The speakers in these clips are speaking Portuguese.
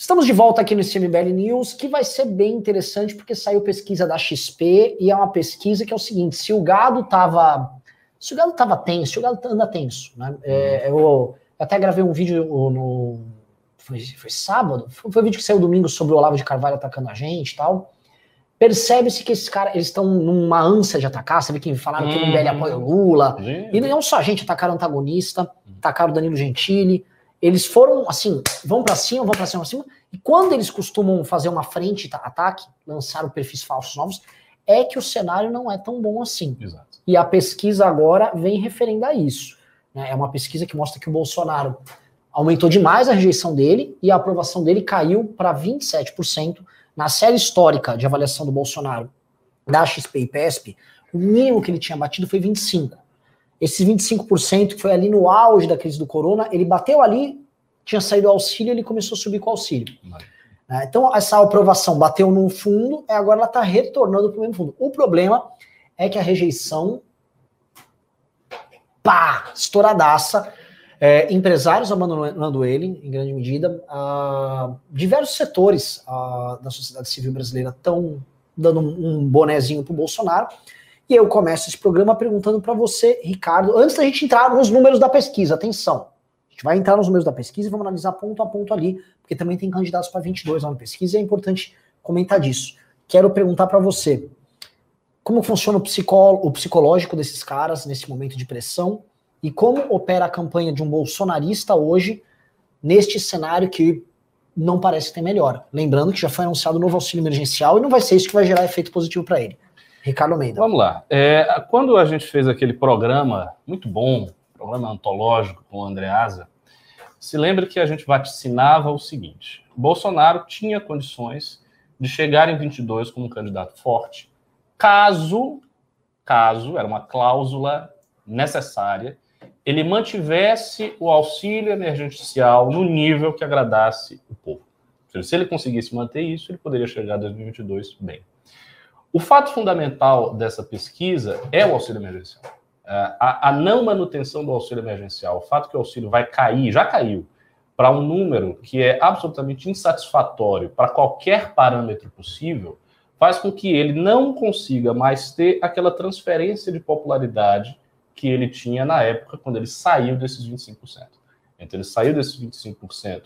Estamos de volta aqui no CMBL News, que vai ser bem interessante porque saiu pesquisa da XP e é uma pesquisa que é o seguinte: se o gado tava. Se o gado tava tenso, o gado anda tenso, né? É, eu, eu, até gravei um vídeo no. Foi, foi sábado? Foi, foi um vídeo que saiu domingo sobre o Olavo de Carvalho atacando a gente e tal. Percebe-se que esses caras, eles estão numa ânsia de atacar, sabe que falaram uhum. que o MBL apoia o Lula. Sim. E não só a gente, atacaram o antagonista, atacaram o Danilo Gentili eles foram assim, vão para cima, vão para cima, pra cima, e quando eles costumam fazer uma frente ataque, lançar perfis falsos novos, é que o cenário não é tão bom assim. Exato. E a pesquisa agora vem referendo isso. Né? É uma pesquisa que mostra que o Bolsonaro aumentou demais a rejeição dele e a aprovação dele caiu para 27%. Na série histórica de avaliação do Bolsonaro da XP e PESP, o mínimo que ele tinha batido foi 25%. Esses 25% que foi ali no auge da crise do corona, ele bateu ali, tinha saído o auxílio, ele começou a subir com o auxílio. É, então, essa aprovação bateu no fundo, e agora ela está retornando para o mesmo fundo. O problema é que a rejeição, pá, estouradaça, é, empresários abandonando ele, em grande medida, uh, diversos setores uh, da sociedade civil brasileira estão dando um, um bonezinho para o Bolsonaro, e eu começo esse programa perguntando para você, Ricardo, antes da gente entrar nos números da pesquisa, atenção. A gente vai entrar nos números da pesquisa e vamos analisar ponto a ponto ali, porque também tem candidatos para 22 lá na pesquisa e é importante comentar disso. Quero perguntar para você, como funciona o, o psicológico desses caras nesse momento de pressão e como opera a campanha de um bolsonarista hoje neste cenário que não parece ter melhora. Lembrando que já foi anunciado o novo auxílio emergencial e não vai ser isso que vai gerar efeito positivo para ele. Ricardo Almeida. Vamos lá. É, quando a gente fez aquele programa muito bom, programa antológico com o Andreasa, se lembra que a gente vaticinava o seguinte: Bolsonaro tinha condições de chegar em 22 como um candidato forte, caso, caso, era uma cláusula necessária, ele mantivesse o auxílio emergencial no nível que agradasse o povo. Se ele conseguisse manter isso, ele poderia chegar a 2022 bem. O fato fundamental dessa pesquisa é o auxílio emergencial. É, a, a, não manutenção do auxílio emergencial, o fato que o auxílio vai cair, já caiu, para um número que é absolutamente insatisfatório para qualquer parâmetro possível, faz com que ele não consiga mais ter aquela transferência de popularidade que ele tinha na época quando ele saiu desses 25%. Então, ele saiu desses 25%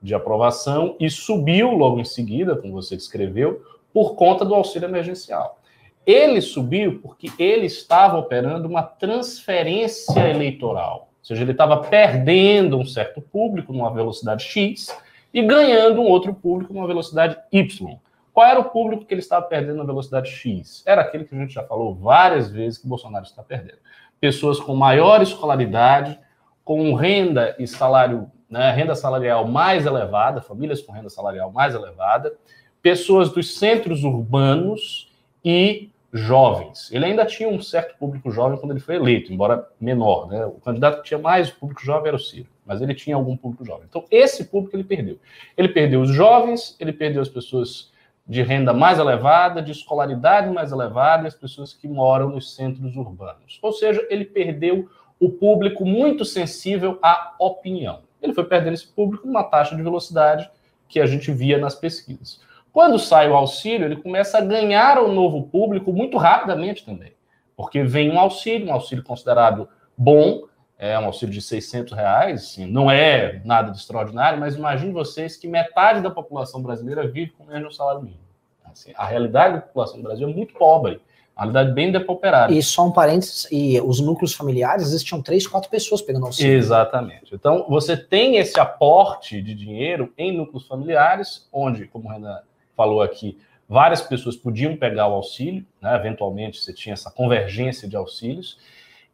de aprovação e subiu logo em seguida, como você descreveu, por conta do auxílio emergencial. Ele subiu porque ele estava operando uma transferência eleitoral, ou seja, ele estava perdendo um certo público numa velocidade X e ganhando um outro público numa velocidade Y. Qual era o público que ele estava perdendo na velocidade X? Era aquele que a gente já falou várias vezes que Bolsonaro está perdendo. Pessoas com maior escolaridade, com renda e salário, né, renda salarial mais elevada, famílias com renda salarial mais elevada, pessoas dos centros urbanos e jovens. Ele ainda tinha um certo público jovem quando ele foi eleito, embora menor. Né? O candidato que tinha mais público jovem era o Ciro, mas ele tinha algum público jovem. Então, esse público ele perdeu. Ele perdeu os jovens, ele perdeu as pessoas de renda mais elevada, de escolaridade mais elevada as pessoas que moram nos centros urbanos. Ou seja, ele perdeu o público muito sensível à opinião. Ele foi perdendo esse público numa taxa de velocidade que a gente via nas pesquisas. Quando sai o auxílio, ele começa a ganhar o novo público muito rapidamente também. Porque vem um auxílio, um auxílio considerado bom, é um auxílio de 600 reais, assim, não é nada de extraordinário, mas imagine vocês que metade da população brasileira vive com menos de um salário mínimo. Assim, a realidade da população do Brasil é muito pobre, a realidade bem depauperada. E só um parênteses, e os núcleos familiares, existiam três, quatro pessoas pegando auxílio. Exatamente. Então, você tem esse aporte de dinheiro em núcleos familiares, onde, como o Renan falou aqui, várias pessoas podiam pegar o auxílio, né? eventualmente você tinha essa convergência de auxílios,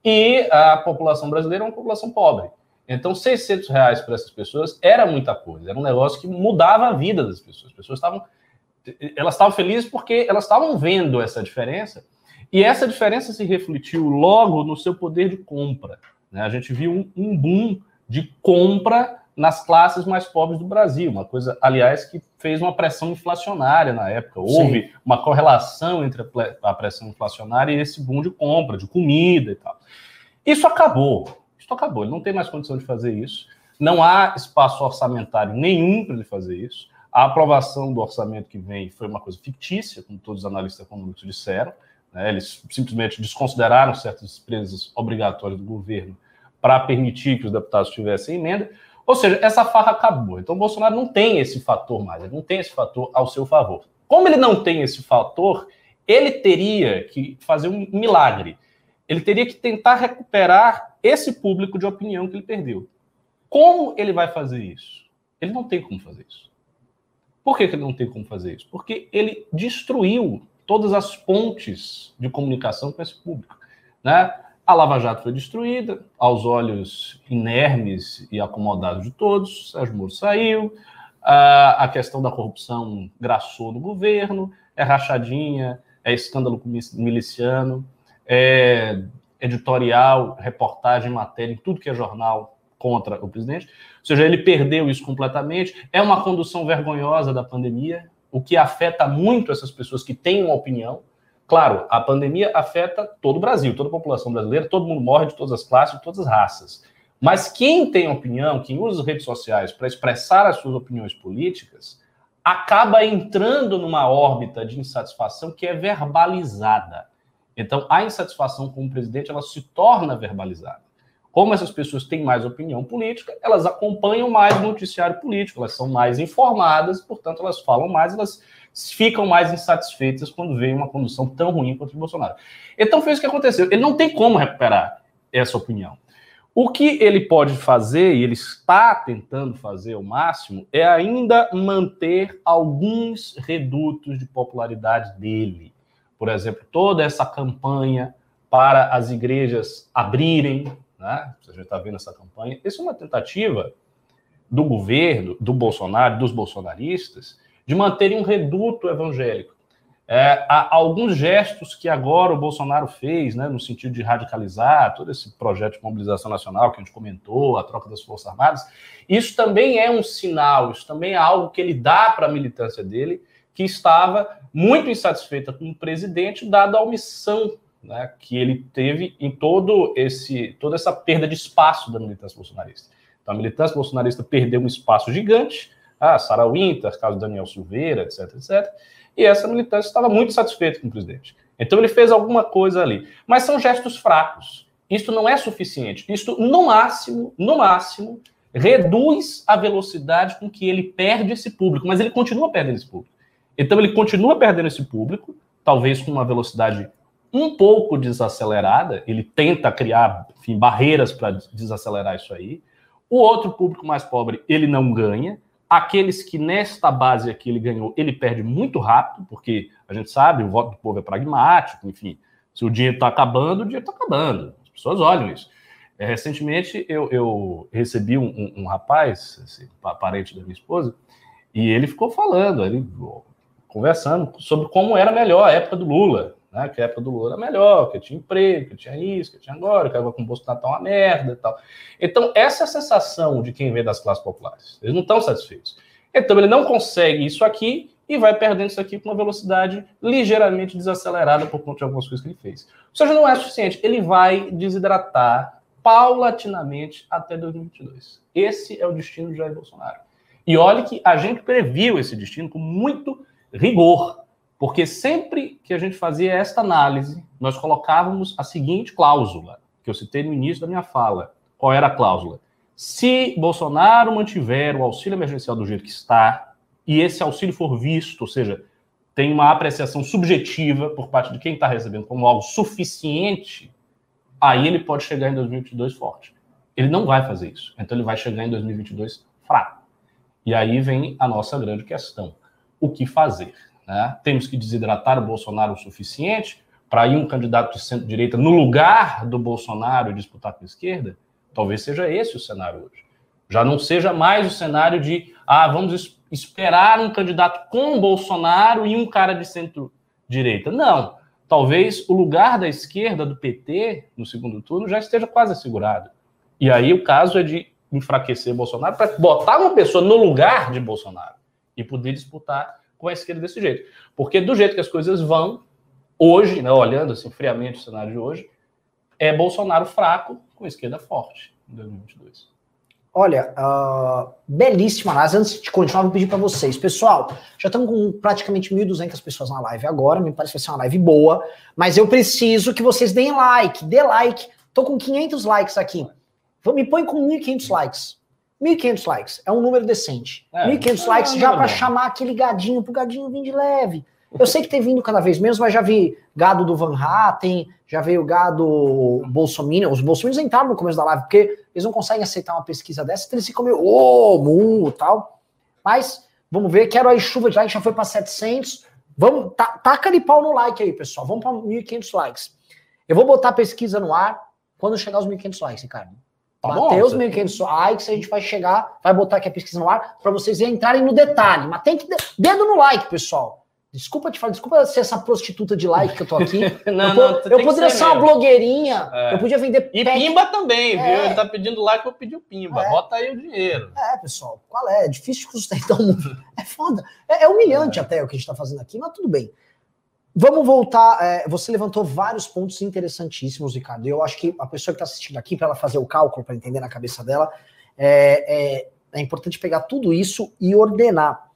e a população brasileira é uma população pobre. Então, 600 reais para essas pessoas era muita coisa, era um negócio que mudava a vida das pessoas. As pessoas estavam, elas estavam felizes porque elas estavam vendo essa diferença, e essa diferença se refletiu logo no seu poder de compra. Né? A gente viu um, um boom de compra nas classes mais pobres do Brasil, uma coisa, aliás, que fez uma pressão inflacionária na época. Houve Sim. uma correlação entre a pressão inflacionária e esse boom de compra, de comida e tal. Isso acabou. Isso acabou. Ele não tem mais condição de fazer isso. Não há espaço orçamentário nenhum para ele fazer isso. A aprovação do orçamento que vem foi uma coisa fictícia, como todos os analistas econômicos disseram. Né? Eles simplesmente desconsideraram certas despesas obrigatórias do governo para permitir que os deputados tivessem emenda. Ou seja, essa farra acabou. Então, o Bolsonaro não tem esse fator mais, ele não tem esse fator ao seu favor. Como ele não tem esse fator, ele teria que fazer um milagre. Ele teria que tentar recuperar esse público de opinião que ele perdeu. Como ele vai fazer isso? Ele não tem como fazer isso. Por que, que ele não tem como fazer isso? Porque ele destruiu todas as pontes de comunicação com esse público. Né? A Lava Jato foi destruída, aos olhos inermes e acomodados de todos. Sérgio Moro saiu, a questão da corrupção graçou no governo, é rachadinha, é escândalo miliciano, é editorial, reportagem, matéria, em tudo que é jornal contra o presidente. Ou seja, ele perdeu isso completamente. É uma condução vergonhosa da pandemia, o que afeta muito essas pessoas que têm uma opinião. Claro, a pandemia afeta todo o Brasil, toda a população brasileira, todo mundo morre de todas as classes, de todas as raças. Mas quem tem opinião, quem usa as redes sociais para expressar as suas opiniões políticas, acaba entrando numa órbita de insatisfação que é verbalizada. Então, a insatisfação com o presidente ela se torna verbalizada. Como essas pessoas têm mais opinião política, elas acompanham mais o noticiário político, elas são mais informadas, portanto, elas falam mais, elas ficam mais insatisfeitas quando vem uma condução tão ruim contra o Bolsonaro. Então foi isso que aconteceu. Ele não tem como recuperar essa opinião. O que ele pode fazer, e ele está tentando fazer o máximo, é ainda manter alguns redutos de popularidade dele. Por exemplo, toda essa campanha para as igrejas abrirem, né? A gente está vendo essa campanha. Isso é uma tentativa do governo, do Bolsonaro, dos bolsonaristas, de manterem um reduto evangélico. É, há alguns gestos que agora o Bolsonaro fez, né, no sentido de radicalizar todo esse projeto de mobilização nacional que a gente comentou, a troca das Forças Armadas, isso também é um sinal, isso também é algo que ele dá para a militância dele, que estava muito insatisfeita com o presidente, dada a omissão né, que ele teve em todo esse toda essa perda de espaço da militância bolsonarista. Então, a militância bolsonarista perdeu um espaço gigante, ah, Sarah Winter, caso Daniel Silveira, etc, etc, e essa militância estava muito satisfeita com o presidente. Então ele fez alguma coisa ali. Mas são gestos fracos. Isto não é suficiente. Isto, no máximo, no máximo, reduz a velocidade com que ele perde esse público, mas ele continua perdendo esse público. Então ele continua perdendo esse público, talvez com uma velocidade um pouco desacelerada, ele tenta criar enfim, barreiras para desacelerar isso aí. O outro público mais pobre, ele não ganha, Aqueles que nesta base aqui ele ganhou, ele perde muito rápido, porque a gente sabe, o voto do povo é pragmático, enfim. Se o dinheiro está acabando, o dinheiro está acabando. As pessoas olham isso. É, recentemente eu, eu recebi um, um, um rapaz, assim, parente da minha esposa, e ele ficou falando, ele conversando sobre como era melhor a época do Lula né? Que a época do Lula era melhor, que tinha emprego, que tinha isso, que tinha agora, que agora com o Bolsonaro tá uma merda e tal. Então, essa é a sensação de quem vem das classes populares. Eles não estão satisfeitos. Então, ele não consegue isso aqui e vai perdendo isso aqui com uma velocidade ligeiramente desacelerada por conta de algumas coisas que ele fez. Ou seja, não é suficiente. Ele vai desidratar paulatinamente até 2022. Esse é o destino de Jair Bolsonaro. E olhe que a gente previu esse destino com muito rigor. Porque sempre que a gente fazia esta análise, nós colocávamos a seguinte cláusula, que eu citei no início da minha fala. Qual era a cláusula? Se Bolsonaro mantiver o auxílio emergencial do jeito que está, e esse auxílio for visto, ou seja, tem uma apreciação subjetiva por parte de quem está recebendo como algo suficiente, aí ele pode chegar em 2022 forte. Ele não vai fazer isso. Então ele vai chegar em 2022 fraco. E aí vem a nossa grande questão: o que fazer? Né? Temos que desidratar o Bolsonaro o suficiente para ir um candidato de centro-direita no lugar do Bolsonaro disputar com a esquerda? Talvez seja esse o cenário hoje. Já não seja mais o cenário de, ah, vamos esperar um candidato com Bolsonaro e um cara de centro-direita. Não. Talvez o lugar da esquerda, do PT, no segundo turno, já esteja quase assegurado. E aí o caso é de enfraquecer Bolsonaro para botar uma pessoa no lugar de Bolsonaro e poder disputar com a esquerda desse jeito. Porque do jeito que as coisas vão, hoje, né, olhando assim, friamente o cenário de hoje, é Bolsonaro fraco com a esquerda forte em 2022. Olha, uh, belíssima análise. Antes de continuar, vou pedir para vocês. Pessoal, já estamos com praticamente 1.200 pessoas na live agora. Me parece que vai ser uma live boa. Mas eu preciso que vocês deem like. Dê like. Tô com 500 likes aqui. Me põe com 1.500 likes. 1.500 likes. É um número decente. É, 1.500 é, likes já para chamar aquele gadinho, pro gadinho vir de leve. Eu sei que tem vindo cada vez menos, mas já vi gado do Van Hatten, já veio gado Bolsonaro. Os bolsominions entraram no começo da live, porque eles não conseguem aceitar uma pesquisa dessa, então eles ficam meio, ô, oh, mu, tal. Mas, vamos ver, quero aí chuva de like, já foi para 700. Vamos, taca de pau no like aí, pessoal. Vamos para 1.500 likes. Eu vou botar a pesquisa no ar quando chegar aos 1.500 likes, Ricardo. Tá Bater os 1.500 likes, a gente vai chegar, vai botar aqui a pesquisa no ar para vocês entrarem no detalhe. Mas tem que. Dedo no like, pessoal. Desculpa te falar, desculpa ser essa prostituta de like que eu tô aqui. não, eu, não, eu poderia ser, ser uma blogueirinha, é. eu podia vender. E pet. pimba também, é. viu? Ele tá pedindo like, eu pedi o pimba. É. Bota aí o dinheiro. É, pessoal, qual é? É difícil sustentar o mundo. É foda. É, é humilhante é. até o que a gente tá fazendo aqui, mas tudo bem. Vamos voltar. É, você levantou vários pontos interessantíssimos, Ricardo. Eu acho que a pessoa que está assistindo aqui, para ela fazer o cálculo, para entender na cabeça dela, é, é, é importante pegar tudo isso e ordenar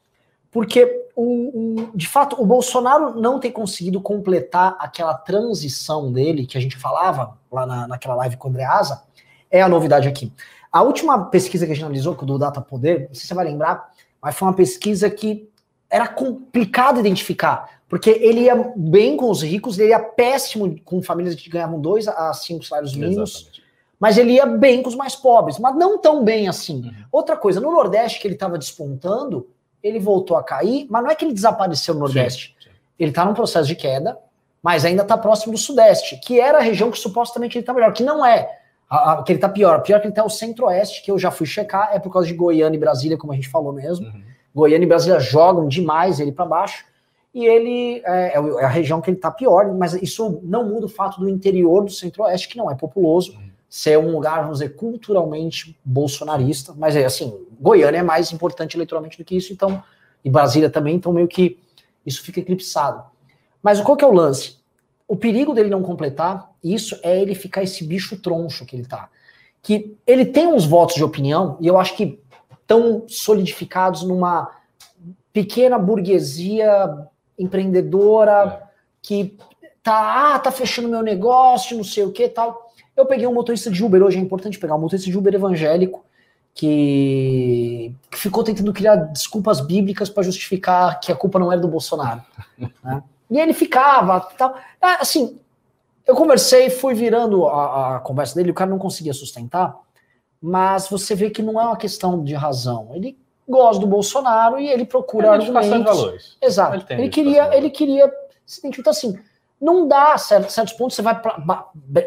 porque o, o, de fato o Bolsonaro não tem conseguido completar aquela transição dele que a gente falava lá na, naquela live com o Andreasa, é a novidade aqui. A última pesquisa que a gente analisou, do Data Poder, não sei se você vai lembrar, mas foi uma pesquisa que era complicado identificar, porque ele ia bem com os ricos, ele ia péssimo com famílias que ganhavam dois a cinco salários mínimos, Exatamente. mas ele ia bem com os mais pobres, mas não tão bem assim. Uhum. Outra coisa, no Nordeste que ele estava despontando, ele voltou a cair, mas não é que ele desapareceu no Nordeste. Sim, sim. Ele está num processo de queda, mas ainda está próximo do Sudeste, que era a região que supostamente ele está melhor, que não é. A, a, que ele está pior. Pior que ele está o Centro-Oeste, que eu já fui checar, é por causa de Goiânia e Brasília, como a gente falou mesmo. Uhum. Goiânia e Brasília jogam demais ele para baixo. E ele é, é, a região que ele está pior, mas isso não muda o fato do interior do Centro-Oeste, que não é populoso. Uhum ser um lugar, vamos dizer, culturalmente bolsonarista, mas é assim, Goiânia é mais importante eleitoralmente do que isso, então, e Brasília também, então meio que isso fica eclipsado. Mas qual que é o lance? O perigo dele não completar isso é ele ficar esse bicho troncho que ele tá. Que ele tem uns votos de opinião, e eu acho que estão solidificados numa pequena burguesia empreendedora é. que tá, ah, tá fechando meu negócio, não sei o que tal. Eu peguei um motorista de Uber, hoje é importante pegar um motorista de Uber evangélico, que, que ficou tentando criar desculpas bíblicas para justificar que a culpa não era do Bolsonaro. Né? E ele ficava, tal. É, assim, eu conversei, fui virando a, a, conversa dele, o cara não conseguia sustentar, mas você vê que não é uma questão de razão. Ele gosta do Bolsonaro e ele procura é argumentos. De valores. Exato. Ele, ele queria, ele queria se identificar assim não dá certos, certos pontos, você vai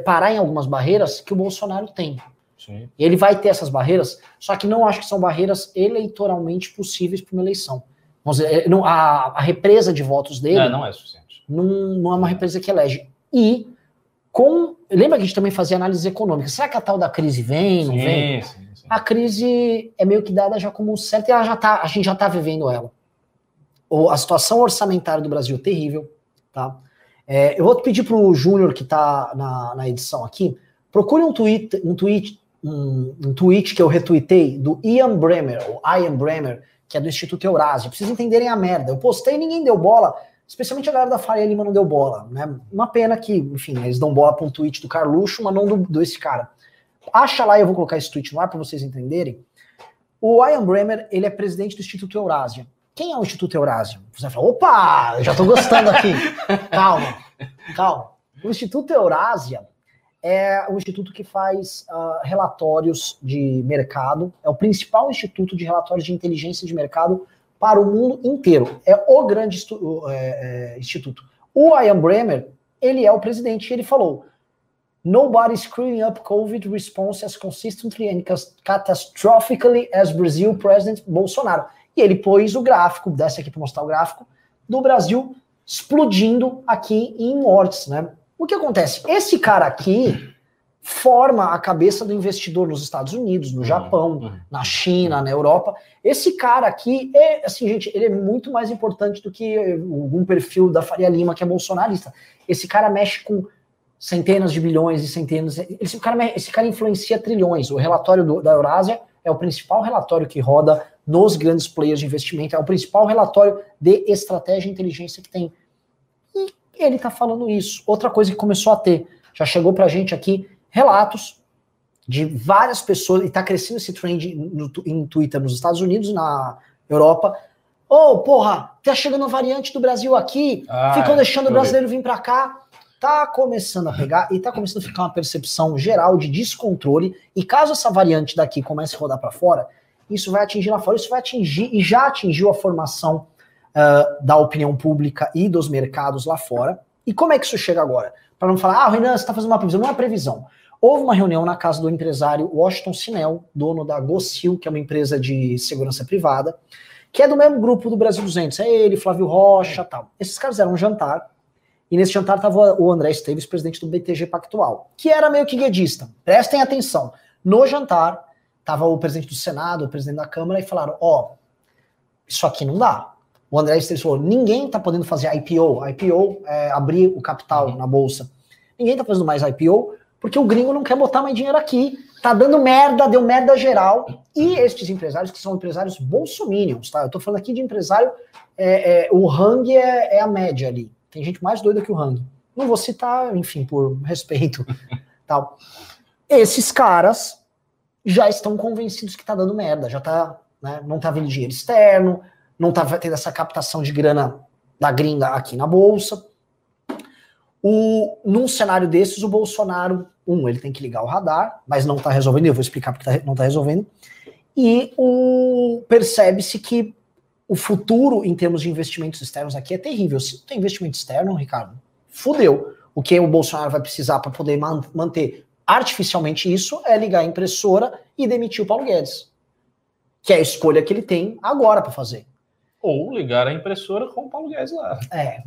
parar em algumas barreiras que o Bolsonaro tem. Sim. Ele vai ter essas barreiras, só que não acho que são barreiras eleitoralmente possíveis para uma eleição. Vamos dizer, é, não, a, a, represa de votos dele é, não é suficiente. Não, não é uma represa que elege. E com. Lembra que a gente também fazia análise econômica? Será que a tal da crise vem? Não sim, vem? Sim, sim. A crise é meio que dada já como certa e ela já tá, a gente já está vivendo ela. a situação orçamentária do Brasil é terrível, tá? É, eu vou pedir para o Júnior, que está na, na, edição aqui, procure um tweet, um tweet, um, um, tweet que eu retuitei do Ian Bremer, ou Ian Bremer, que é do Instituto Eurásia. Precisa entenderem a merda. Eu postei e ninguém deu bola, especialmente a galera da Faria Lima não deu bola. Né? Uma pena que, enfim, eles dão bola para um tweet do Carluxo, mas não do, desse cara. Acha lá, eu vou colocar esse tweet no ar para vocês entenderem. O Ian Bremer, ele é presidente do Instituto Eurásia. Quem é o Instituto Eurásia? Você fala, opa, eu já estou gostando aqui. calma, calma. O Instituto Eurásia é o instituto que faz uh, relatórios de mercado, é o principal instituto de relatórios de inteligência de mercado para o mundo inteiro. É o grande é, é, instituto. O Ian Bremer, ele é o presidente, ele falou: Nobody screwing up COVID response as consistently and catastrophically as Brazil President Bolsonaro. E ele pôs o gráfico, desce aqui para mostrar o gráfico, do Brasil explodindo aqui em mortes, né? O que acontece? Esse cara aqui forma a cabeça do investidor nos Estados Unidos, no uhum, Japão, uhum. na China, na Europa. Esse cara aqui é, assim, gente, ele é muito mais importante do que algum perfil da Faria Lima que é bolsonarista. Esse cara mexe com centenas de bilhões e centenas. Esse cara, esse cara influencia trilhões. O relatório do, da Eurásia é o principal relatório que roda nos grandes players de investimento, é o principal relatório de estratégia e inteligência que tem. E ele está falando isso. Outra coisa que começou a ter, já chegou para a gente aqui relatos de várias pessoas, e está crescendo esse trend no, em Twitter nos Estados Unidos, na Europa. Ô, oh, porra, tá chegando a variante do Brasil aqui, ah, ficam deixando o brasileiro vir para cá. Tá começando a pegar e tá começando a ficar uma percepção geral de descontrole. E caso essa variante daqui comece a rodar para fora, isso vai atingir lá fora, isso vai atingir e já atingiu a formação uh, da opinião pública e dos mercados lá fora. E como é que isso chega agora? Para não falar, ah, Renan, você está fazendo uma previsão. Não é uma previsão. Houve uma reunião na casa do empresário Washington Sinel, dono da Gocil, que é uma empresa de segurança privada, que é do mesmo grupo do Brasil 200. É ele, Flávio Rocha tal. Esses caras eram um jantar, e nesse jantar estava o André Esteves, presidente do BTG Pactual, que era meio que guedista. Prestem atenção. No jantar, estava o presidente do Senado, o presidente da Câmara, e falaram: ó, oh, isso aqui não dá. O André Esteves falou: ninguém está podendo fazer IPO. IPO é abrir o capital uhum. na bolsa. Ninguém está fazendo mais IPO porque o gringo não quer botar mais dinheiro aqui. Tá dando merda, deu merda geral. E estes empresários, que são empresários bolsominions, tá? Eu tô falando aqui de empresário, é, é, o Hang é, é, a média ali. Tem gente mais doida que o Hang. Não vou citar, enfim, por respeito. tal. Esses caras já estão convencidos que tá dando merda, já tá, né, não tá vindo dinheiro externo, não tá tendo essa captação de grana da gringa aqui na bolsa. O, num cenário desses, o Bolsonaro, um, ele tem que ligar o radar, mas não está resolvendo, eu vou explicar porque tá, não está resolvendo. E percebe-se que o futuro em termos de investimentos externos aqui é terrível. Se não tem investimento externo, Ricardo, fudeu. O que o Bolsonaro vai precisar para poder man manter artificialmente isso é ligar a impressora e demitir o Paulo Guedes. Que é a escolha que ele tem agora para fazer. Ou ligar a impressora com o Paulo Guedes lá. É.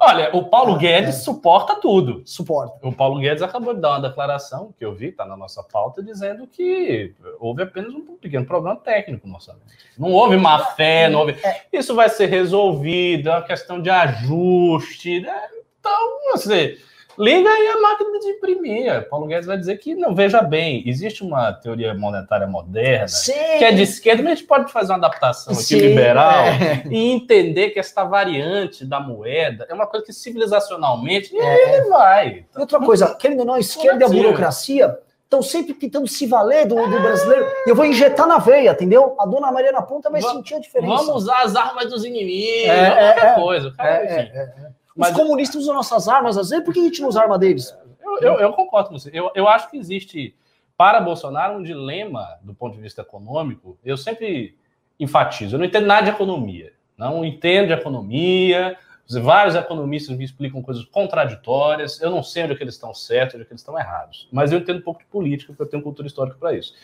Olha, o Paulo ah, Guedes é. suporta tudo. Suporta. O Paulo Guedes acabou de dar uma declaração que eu vi, está na nossa pauta, dizendo que houve apenas um pequeno problema técnico no orçamento. Não houve má fé, não houve. É. Isso vai ser resolvido, é uma questão de ajuste. Né? Então, assim, Liga aí a máquina de imprimir. Paulo Guedes vai dizer que, não, veja bem, existe uma teoria monetária moderna Sim. que é de esquerda, mas a gente pode fazer uma adaptação aqui Sim, liberal é. e entender que esta variante da moeda é uma coisa que civilizacionalmente e aí é. ele vai. E outra coisa, querendo ou não, a esquerda e a burocracia estão sempre tentando se valer do, do brasileiro. E eu vou injetar na veia, entendeu? A dona Maria na ponta vai sentir a diferença. Vamos usar as armas dos inimigos, é, qualquer é, coisa. Cara, é, é, é, mas... Os comunistas usam nossas armas, às vezes, por que a gente não usa a arma deles? Eu, eu, eu concordo com você. Eu, eu acho que existe, para Bolsonaro, um dilema do ponto de vista econômico. Eu sempre enfatizo, eu não entendo nada de economia. Não entendo de economia. Vários economistas me explicam coisas contraditórias. Eu não sei onde é que eles estão certos, onde é que eles estão errados. Mas eu entendo um pouco de política, porque eu tenho cultura histórica para isso.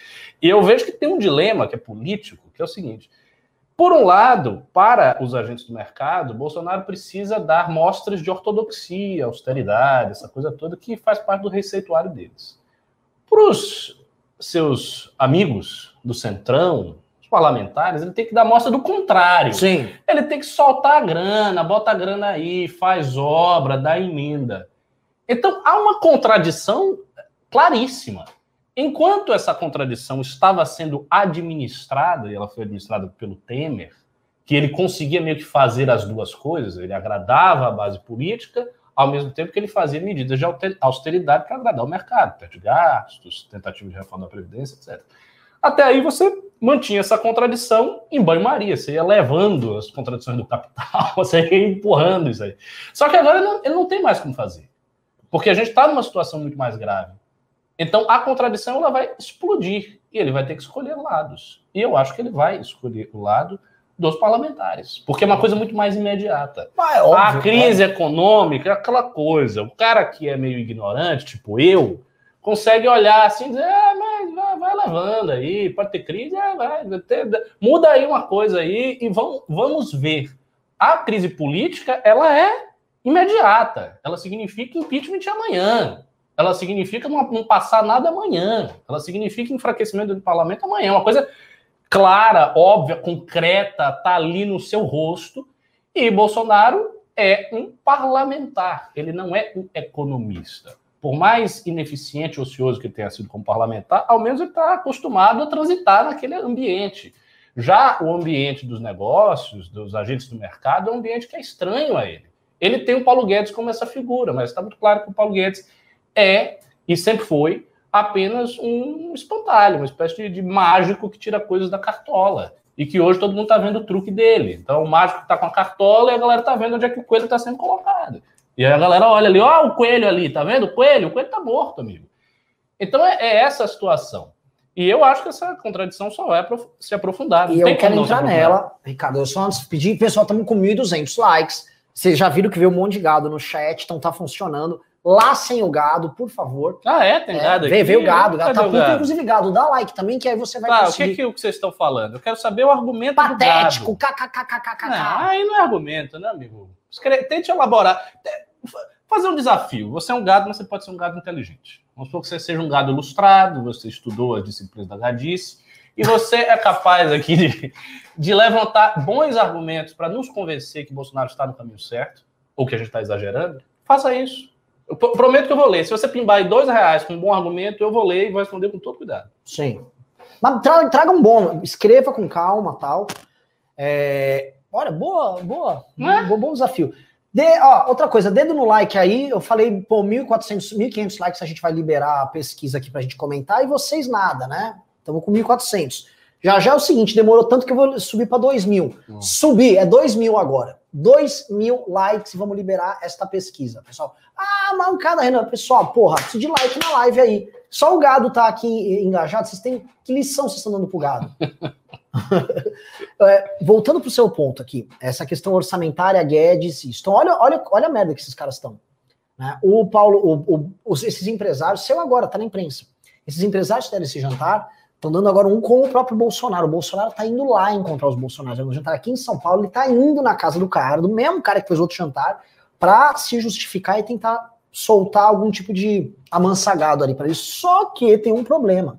E eu vejo que tem um dilema que é político, que é o seguinte: por um lado, para os agentes do mercado, Bolsonaro precisa dar mostras de ortodoxia, austeridade, essa coisa toda que faz parte do receituário deles. Para os seus amigos do Centrão, os parlamentares, ele tem que dar mostra do contrário. Sim. Ele tem que soltar a grana, bota a grana aí, faz obra, dá emenda. Então há uma contradição claríssima. Enquanto essa contradição estava sendo administrada, e ela foi administrada pelo Temer, que ele conseguia meio que fazer as duas coisas, ele agradava a base política, ao mesmo tempo que ele fazia medidas de austeridade para agradar o mercado, teto de gastos, tentativa de reforma da Previdência, etc. Até aí você mantinha essa contradição em banho-maria, você ia levando as contradições do capital, você ia empurrando isso aí. Só que agora ele não, ele não tem mais como fazer, porque a gente está numa situação muito mais grave. Então a contradição ela vai explodir e ele vai ter que escolher lados. E eu acho que ele vai escolher o lado dos parlamentares, porque é uma coisa muito mais imediata. é óbvio, a crise é. econômica é aquela coisa. O cara que é meio ignorante, tipo eu, consegue olhar assim e dizer, ah, mas vai, vai, levando aí, pode ter crise, é, vai, ter, muda aí uma coisa aí e vamos, vamos ver. A crise política, ela é imediata. Ela significa impeachment amanhã ela significa não, não passar nada amanhã. Ela significa enfraquecimento do parlamento amanhã. Uma coisa clara, óbvia, concreta, tá ali no seu rosto. E Bolsonaro é um parlamentar, ele não é um economista. por mais ineficiente e ocioso que tenha sido como parlamentar, ao menos ele está acostumado a transitar naquele ambiente. Já o ambiente dos negócios, dos agentes do mercado, é um ambiente que é estranho a ele. Ele tem o Paulo Guedes como essa figura, mas está muito claro que o Paulo Guedes é, e sempre foi, apenas um espantalho, uma espécie de, de mágico que tira coisas da cartola. E que hoje todo mundo está vendo o truque dele. Então o mágico está com a cartola e a galera está vendo onde é que o coelho está sendo colocado. E aí a galera olha ali, ó, o coelho ali, tá vendo? O coelho, o coelho está morto, amigo. Então é, é essa a situação. E eu acho que essa contradição só vai se aprofundar. e eu quero entrar nela, Ricardo. Eu só antes pedir, pessoal, estamos com 1.200 likes. Vocês já viram que veio um monte de gado no chat, então tá funcionando. Lá sem o gado, por favor. Ah, é? Tem é, gado aqui? Veio o gado, gado tá puto, inclusive gado. Dá like também, que aí você vai tá, conseguir... o que, é que, vocês estão falando? Eu quero saber o argumento Patético, kkkkkk. aí não é argumento, né, amigo? Tente elaborar. Fazer um desafio. Você é um gado, mas você pode ser um gado inteligente. Vamos supor que você seja um gado ilustrado, você estudou as disciplinas da gadice, e você é capaz aqui de, de levantar bons argumentos para nos convencer que Bolsonaro está no caminho certo, ou que a gente está exagerando, faça isso. Eu prometo que eu vou ler. Se você pimbar aí dois reais com um bom argumento, eu vou ler e vou responder com todo cuidado. Sim. Mas traga, traga um bom, escreva com calma tal. É, olha, boa, boa. É? Bom, bom desafio. De, ó, outra coisa, dedo no like aí. Eu falei, pô, 1.400, 1.500 likes a gente vai liberar a pesquisa aqui pra gente comentar e vocês nada, né? Estamos com 1.400. Já já é o seguinte, demorou tanto que eu vou subir para 2 mil. Hum. Subir, é 2 mil agora. 2 mil likes e vamos liberar esta pesquisa. Pessoal, ah, mancada, Renan. Pessoal, porra, preciso de like na live aí. Só o gado tá aqui engajado. Vocês têm. Que lição vocês estão dando pro gado? é, voltando pro seu ponto aqui, essa questão orçamentária, Guedes, isso. Então, olha, olha, olha a merda que esses caras estão. Né? O Paulo, o, o, esses empresários, seu agora, tá na imprensa. Esses empresários deram esse jantar Estão dando agora um com o próprio Bolsonaro. O Bolsonaro está indo lá encontrar os Bolsonaros. No jantar aqui em São Paulo, ele está indo na casa do cara, do mesmo cara que fez outro jantar, para se justificar e tentar soltar algum tipo de amansagado ali para ele. Só que tem um problema.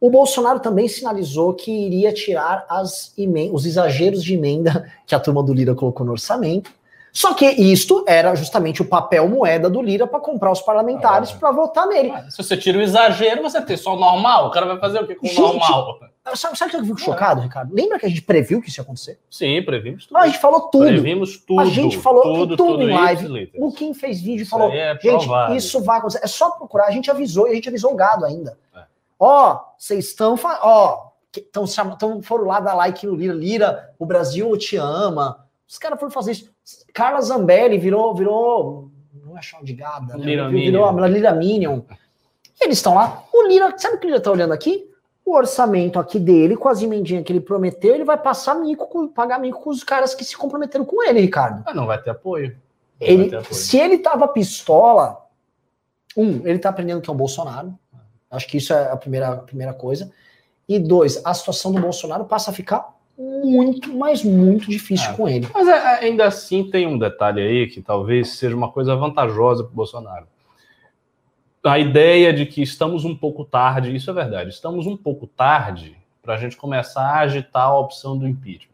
O Bolsonaro também sinalizou que iria tirar as os exageros de emenda que a turma do Lira colocou no orçamento só que isto era justamente o papel moeda do Lira para comprar os parlamentares ah, para votar nele. se você tira o exagero, você tem só o normal. O cara vai fazer o que com o normal? Sabe, sabe o que eu fico é. chocado, Ricardo? Lembra que a gente previu que isso ia acontecer? Sim, previmos tudo. a gente falou tudo. Previmos tudo. A gente falou tudo, tudo, tudo em live. O Kim fez vídeo e falou: é gente, isso vai acontecer. É só procurar. A gente avisou e a gente avisou o gado ainda. É. Ó, vocês estão. Ó, estão foram lá dar like no Lira. Lira, o Brasil te ama. Os caras foram fazer isso. Carla Zambelli virou, virou, não é chão de gada, né? Lira virou a Lira Minion. Eles estão lá. O Lira, sabe o que o Lira está olhando aqui? O orçamento aqui dele, com as emendinhas que ele prometeu, ele vai passar mico, pagar mico com os caras que se comprometeram com ele, Ricardo. Ah, não vai ter apoio. Ele, ter apoio. Se ele tava pistola, um, ele tá aprendendo que é o Bolsonaro. Acho que isso é a primeira, a primeira coisa. E dois, a situação do Bolsonaro passa a ficar muito, mas muito difícil é. com ele. Mas é, é, ainda assim tem um detalhe aí que talvez seja uma coisa vantajosa para o Bolsonaro. A ideia de que estamos um pouco tarde, isso é verdade, estamos um pouco tarde para a gente começar a agitar a opção do impeachment.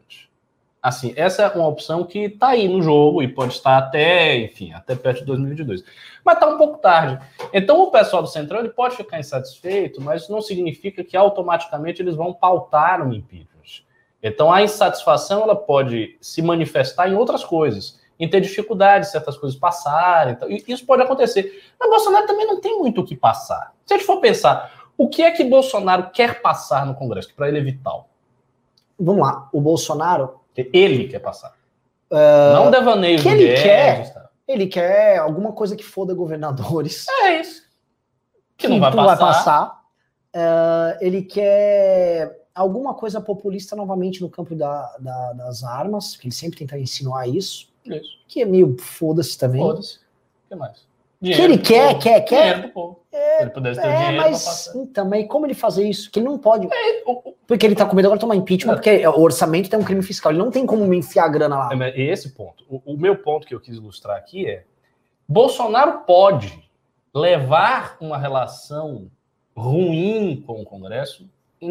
Assim, essa é uma opção que está aí no jogo e pode estar até, enfim, até perto de 2022. Mas está um pouco tarde. Então o pessoal do Centrão ele pode ficar insatisfeito, mas isso não significa que automaticamente eles vão pautar um impeachment. Então a insatisfação ela pode se manifestar em outras coisas, em ter dificuldade de certas coisas passarem. Então, isso pode acontecer. Mas Bolsonaro também não tem muito o que passar. Se a gente for pensar, o que é que Bolsonaro quer passar no Congresso, para ele é vital? Vamos lá, o Bolsonaro. Ele quer passar. Uh, não devaneio que ele quer. Tá? Ele quer alguma coisa que foda governadores. É isso. Que, que não vai passar. Vai passar. Uh, ele quer alguma coisa populista novamente no campo da, da, das armas, que ele sempre tenta insinuar isso. Isso. Que é meio foda-se também. Foda-se. O que mais? Dinheiro que ele quer, povo. quer, quer. Dinheiro do povo. É, ele pudesse ter é, dinheiro mas, Então, mas como ele fazer isso? Que ele não pode. É, porque ele tá com medo agora de tomar impeachment, é. porque o orçamento tem um crime fiscal. Ele não tem como me enfiar a grana lá. É, esse ponto. O, o meu ponto que eu quis ilustrar aqui é: Bolsonaro pode levar uma relação ruim com o Congresso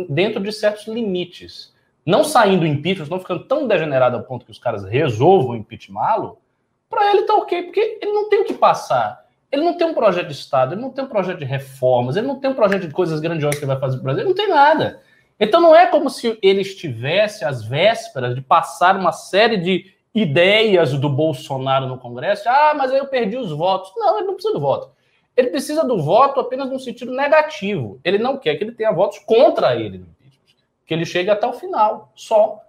dentro de certos limites. Não saindo impeachment, não ficando tão degenerado ao ponto que os caras resolvam impeachmá-lo, para ele tá ok, porque ele não tem o que passar. Ele não tem um projeto de Estado, ele não tem um projeto de reformas, ele não tem um projeto de coisas grandiosas que ele vai fazer para o Brasil, ele não tem nada. Então não é como se ele estivesse às vésperas de passar uma série de ideias do Bolsonaro no Congresso. Ah, mas aí eu perdi os votos. Não, ele não precisa do voto. Ele precisa do voto apenas no sentido negativo. Ele não quer que ele tenha votos contra ele que ele chegue até o final, só.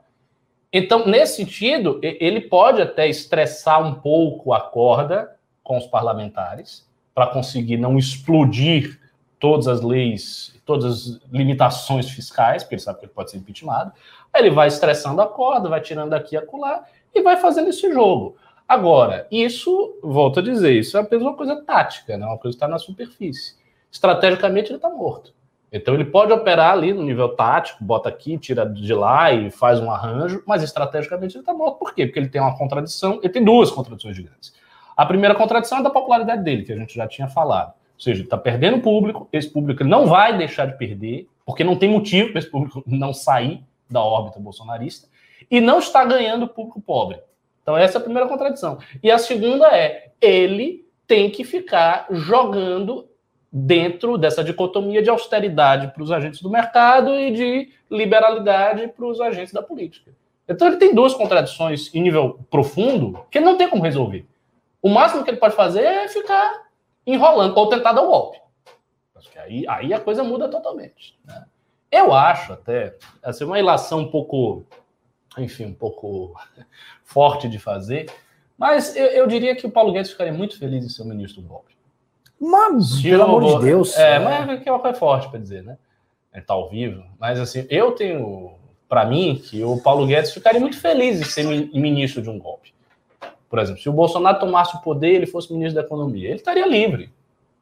Então, nesse sentido, ele pode até estressar um pouco a corda com os parlamentares para conseguir não explodir todas as leis, todas as limitações fiscais, porque ele sabe que ele pode ser impeachmentado. Aí ele vai estressando a corda, vai tirando aqui e acolá e vai fazendo esse jogo. Agora, isso, volto a dizer, isso é apenas uma coisa tática, né? uma coisa que está na superfície. Estrategicamente, ele está morto. Então ele pode operar ali no nível tático, bota aqui, tira de lá e faz um arranjo, mas estrategicamente ele está morto. Por quê? Porque ele tem uma contradição, ele tem duas contradições gigantes. A primeira contradição é da popularidade dele, que a gente já tinha falado. Ou seja, ele está perdendo público, esse público não vai deixar de perder, porque não tem motivo para esse público não sair da órbita bolsonarista, e não está ganhando público pobre. Então, essa é a primeira contradição. E a segunda é: ele tem que ficar jogando dentro dessa dicotomia de austeridade para os agentes do mercado e de liberalidade para os agentes da política. Então ele tem duas contradições em nível profundo que ele não tem como resolver. O máximo que ele pode fazer é ficar enrolando ou tentar dar um golpe. Aí, aí a coisa muda totalmente. Né? Eu acho até assim, uma ilação um pouco, enfim, um pouco forte de fazer, mas eu, eu diria que o Paulo Guedes ficaria muito feliz em ser o ministro do golpe. Mas, pelo amor de Deus. É, é. mas é uma coisa forte para dizer, né? Ele tá ao vivo. Mas, assim, eu tenho para mim que o Paulo Guedes ficaria muito feliz em ser ministro de um golpe. Por exemplo, se o Bolsonaro tomasse o poder e ele fosse ministro da Economia, ele estaria livre.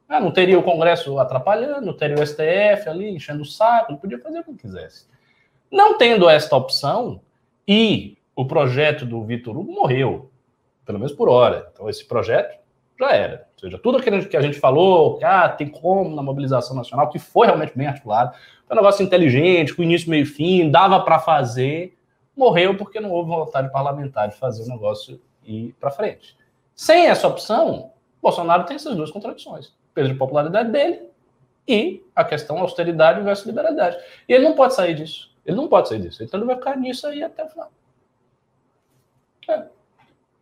Ah, não teria o Congresso atrapalhando, não teria o STF ali enchendo o saco, ele podia fazer o que quisesse. Não tendo esta opção, e o projeto do Vitor Hugo morreu, pelo menos por hora. Então, esse projeto já era. Ou seja, tudo aquilo que a gente falou, que ah, tem como na mobilização nacional, que foi realmente bem articulado, foi um negócio inteligente, com início, meio fim, dava para fazer, morreu porque não houve vontade parlamentar de fazer o negócio ir para frente. Sem essa opção, Bolsonaro tem essas duas contradições: peso de popularidade dele e a questão austeridade versus liberalidade. E ele não pode sair disso. Ele não pode sair disso. Então ele vai ficar nisso aí até o final. É.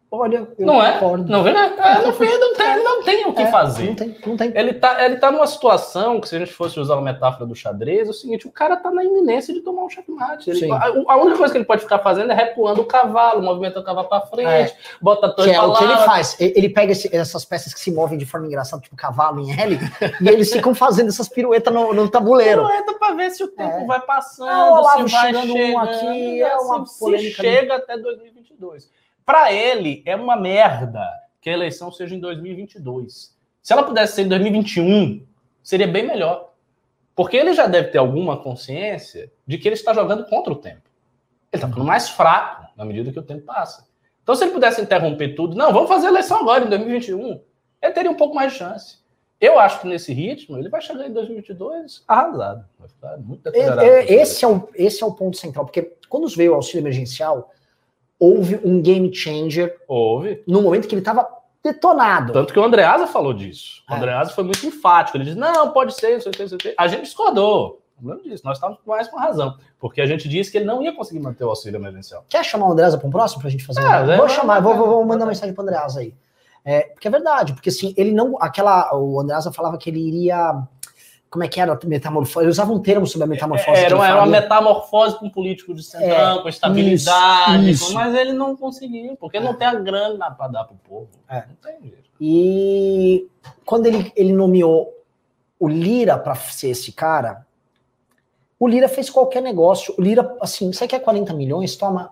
Olha, eu não é? Não vê, né? É, não, vê, não, tem, não tem o que é, fazer. Não tem, não tem. Ele tá, ele tá numa situação que, se a gente fosse usar a metáfora do xadrez, é o seguinte: o cara tá na iminência de tomar um checkmate. Ele, a, a, única coisa que ele pode ficar fazendo é recuando o cavalo, movimentando o cavalo para frente, é. bota a torre que é o que ele faz. Ele pega esse, essas peças que se movem de forma engraçada, tipo cavalo em L, e eles ficam fazendo essas piruetas no, no tabuleiro. Pirueta para ver se o tempo é. vai passando, ah, se vai chegando, chegando um aqui, é uma se chega até 2022. Para ele, é uma merda que a eleição seja em 2022. Se ela pudesse ser em 2021, seria bem melhor. Porque ele já deve ter alguma consciência de que ele está jogando contra o tempo. Ele está ficando mais fraco na medida que o tempo passa. Então, se ele pudesse interromper tudo, não, vamos fazer a eleição agora, em 2021, ele teria um pouco mais de chance. Eu acho que nesse ritmo, ele vai chegar em 2022 arrasado. Vai ficar muito é, é, esse, é o, esse é o ponto central, porque quando veio o auxílio emergencial, houve um game changer. Houve. No momento que ele estava detonado. Tanto que o Andreasa falou disso. O é. Andreasa foi muito enfático. Ele disse: não, pode ser, não sei o que, não sei o que. A gente discordou. Não disso, nós estávamos mais com razão. Porque a gente disse que ele não ia conseguir manter o auxílio emergencial. Quer chamar o Andreasa para um próximo para a gente fazer? É, um... Vou chamar, vou, vou, mandar uma mensagem para o Andreasa aí. É, porque é verdade, porque assim, ele não. Aquela. O Andreasa falava que ele iria como é que era a metamorfose? Ele usava um termo sobre a metamorfose. Era, era uma metamorfose com um político de centrão, é, com estabilidade, isso, isso. mas ele não conseguiu, porque é. não tem a grana para dar para o povo. É. Não tem jeito. E quando ele, ele nomeou o Lira para ser esse cara, o Lira fez qualquer negócio. O Lira, assim, você quer 40 milhões? Toma.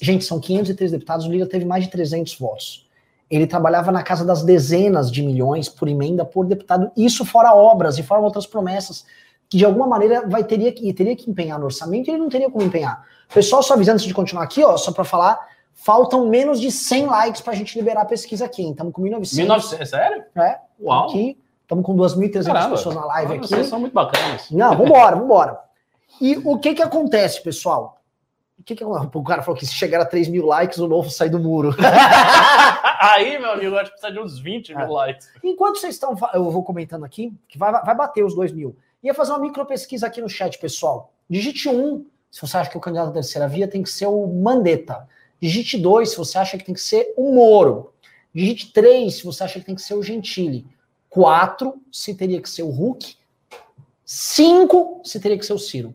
Gente, são 503 deputados, o Lira teve mais de 300 votos ele trabalhava na casa das dezenas de milhões por emenda por deputado, isso fora obras e fora outras promessas, que de alguma maneira vai teria que, teria que empenhar no orçamento e ele não teria como empenhar. Pessoal, só avisando antes de continuar aqui, ó, só para falar, faltam menos de 100 likes para a gente liberar a pesquisa aqui, estamos com 1900. 1900, sério? É. Uau. Aqui, estamos com 2.300 pessoas na live aqui. Vocês são muito bacanas. Não, vambora, vambora. E o que que acontece, pessoal? O que, que é o cara falou que se chegar a 3 mil likes, o novo sai do muro. Aí, meu amigo, acho que precisa de uns 20 mil é. likes. Enquanto vocês estão, eu vou comentando aqui, que vai, vai bater os 2 mil. Ia fazer uma micro pesquisa aqui no chat, pessoal. Digite 1, um, se você acha que o candidato da terceira via tem que ser o Mandetta. Digite 2, se você acha que tem que ser o Moro. Digite 3, se você acha que tem que ser o Gentili. 4, se teria que ser o Hulk. 5, se teria que ser o Ciro.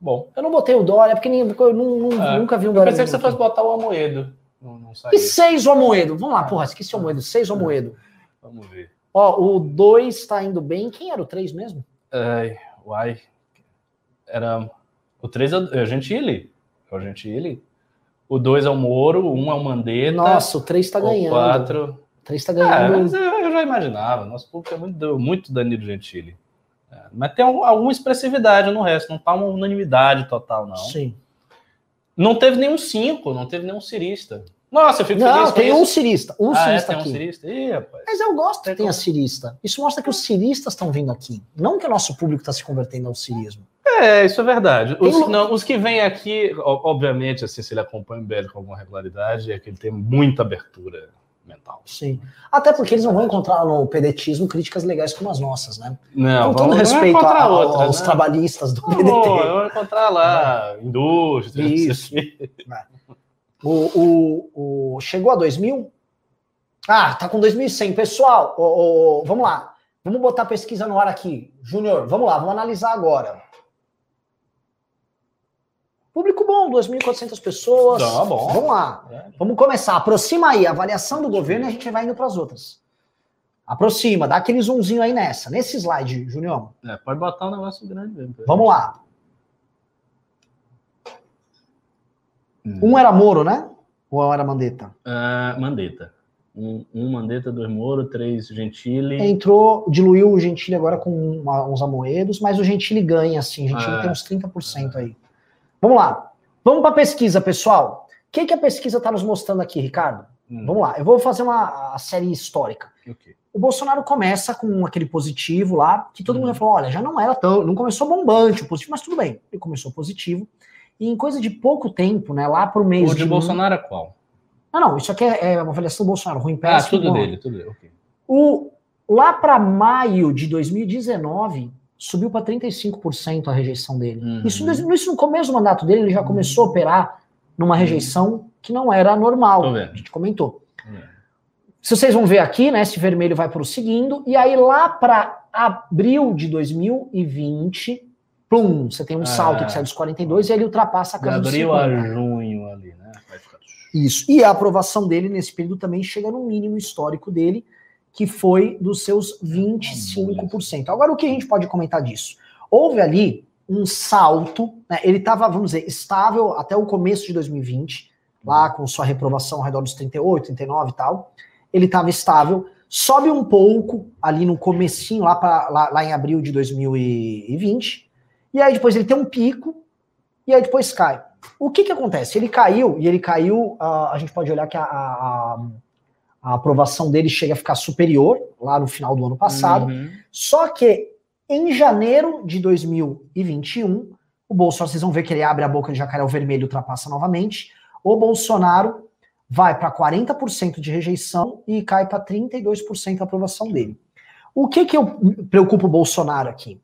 Bom. Eu não botei o Dória, é porque nem, eu não, não, é. nunca vi um Dória. Eu pensei que você fosse botar o Amoedo. Não, não e 6 o Amoedo. Vamos lá, ah. porra, esqueci o Amoedo. 6 o Amoedo. Vamos ver. Ó, o 2 está indo bem. Quem era o 3 mesmo? Ai, uai. Era. O 3 é o Gentili. É o Gentili. O 2 é o Moro, o 1 um é o Mandetta. Nossa, o 3 está ganhando. O 4. O 3 está ganhando. É, eu, já imaginava. Nosso público é muito, muito Danilo Gentili. É, mas tem alguma expressividade no resto, não está uma unanimidade total, não. Sim. Não teve nenhum 5, não teve nenhum cirista. Nossa, eu fico não, feliz. tem um cirista. Um ah, cirista é, tem aqui. um cirista? Ih. Mas eu gosto que tenha cirista. Isso mostra que os ciristas estão vindo aqui. Não que o nosso público está se convertendo ao cirismo. É, isso é verdade. Os, um... não, os que vêm aqui, obviamente, assim, se ele acompanha o BL com alguma regularidade, é que ele tem muita abertura mental. Sim. Até porque eles não vão encontrar no pedetismo críticas legais como as nossas, né? Não, Com todo respeito a, outra, aos né? trabalhistas do PDT. Não, vão encontrar lá, é. indústria. Isso. É. O, o, o, chegou a 2000? Ah, tá com 2.100. Pessoal, o, o, vamos lá. Vamos botar a pesquisa no ar aqui. Júnior, vamos lá, vamos analisar agora. Público bom, 2.400 pessoas. Tá bom. Vamos lá. É. Vamos começar. Aproxima aí a avaliação do governo e a gente vai indo para as outras. Aproxima, dá aquele zoomzinho aí nessa. Nesse slide, Junião. É, pode botar um negócio grande mesmo. Vamos lá. Hum. Um era Moro, né? Ou era Mandetta? Uh, Mandetta. Um, um Mandetta, dois Moro, três Gentili. Entrou, diluiu o Gentili agora com uma, uns amoedos, mas o Gentili ganha, assim. O Gentili uh, tem uns 30% aí. Vamos lá. Vamos para a pesquisa, pessoal. O que, que a pesquisa está nos mostrando aqui, Ricardo? Hum. Vamos lá. Eu vou fazer uma série histórica. Okay. O Bolsonaro começa com aquele positivo lá, que todo hum. mundo falou: olha, já não era tão. Não começou bombante o positivo, mas tudo bem. Ele começou positivo. E em coisa de pouco tempo, né? Lá para o mês. O de, de Bolsonaro é qual? Não, não, isso aqui é, é uma avaliação do Bolsonaro, ruim péssimo. Ah, tudo bom. dele, tudo dele, ok. O, lá para maio de 2019, subiu para 35% a rejeição dele. Uhum. Isso, isso no começo do mandato dele, ele já começou a operar numa rejeição que não era normal. A gente comentou. Uhum. Se vocês vão ver aqui, né, esse vermelho vai prosseguindo, e aí lá para abril de 2020, plum, você tem um ah, salto que sai dos 42 e ele ultrapassa a casa de abril a junho ali, né? Isso. E a aprovação dele nesse período também chega no mínimo histórico dele, que foi dos seus 25%. Agora, o que a gente pode comentar disso? Houve ali um salto, né? ele estava, vamos dizer, estável até o começo de 2020, lá com sua reprovação ao redor dos 38, 39 e tal. Ele estava estável, sobe um pouco ali no comecinho, lá, pra, lá, lá em abril de 2020, e aí depois ele tem um pico, e aí depois cai. O que que acontece? Ele caiu, e ele caiu, uh, a gente pode olhar que a, a, a aprovação dele chega a ficar superior lá no final do ano passado. Uhum. Só que em janeiro de 2021, o Bolsonaro, vocês vão ver que ele abre a boca de jacaré vermelho e ultrapassa novamente. O Bolsonaro vai para 40% de rejeição e cai para 32% a aprovação dele. O que que eu preocupo o Bolsonaro aqui?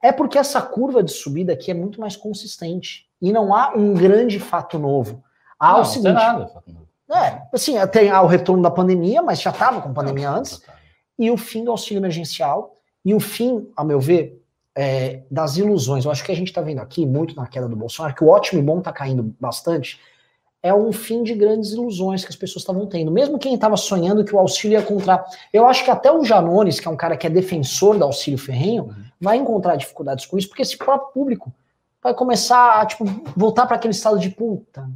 É porque essa curva de subida aqui é muito mais consistente e não há um grande fato novo. Há não, o seguinte, não nada, fato novo. É, assim, tem o retorno da pandemia, mas já estava com pandemia antes, e o fim do auxílio emergencial, e o fim, a meu ver, é, das ilusões. Eu acho que a gente está vendo aqui, muito na queda do Bolsonaro, que o ótimo e bom está caindo bastante, é um fim de grandes ilusões que as pessoas estavam tendo. Mesmo quem estava sonhando que o auxílio ia encontrar. Eu acho que até o Janones, que é um cara que é defensor do auxílio ferrenho, uhum. vai encontrar dificuldades com isso, porque esse próprio público vai começar a tipo, voltar para aquele estado de puta,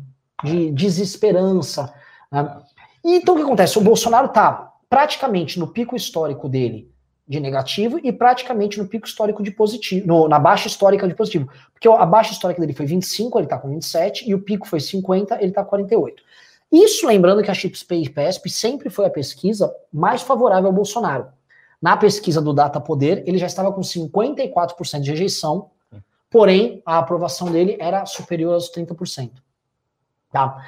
de desesperança. Né? E então o que acontece? O Bolsonaro está praticamente no pico histórico dele de negativo e praticamente no pico histórico de positivo, no, na baixa histórica de positivo. Porque a baixa histórica dele foi 25, ele está com 27, e o pico foi 50, ele está com 48. Isso lembrando que a Chipspay e PESP sempre foi a pesquisa mais favorável ao Bolsonaro. Na pesquisa do Data Poder, ele já estava com 54% de rejeição porém a aprovação dele era superior aos 30%. Tá?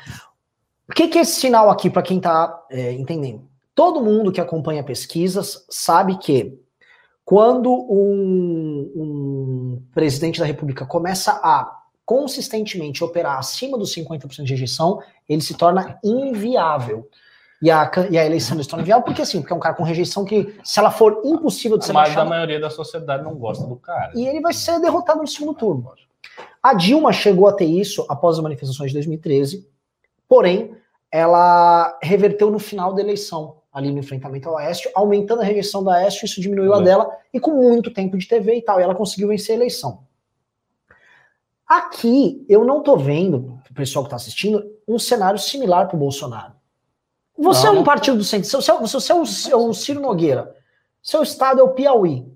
O que, que é esse sinal aqui para quem está é, entendendo? Todo mundo que acompanha pesquisas sabe que quando um, um presidente da República começa a consistentemente operar acima dos 50% de rejeição, ele se torna inviável. E a, e a eleição se torna inviável porque assim, porque é um cara com rejeição que, se ela for impossível de ser Mas baixada, a maioria da sociedade não gosta do cara. E ele vai ser derrotado no segundo turno. A Dilma chegou a ter isso após as manifestações de 2013, porém, ela reverteu no final da eleição, ali no enfrentamento ao Oeste, aumentando a rejeição da Oeste, isso diminuiu a dela, e com muito tempo de TV e tal, e ela conseguiu vencer a eleição. Aqui, eu não tô vendo, o pessoal que tá assistindo, um cenário similar pro Bolsonaro. Você não, é um não. partido do centro, você, você é, o, é Ciro Nogueira, seu estado é o Piauí.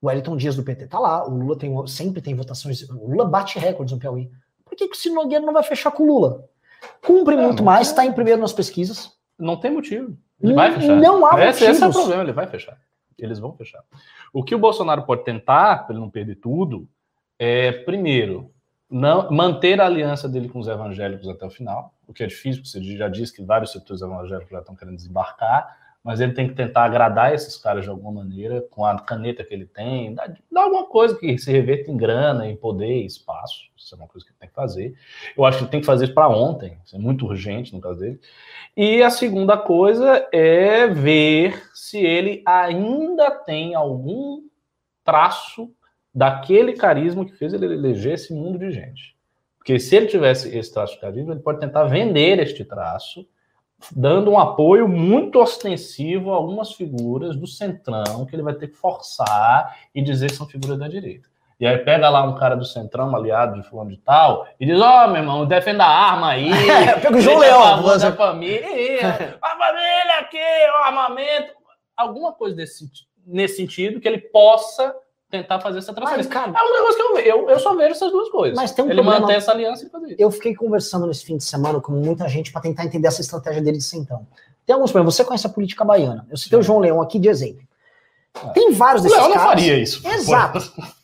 O Wellington Dias do PT tá lá, o Lula tem, sempre tem votações, o Lula bate recordes no Piauí. Por que, que o Ciro Nogueira não vai fechar com o Lula? Cumpre é, muito mais, está em primeiro nas pesquisas. Não tem motivo. Ele vai fechar. Não há esse, esse é o problema, ele vai fechar. Eles vão fechar. O que o Bolsonaro pode tentar, para ele não perder tudo, é, primeiro, não, manter a aliança dele com os evangélicos até o final, o que é difícil, porque você já disse que vários setores evangélicos já estão querendo desembarcar, mas ele tem que tentar agradar esses caras de alguma maneira, com a caneta que ele tem, dar, alguma coisa que se reverta em grana, em poder, espaço. Isso é uma coisa que ele tem que fazer. Eu acho que ele tem que fazer isso para ontem, isso é muito urgente no caso dele. E a segunda coisa é ver se ele ainda tem algum traço daquele carisma que fez ele eleger esse mundo de gente. Porque se ele tivesse esse traço de carisma, ele pode tentar vender este traço dando um apoio muito ostensivo a algumas figuras do centrão que ele vai ter que forçar e dizer que são figuras da direita. E aí pega lá um cara do centrão, um aliado de fulano de tal, e diz, ó, oh, meu irmão, defenda a arma aí. pega o João Leão. Você... da família. a família aqui, o armamento. Alguma coisa desse, nesse sentido que ele possa tentar fazer essa transferência. Mas, cara, é um negócio que eu, eu, eu só vejo essas duas coisas. Mas tem um Ele problema. mantém essa aliança e fazer isso. Eu fiquei conversando nesse fim de semana com muita gente para tentar entender essa estratégia dele de centrão. Tem alguns problemas. Você conhece a política baiana. Eu citei Sim. o João Leão aqui de exemplo. É. Tem vários desses o Leão caras. não faria isso. Exato.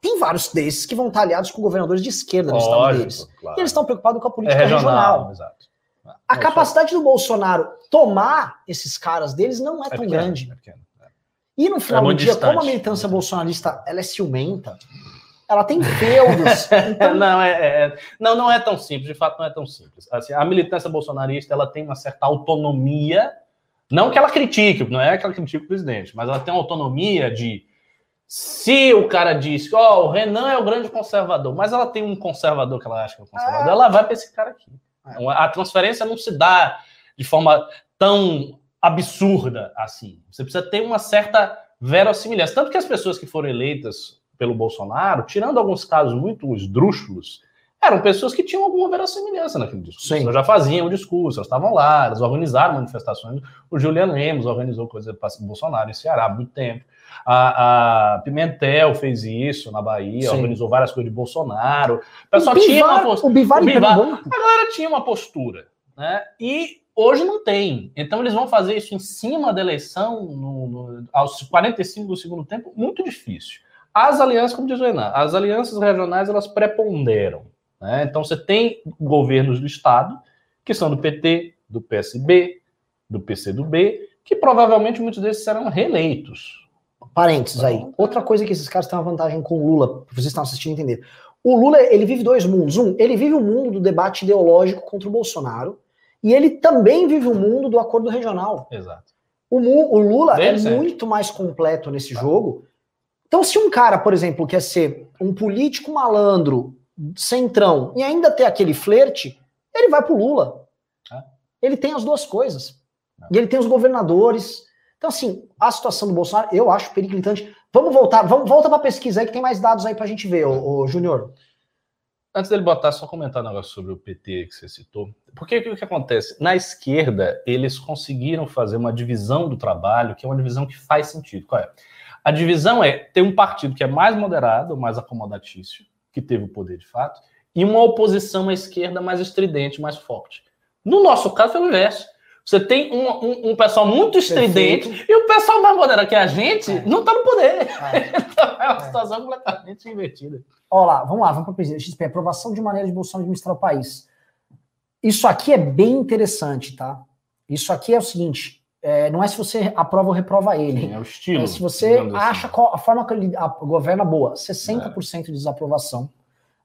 Tem vários desses que vão estar aliados com governadores de esquerda no Lógico, estado deles. Claro. E eles estão preocupados com a política é regional. regional. Exato. A capacidade do Bolsonaro tomar esses caras deles não é, é tão pequeno, grande. É pequeno. E no final é do dia, distante. como a militância bolsonarista ela é ciumenta, ela tem feudos. Então... não, é, é, não, não é tão simples, de fato não é tão simples. Assim, a militância bolsonarista ela tem uma certa autonomia, não que ela critique, não é que ela critique o presidente, mas ela tem uma autonomia de se o cara diz que oh, o Renan é o grande conservador, mas ela tem um conservador que ela acha que é o conservador, é. ela vai para esse cara aqui. Então, a transferência não se dá de forma tão absurda assim. Você precisa ter uma certa verossimilhança. Tanto que as pessoas que foram eleitas pelo Bolsonaro, tirando alguns casos muito esdrúxulos, eram pessoas que tinham alguma verossimilhança naquele discurso. Sim. Elas já faziam o discurso, elas estavam lá, elas organizaram manifestações. O Juliano Lemos organizou coisa para o Bolsonaro em Ceará há muito tempo. A, a, Pimentel fez isso na Bahia, Sim. organizou várias coisas de Bolsonaro. O pessoal o Bivar, tinha uma postura. O Bivar, o Bivar, a galera tinha uma postura. Né? E Hoje não tem. Então eles vão fazer isso em cima da eleição, no, no, aos 45 do segundo tempo, muito difícil. As alianças, como diz o Renan, as alianças regionais elas preponderam. Né? Então você tem governos do Estado, que são do PT, do PSB, do PCdoB, que provavelmente muitos desses serão reeleitos. Parênteses aí. Então, Outra coisa que esses caras têm uma vantagem com o Lula, vocês estão assistindo entender. O Lula, ele vive dois mundos. Um, ele vive o mundo do debate ideológico contra o Bolsonaro, e ele também vive o mundo do acordo regional. Exato. O, o Lula é muito mais completo nesse tá. jogo. Então, se um cara, por exemplo, quer ser um político malandro, centrão, e ainda ter aquele flerte, ele vai pro Lula. É. Ele tem as duas coisas. É. E ele tem os governadores. Então, assim, a situação do Bolsonaro, eu acho periclitante. Vamos voltar, vamos volta para a pesquisa aí que tem mais dados aí para a gente ver, ô, ô Júnior. Antes dele botar, só comentar um negócio sobre o PT que você citou. Porque o que acontece? Na esquerda, eles conseguiram fazer uma divisão do trabalho, que é uma divisão que faz sentido. Qual é? A divisão é ter um partido que é mais moderado, mais acomodatício, que teve o poder de fato, e uma oposição à esquerda mais estridente, mais forte. No nosso caso, foi o inverso. Você tem um, um, um pessoal muito estridente Perfeito. e o pessoal mais moderado que a gente é. não está no poder. É, é uma é. situação completamente invertida. Olha lá, vamos lá, vamos para o presidente XP. Aprovação de maneira de Bolsonaro administrar o país. Isso aqui é bem interessante, tá? Isso aqui é o seguinte: é, não é se você aprova ou reprova ele. Sim, é o estilo. É se você assim. acha assim. qual, a forma que ele a, governa boa. 60% é. de desaprovação.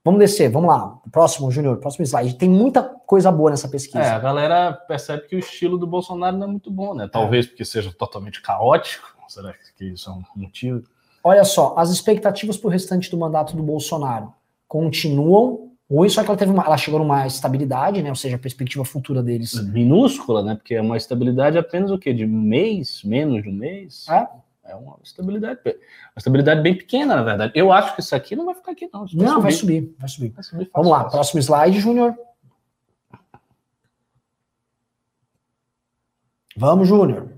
Vamos descer, vamos lá. Próximo, Júnior, próximo slide. Tem muita coisa boa nessa pesquisa. É, a galera percebe que o estilo do Bolsonaro não é muito bom, né? Talvez é. porque seja totalmente caótico. Será que isso é um motivo? Olha só, as expectativas para o restante do mandato do Bolsonaro continuam ruins, só que ela teve uma, ela chegou numa estabilidade, né? Ou seja, a perspectiva futura deles. Minúscula, né? Porque é uma estabilidade apenas o quê? De um mês, menos de um mês? É. É uma estabilidade, uma estabilidade bem pequena, na verdade. Eu acho que isso aqui não vai ficar aqui, não. Vai não, subir. vai subir, vai subir. Vai subir Vamos lá, fácil. próximo slide, Júnior. Vamos, Júnior.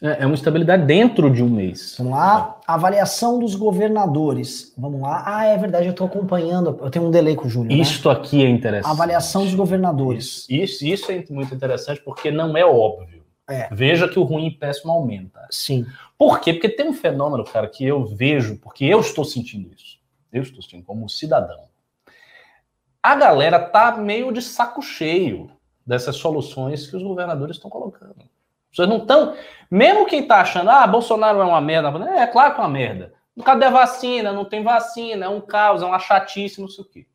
É, é uma estabilidade dentro de um mês. Vamos lá. Avaliação dos governadores. Vamos lá. Ah, é verdade, eu estou acompanhando. Eu tenho um delay com o Júnior. Isto né? aqui é interessante. Avaliação dos governadores. Isso, isso é muito interessante porque não é óbvio. É. Veja que o ruim e péssimo aumenta. Sim. Por quê? Porque tem um fenômeno, cara, que eu vejo, porque eu estou sentindo isso. Eu estou sentindo como cidadão. A galera tá meio de saco cheio dessas soluções que os governadores estão colocando. Vocês não estão. Mesmo quem está achando, ah, Bolsonaro é uma merda, é, é claro que é uma merda. Cadê a vacina? Não tem vacina, é um caos, é uma chatice, não sei o quê.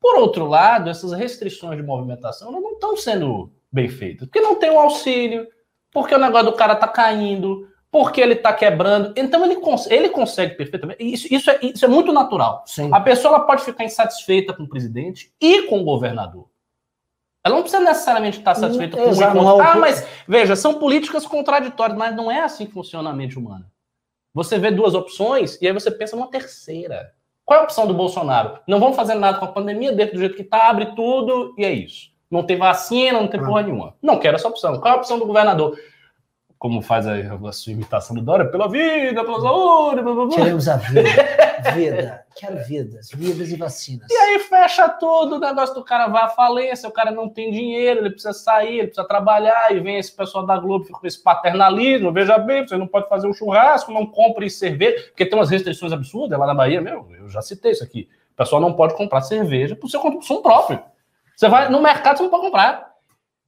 Por outro lado, essas restrições de movimentação não estão sendo bem feitas. Porque não tem o auxílio, porque o negócio do cara tá caindo, porque ele tá quebrando. Então ele, cons ele consegue perfeitamente. Isso, isso, é, isso é muito natural. Sim. A pessoa ela pode ficar insatisfeita com o presidente e com o governador. Ela não precisa necessariamente estar satisfeita com Exato, o Ah, mas veja, são políticas contraditórias, mas não é assim que funciona a mente humana. Você vê duas opções e aí você pensa numa terceira. Qual é a opção do Bolsonaro? Não vamos fazer nada com a pandemia, dentro do jeito que está, abre tudo e é isso. Não tem vacina, não tem ah. porra nenhuma. Não quero essa opção. Qual é a opção do governador? Como faz a, a sua imitação do Dória? Pela vida, pela saúde, blá, blá, blá. Queremos a vida. vida. Quero vidas. Vidas e vacinas. E aí fecha tudo, o negócio do cara vai à falência, o cara não tem dinheiro, ele precisa sair, ele precisa trabalhar, e vem esse pessoal da Globo com esse paternalismo, veja bem, você não pode fazer um churrasco, não compre cerveja, porque tem umas restrições absurdas lá na Bahia, meu, eu já citei isso aqui. O pessoal não pode comprar cerveja por seu consumo próprio. Você vai no mercado, você não pode comprar.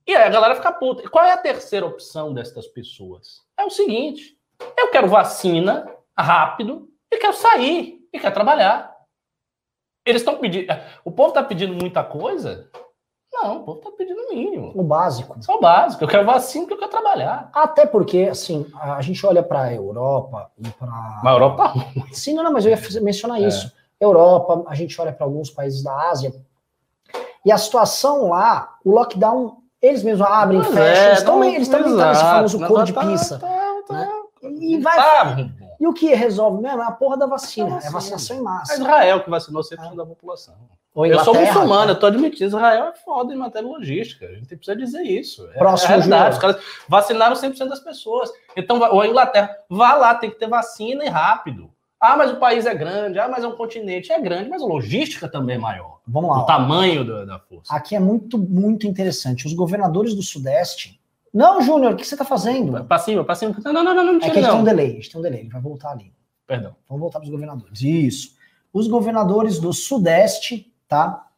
E aí a galera fica puta. E qual é a terceira opção destas pessoas? É o seguinte: eu quero vacina rápido e quero sair e quero trabalhar. Eles estão pedindo. O povo está pedindo muita coisa? Não, o povo está pedindo o mínimo. O básico. Só o básico. Eu quero vacina porque eu quero trabalhar. Até porque, assim, a gente olha para a Europa e para. Mas a Europa tá Sim, não, não, mas eu ia mencionar é. isso. Europa, a gente olha para alguns países da Ásia, e a situação lá, o lockdown, eles mesmos abrem, e fecham, é, eles estão eles estão esse famoso cor de tá, pizza. Tá, tá, né? E vai. Tá. E o que resolve mesmo é a porra da vacina, é vacinação em massa. É Israel que vacinou 100% é. da população. eu sou muçulmano, né? eu tô admitindo, Israel é foda em matéria logística. A gente precisa dizer isso. É, Próximo é. Os caras vacinaram 100% das pessoas. Então, ou a Inglaterra, vá lá, tem que ter vacina e rápido. Ah, mas o país é grande. Ah, mas é um continente. É grande, mas a logística também é maior. Vamos lá. O ó. tamanho da, da força. Aqui é muito, muito interessante. Os governadores do Sudeste. Não, Júnior, o que você está fazendo? Para cima. Não, não, não, não. não é que a gente tem um delay, a gente tem um delay. Ele vai voltar ali. Perdão. Vamos voltar para os governadores. Isso. Os governadores do Sudeste, tá?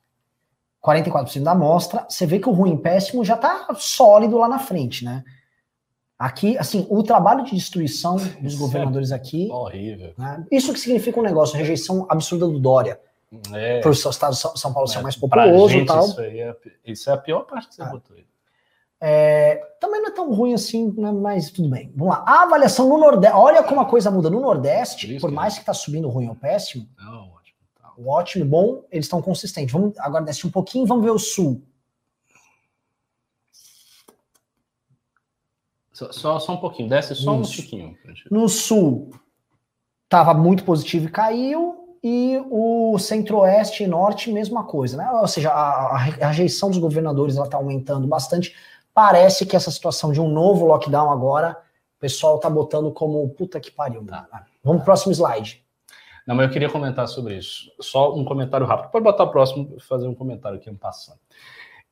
44% da amostra. Você vê que o ruim péssimo já está sólido lá na frente, né? Aqui, assim, o trabalho de destruição dos governadores aqui. Horrível. Né, isso que significa um negócio, rejeição absurda do Dória. É. Para o estado de São Paulo ser é, mais populoso e tal. Isso, é, isso é a pior parte que você ah. botou aí. É, também não é tão ruim assim, né, mas tudo bem. Vamos lá. A avaliação no Nordeste. Olha como a coisa muda. No Nordeste, por mais que está subindo ruim ou péssimo, não, ótimo, tá. o ótimo, bom, eles estão consistentes. Vamos agora desce um pouquinho, vamos ver o Sul. Só, só, só um pouquinho, desce só Isso. um pouquinho. No sul, estava muito positivo e caiu, e o centro-oeste e norte, mesma coisa, né? Ou seja, a, a rejeição dos governadores está aumentando bastante. Parece que essa situação de um novo lockdown agora, o pessoal está botando como puta que pariu. Tá. Vamos pro próximo slide. Não, mas eu queria comentar sobre isso. Só um comentário rápido. Pode botar o próximo, fazer um comentário aqui, um passando.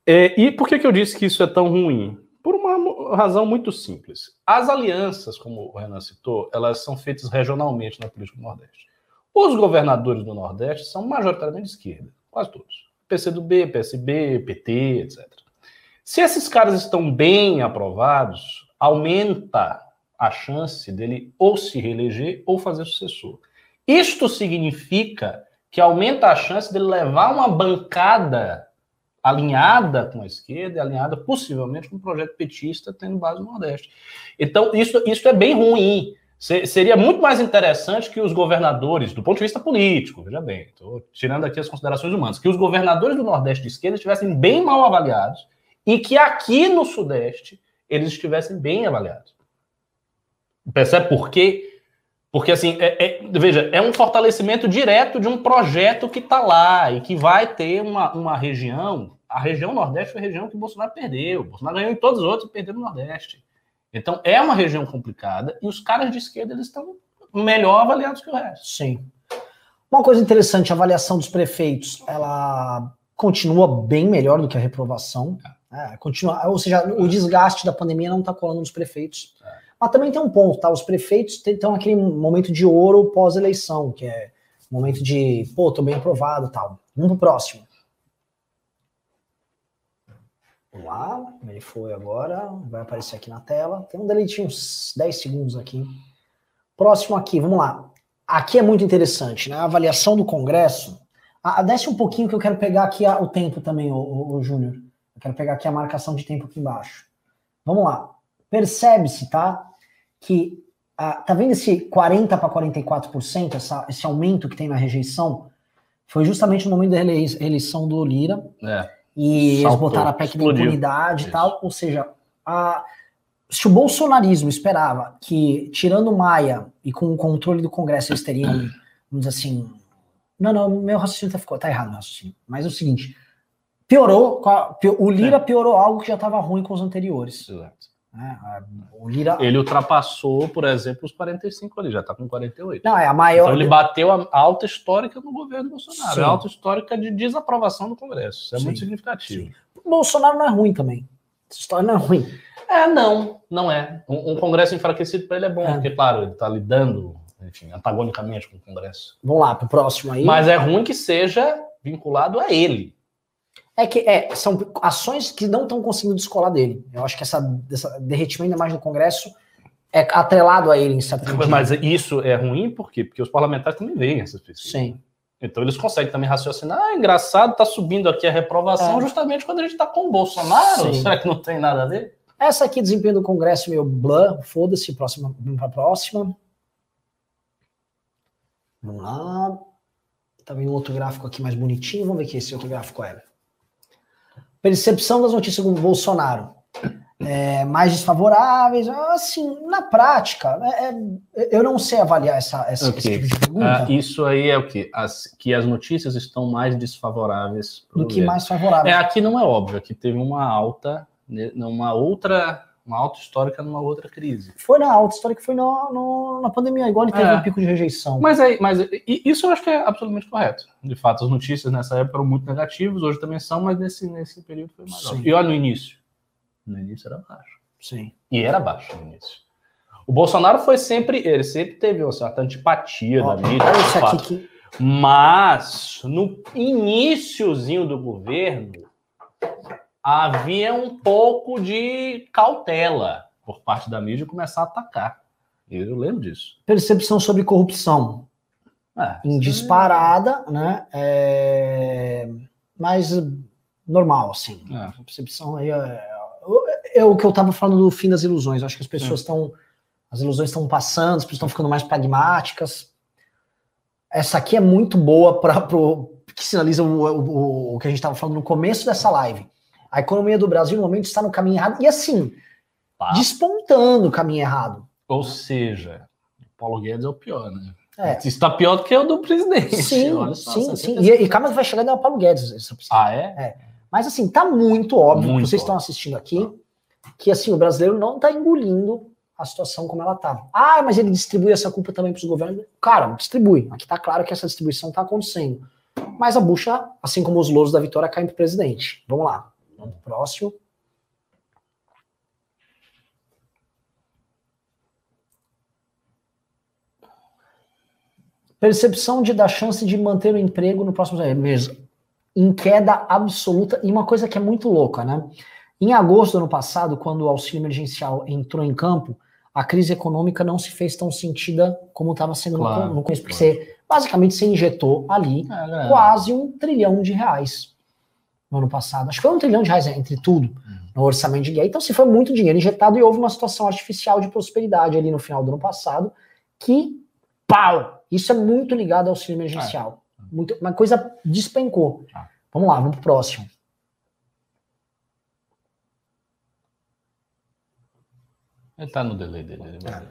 É, e por que, que eu disse que isso é tão ruim? por uma razão muito simples. As alianças, como o Renan citou, elas são feitas regionalmente na política do Nordeste. Os governadores do Nordeste são majoritariamente de esquerda, quase todos. PCdoB, PSB, PT, etc. Se esses caras estão bem aprovados, aumenta a chance dele ou se reeleger ou fazer sucessor. Isto significa que aumenta a chance dele levar uma bancada alinhada com a esquerda e alinhada possivelmente com o projeto petista tendo base no Nordeste. Então, isso, isso é bem ruim. Seria muito mais interessante que os governadores, do ponto de vista político, veja bem, estou tirando aqui as considerações humanas, que os governadores do Nordeste de esquerda estivessem bem mal avaliados e que aqui no Sudeste eles estivessem bem avaliados. Percebe por quê? Porque, assim, é, é, veja, é um fortalecimento direto de um projeto que está lá e que vai ter uma, uma região. A região Nordeste foi a região que o Bolsonaro perdeu. O Bolsonaro ganhou em todos os outros e perdeu no Nordeste. Então, é uma região complicada e os caras de esquerda eles estão melhor avaliados que o resto. Sim. Uma coisa interessante, a avaliação dos prefeitos, ela continua bem melhor do que a reprovação. É, continua, ou seja, o desgaste da pandemia não está colando nos prefeitos. É. Mas também tem um ponto, tá? Os prefeitos estão aquele momento de ouro pós-eleição, que é momento de, pô, tô bem aprovado tal. Vamos pro próximo. Lá, ele foi agora, vai aparecer aqui na tela. Tem um delete uns 10 segundos aqui. Próximo aqui, vamos lá. Aqui é muito interessante, né? A avaliação do Congresso. Ah, desce um pouquinho que eu quero pegar aqui o tempo também, o, o, o Júnior. Eu quero pegar aqui a marcação de tempo aqui embaixo. Vamos lá. Percebe-se, tá? Que ah, tá vendo esse 40 para 44%, essa, esse aumento que tem na rejeição? Foi justamente no momento da reeleição do Lira. É e Saltou, eles botaram a PEC explodiu. da impunidade e tal. Ou seja, a, se o bolsonarismo esperava que, tirando Maia e com o controle do Congresso, eles teriam, vamos dizer assim. Não, não, meu raciocínio tá, tá errado, meu raciocínio. Mas é o seguinte: piorou, o Lira é. piorou algo que já estava ruim com os anteriores. Exato. É, o Lira... Ele ultrapassou, por exemplo, os 45 ali, já está com 48. Não, é a maior. Então ele bateu a alta histórica no governo Bolsonaro, Sim. a alta histórica de desaprovação do Congresso. Isso é Sim. muito significativo. Sim. O Bolsonaro não é ruim também. Essa história não é ruim. É, não, não é. Um, um Congresso enfraquecido para ele é bom, é. porque, claro, ele está lidando, enfim, antagonicamente com o Congresso. Vamos lá, para o próximo aí. Mas é ruim que seja vinculado a ele. É que é, são ações que não estão conseguindo descolar dele. Eu acho que essa, essa derretimento da imagem do Congresso é atrelado a ele em certo sentido. Mas isso é ruim por quê? Porque os parlamentares também veem essas pesquisas. Sim. Então eles conseguem também raciocinar. Ah, engraçado, tá subindo aqui a reprovação é. justamente quando a gente tá com o Bolsonaro. Sim. Será que não tem nada a ver? Essa aqui, desempenho do Congresso, meio blá, foda-se, próxima, pra próxima. Vamos lá. Tá vendo um outro gráfico aqui mais bonitinho. Vamos ver que esse outro gráfico era. Percepção das notícias com Bolsonaro. É, mais desfavoráveis, assim, na prática, é, é, eu não sei avaliar essa, essa okay. esse tipo de pergunta. Uh, isso aí é o que? As, que as notícias estão mais desfavoráveis do que mais favoráveis. É, aqui não é óbvio, aqui teve uma alta, né, uma outra uma alta histórica numa outra crise. Foi na alta histórica, foi no, no, na pandemia, igual ele teve é. um pico de rejeição. Mas, aí, mas isso eu acho que é absolutamente correto. De fato, as notícias nessa época eram muito negativas, hoje também são, mas nesse, nesse período foi mais alto. E olha no início. No início era baixo. Sim. E era baixo no início. O Bolsonaro foi sempre, ele sempre teve uma certa antipatia Ó, da mídia. Olha isso aqui que... Mas no iníciozinho do governo, havia um pouco de cautela por parte da mídia começar a atacar. Eu lembro disso. Percepção sobre corrupção. É, em disparada, é... né? É... Mas normal, assim. É. percepção aí é... é o que eu estava falando do fim das ilusões. Eu acho que as pessoas estão. As ilusões estão passando, as pessoas estão ficando mais pragmáticas. Essa aqui é muito boa para que sinaliza o, o, o que a gente estava falando no começo dessa live a economia do Brasil no momento está no caminho errado e assim, tá. despontando o caminho errado. Ou seja, o Paulo Guedes é o pior, né? É. Está pior do que o do presidente. Sim, só, sim, sim. E, e calma, vai chegar no Paulo Guedes. Ah, é? é? Mas assim, tá muito óbvio, muito vocês óbvio. estão assistindo aqui, que assim, o brasileiro não está engolindo a situação como ela tá. Ah, mas ele distribui essa culpa também para os governos. Cara, distribui. Aqui tá claro que essa distribuição está acontecendo. Mas a bucha, assim como os louros da vitória, caem para o presidente. Vamos lá. Vamos próximo. Percepção de, da chance de manter o emprego no próximo mês. Em queda absoluta. E uma coisa que é muito louca, né? Em agosto do ano passado, quando o auxílio emergencial entrou em campo, a crise econômica não se fez tão sentida como estava sendo claro, no começo, porque claro. você, basicamente você injetou ali é, quase um trilhão de reais no ano passado. Acho que foi um trilhão de reais né, entre tudo uhum. no orçamento de guerra. Então, se foi muito dinheiro injetado e houve uma situação artificial de prosperidade ali no final do ano passado, que, pau! Isso é muito ligado ao auxílio emergencial. É. Muito, uma coisa despencou. Ah. Vamos lá, vamos pro próximo. Ele tá no delay dele. Ele vai...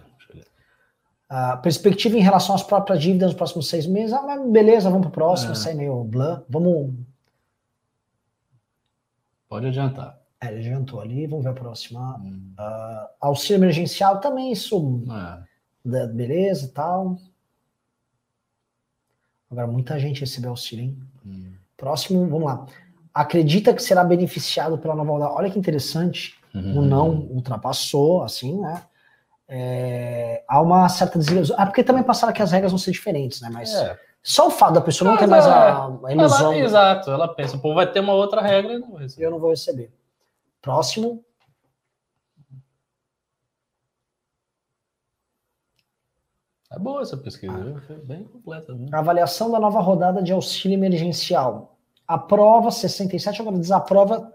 A perspectiva em relação às próprias dívidas nos próximos seis meses, ah, beleza, vamos pro próximo, é. sai meio blã. Vamos. Pode adiantar. É, ele adiantou ali, vamos ver a próxima. Hum. Uh, auxílio emergencial também, isso. É. Beleza e tal. Agora, muita gente recebeu auxílio, hein? Hum. Próximo, vamos lá. Acredita que será beneficiado pela nova rodada. Olha que interessante. Uhum. O não ultrapassou, assim, né? É, há uma certa desilusão. Ah, porque também passaram que as regras vão ser diferentes, né? Mas é. Só o fato da pessoa não ter mais a, a ilusão. Ela, exato, ela pensa, pô, vai ter uma outra regra e não vai Eu não vou receber. Próximo. É boa essa pesquisa, ah. Foi bem completa. Né? Avaliação da nova rodada de auxílio emergencial. Aprova 67, agora desaprova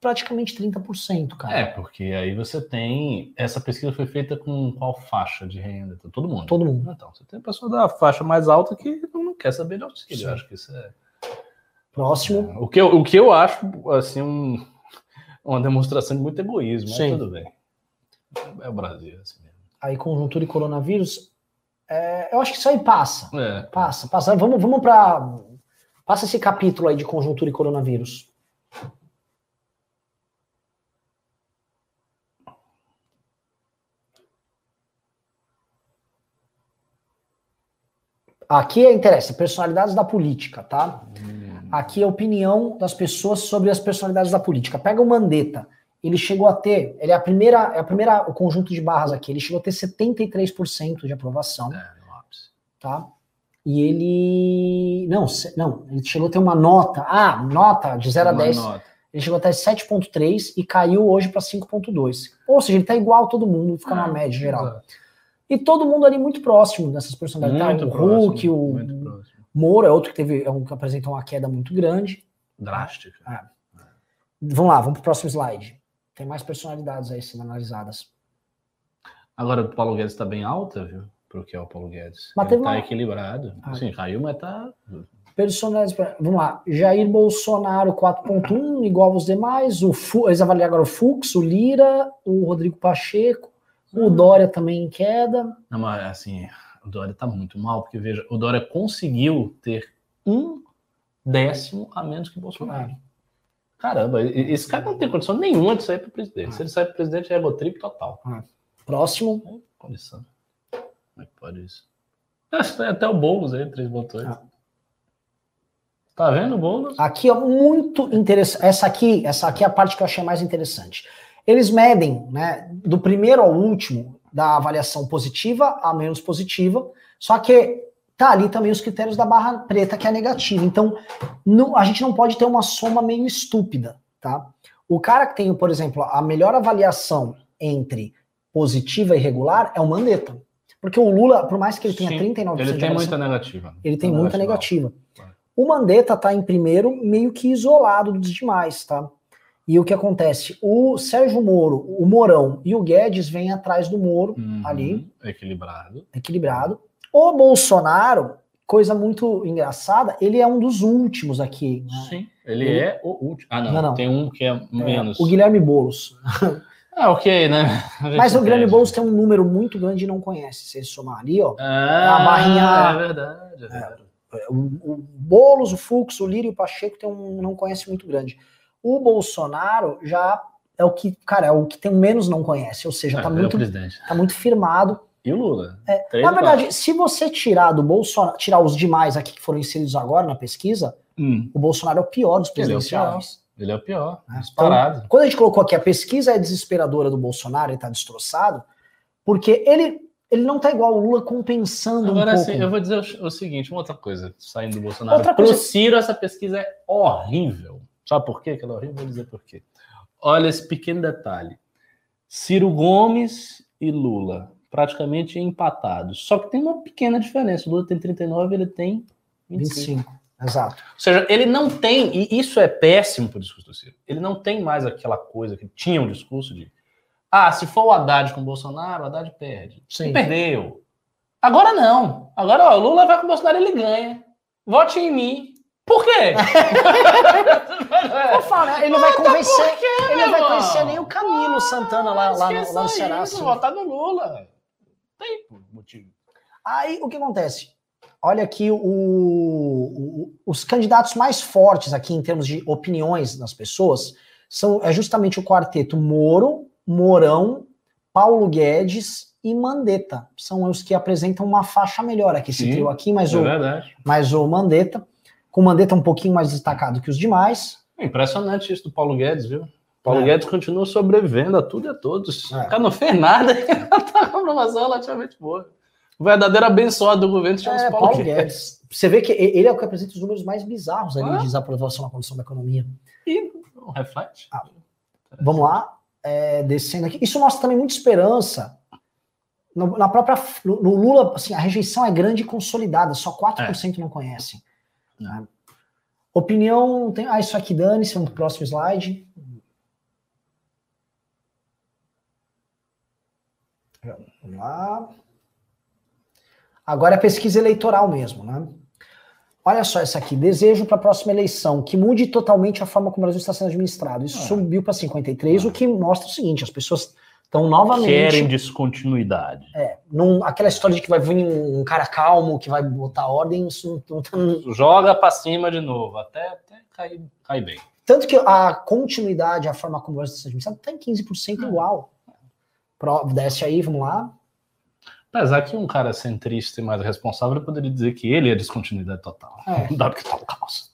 praticamente 30%, cara. É, porque aí você tem. Essa pesquisa foi feita com qual faixa de renda? Então, todo mundo. Todo mundo. Então, você tem a pessoa da faixa mais alta que não quer saber de auxílio. Sim. Eu acho que isso é. Próximo. É, o, que eu, o que eu acho, assim, um, uma demonstração de muito egoísmo, mas Sim. tudo bem. É o Brasil, assim mesmo. Aí, conjuntura e coronavírus. É, eu acho que isso aí passa. É. Passa, passa. Vamos, vamos para. Passa esse capítulo aí de conjuntura e coronavírus. Aqui é interessa, personalidades da política, tá? Aqui é a opinião das pessoas sobre as personalidades da política. Pega o Mandetta. Ele chegou a ter, ele é a primeira, é a primeira o conjunto de barras aqui, ele chegou a ter 73% de aprovação. É, tá? E ele não, não, ele chegou a ter uma nota, ah, nota de 0 a 10. Nota. Ele chegou até 7.3 e caiu hoje para 5.2. Ou seja, ele tá igual a todo mundo, fica na média geral. Exato. E todo mundo ali muito próximo dessas personalidades. Muito o Hulk, o Moro é outro que teve, é um que apresentou uma queda muito grande. Drástica. É. Vamos lá, vamos para o próximo slide. Tem mais personalidades aí sendo analisadas. Agora o Paulo Guedes está bem alta, viu? Para o que é o Paulo Guedes. Mas Ele está uma... equilibrado. Ah. Sim, caiu, mas está. Personalidades. Vamos lá. Jair Bolsonaro 4.1, igual aos demais. O Fu... Eles avaliaram agora o Fux, o Lira, o Rodrigo Pacheco, o Dória também em queda. Não, mas assim, o Dória tá muito mal, porque veja, o Dória conseguiu ter um décimo a menos que o Bolsonaro. Caramba, esse cara não tem condição nenhuma de sair para presidente. Se ele sair para presidente, é egotrip total. Próximo. É, condição. Como é que pode isso? É, até o Boulos aí, três botões. Ah. Tá vendo o Boulos? Aqui, ó, muito interessante. Essa aqui, essa aqui é a parte que eu achei mais interessante. Eles medem, né, do primeiro ao último, da avaliação positiva a menos positiva, só que tá ali também os critérios da barra preta, que é negativa. Então, não, a gente não pode ter uma soma meio estúpida, tá? O cara que tem, por exemplo, a melhor avaliação entre positiva e regular é o Mandetta. Porque o Lula, por mais que ele tenha Sim, 39% ele tem muita negativa. Ele tem muita negativa. O Mandetta tá em primeiro, meio que isolado dos demais, tá? E o que acontece? O Sérgio Moro, o Mourão e o Guedes vêm atrás do Moro uhum, ali. Equilibrado. Equilibrado. O Bolsonaro, coisa muito engraçada, ele é um dos últimos aqui. Né? Sim, ele, ele, é o último. Ah, não, não, não, tem um que é menos. É, o Guilherme Boulos. Ah, ok, né? Mas o Guilherme Boulos tem um número muito grande e não conhece. Se ele somar ali, ó. Ah, é a barrinha. É verdade. É verdade. É, o, o Boulos, o Fux, o Lírio e o Pacheco tem um não conhece muito grande. O Bolsonaro já é o que, cara, é o que tem menos não conhece, ou seja, é, tá, é muito, tá muito firmado. E o Lula? É, na verdade, quatro. se você tirar do Bolsonaro, tirar os demais aqui que foram inseridos agora na pesquisa, hum. o Bolsonaro é o pior dos presidenciais. Ele é o pior, é, disparado. Então, quando a gente colocou aqui a pesquisa é desesperadora do Bolsonaro, ele tá destroçado, porque ele ele não tá igual o Lula compensando Agora, um assim, pouco. eu vou dizer o, o seguinte, uma outra coisa, saindo do Bolsonaro. Outra Pro coisa- Ciro, essa pesquisa é horrível. Sabe por quê que ela é horrível? Vou dizer por quê. Olha esse pequeno detalhe. Ciro Gomes e Lula, praticamente empatados. Só que tem uma pequena diferença. O Lula tem 39, ele tem 25. 25. Exato. Ou seja, ele não tem, e isso é péssimo para o discurso do Ciro, ele não tem mais aquela coisa que tinha um discurso de ah, se for o Haddad com o Bolsonaro, o Haddad perde. Sim. Perdeu. Agora não. Agora, ó, o Lula vai com o Bolsonaro ele ganha. Vote em mim. Por quê? Eu falo? Ele não vai convencer. quê, Ele não vai irmão? nem o Camilo Santana lá, lá, no, lá no Ceará. isso, assim. votar no Lula. Tem motivo. Aí o que acontece? Olha aqui o, o- os candidatos mais fortes aqui em termos de opiniões das pessoas são é justamente o quarteto Moro, Mourão, Paulo Guedes e Mandetta. São os que apresentam uma faixa melhor aqui. Esse Sim, trio aqui, mas é o, verdade. mas o Mandetta. Com o Mandetta um pouquinho mais destacado que os demais. É impressionante isso do Paulo Guedes, viu? Paulo É. Guedes continua sobrevivendo a tudo e a todos. É. O cara não fez nada, ele tá com uma aprovação relativamente boa. O verdadeiro abençoado do governo chama-se É, Paulo, Paulo Guedes. Guedes. Você vê que ele é o que apresenta os números mais bizarros ali Ah. de desaprovação na condição da economia. E não reflete. Ah. Vamos lá, é, descendo aqui. Isso mostra também muita esperança. No, na própria, no, no Lula, assim, a rejeição é grande e consolidada, só 4% não conhecem. Né? Opinião, tem, ah, isso aqui dane-se, vamos pro próximo slide. Vamos lá. Agora é pesquisa eleitoral mesmo, né? Olha só essa aqui. Desejo para a próxima eleição que mude totalmente a forma como o Brasil está sendo administrado. Isso Ah. subiu para 53, o que mostra o seguinte: as pessoas estão novamente. Querem descontinuidade. É, num, aquela história de que vai vir um, cara calmo, que vai botar ordem, isso não, não tá- Joga pra cima de novo, até, até cair, cair bem. Tanto que a continuidade, a forma como o Brasil está administrado, está em 15% igual. Pro, desce aí, vamos lá. Apesar que um cara centrista e mais responsável poderia dizer que ele é descontinuidade total. É. Dado que tá o caos.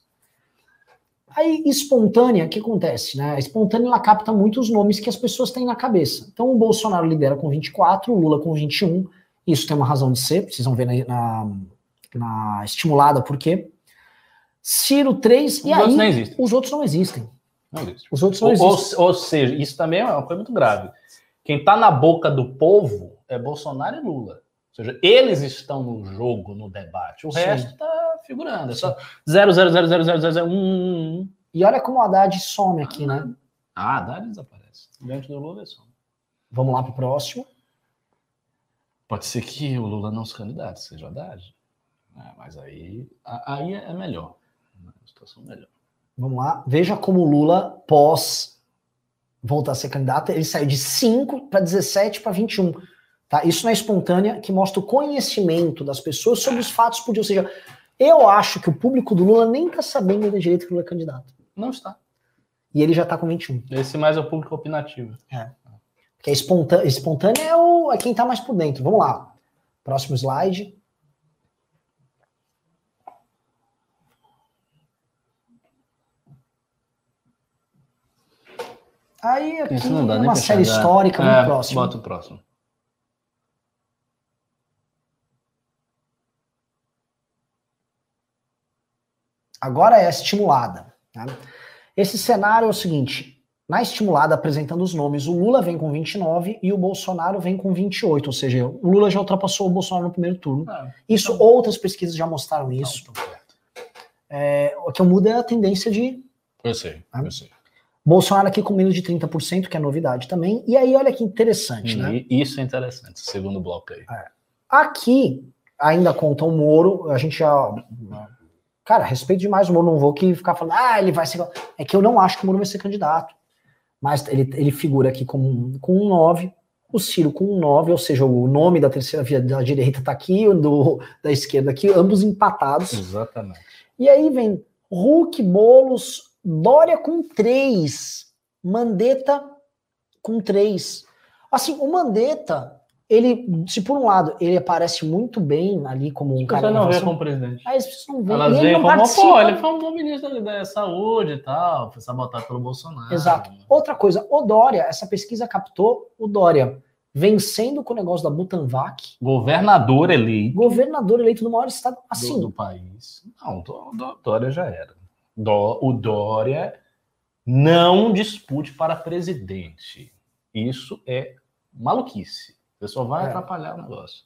Aí, espontânea, o que acontece? Né? A espontânea ela capta muitos nomes que as pessoas têm na cabeça. Então, o Bolsonaro lidera com 24, o Lula com 21. Isso tem uma razão de ser, vocês vão ver na, na, na estimulada por quê. Ciro 3, e Os outros nem aí os outros não existem. Não existe. Os outros não Ou, existem. ou- ou seja, isso também é uma coisa muito grave. Quem está na boca do povo é Bolsonaro e Lula. Ou seja, eles estão no jogo, no debate. O Sim. resto está figurando. É só 0, 0, 0, 0, 0, 0, 0, 1, 1, 1. E olha como o Haddad some aqui, né? Ah, Haddad desaparece. Diante do Lula é só. Vamos lá pro próximo. Pode ser que o Lula não se candidate, seja Haddad. É, mas aí, aí é melhor. É uma situação melhor. Vamos lá. Veja como o Lula, pós voltar a ser candidato, ele saiu de 5 para 17 para 21. Tá? Isso não é espontânea, que mostra o conhecimento das pessoas sobre os fatos por dia. Ou seja, eu acho que o público do Lula nem tá sabendo de direito que o Lula é candidato. Não está. E ele já tá com 21. Esse mais é o público opinativo. Porque a espontânea, espontânea é, o, é quem tá mais por dentro. Vamos lá. Próximo slide. Aí aqui Isso não dá uma série histórica, muito É, próximo. Bota o próximo. Agora é a estimulada. né? Esse cenário é o seguinte: na estimulada, apresentando os nomes, o Lula vem com 29 e o Bolsonaro vem com 28. Ou seja, o Lula já ultrapassou o Bolsonaro no primeiro turno. Ah, Isso, bom. outras pesquisas já mostraram isso. não. É, o que muda é a tendência de Eu sei, Ah. eu sei. Bolsonaro aqui com menos de 30%, que é novidade também. E aí, olha que interessante, né? E Isso é interessante, segundo bloco aí. Aqui, ainda conta o Moro, a gente já. Cara, respeito demais o Moro, não vou aqui ficar falando, ah, ele vai ser. É que eu não acho que o Moro vai ser candidato. Mas ele, ele figura aqui com, com um 9, o Ciro com um 9, ou seja, o nome da terceira via da direita tá aqui, o do, da esquerda aqui, ambos empatados. Exatamente. E aí vem Hulk, Boulos, Dória com 3, Mandetta com 3. Assim, o Mandetta, ele, se por um lado, ele aparece muito bem ali como um cara. não vê como presidente. Aí as pessoas não. Elas ele veem como, pô, ele foi um bom ministro da saúde e tal, foi sabotado pelo Bolsonaro. Exato. Outra coisa, o Dória, essa pesquisa captou o Dória vencendo com o negócio da Butanvac. Governador eleito. Governador eleito do maior estado assim. Do, do país. Não, do, Dória já era. Do, o Dória não dispute para presidente. Isso é maluquice. Você só vai é. atrapalhar o negócio.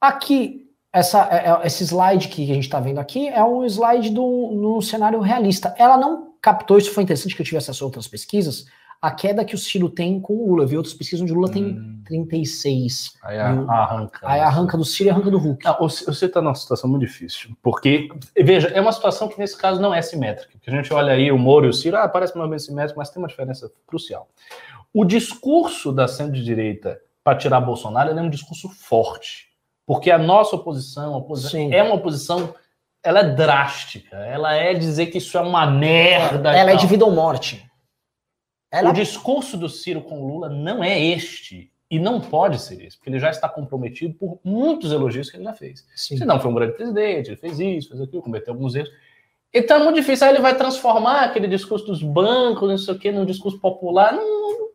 Aqui, essa, é, é, esse slide que a gente está vendo aqui é um slide do, no cenário realista. Ela não captou, isso foi interessante que eu tive acesso a outras pesquisas, a queda que o Ciro tem com o Lula. Eu vi outras pesquisas onde o Lula hum. tem 36. Aí arranca. Aí arranca do Ciro e arranca do Hulk. Não, você está numa situação muito difícil. Porque, veja, é uma situação que nesse caso não é simétrica. Que a gente olha aí o Moro e o Ciro, ah, parece mais ou menos simétrico, mas tem uma diferença crucial. O discurso da centro-direita para tirar Bolsonaro é um discurso forte. Porque a nossa oposição, a oposição é uma oposição, ela é drástica. Ela é dizer que isso é uma merda. Ela é de vida ou morte. Ela... O discurso do Ciro com Lula não é este. E não pode ser esse, porque ele já está comprometido por muitos elogios que ele já fez. Sim. Se não foi um grande presidente, ele fez isso, fez aquilo, cometeu alguns erros. Então é muito difícil. Aí ele vai transformar aquele discurso dos bancos, não sei o quê, num discurso popular. Não,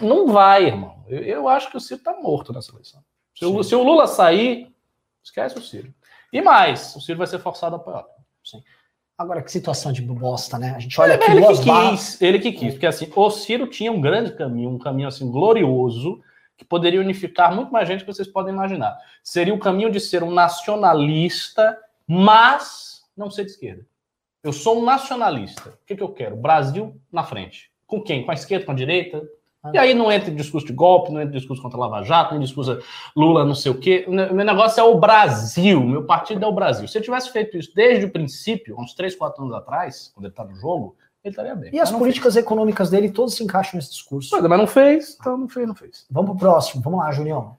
não vai, irmão. Eu, eu acho que o Ciro está morto nessa eleição. Se o, se o, Lula sair, esquece o Ciro. E mais, o Ciro vai ser forçado a apoiar. Sim. Agora, que situação de bosta, né? A gente olha é, aqui ele que quis, ele que quis, porque assim, o Ciro tinha um grande caminho, um caminho assim glorioso, que poderia unificar muito mais gente que vocês podem imaginar. Seria o caminho de ser um nacionalista, mas não ser de esquerda. Eu sou um nacionalista. O que, que eu quero? Brasil na frente. Com quem? Com a esquerda, com a direita? E aí não entra em discurso de golpe, não entra em discurso contra a Lava Jato, nem discurso Lula não sei o quê. Meu negócio é o Brasil, meu partido é o Brasil. Se eu tivesse feito isso desde o princípio, uns 3, 4 anos atrás, quando ele está no jogo, ele estaria bem. E as políticas fez. econômicas dele todas se encaixam nesse discurso. Mas, mas não fez, então não fez, não fez. Vamos pro próximo, vamos lá, Julião.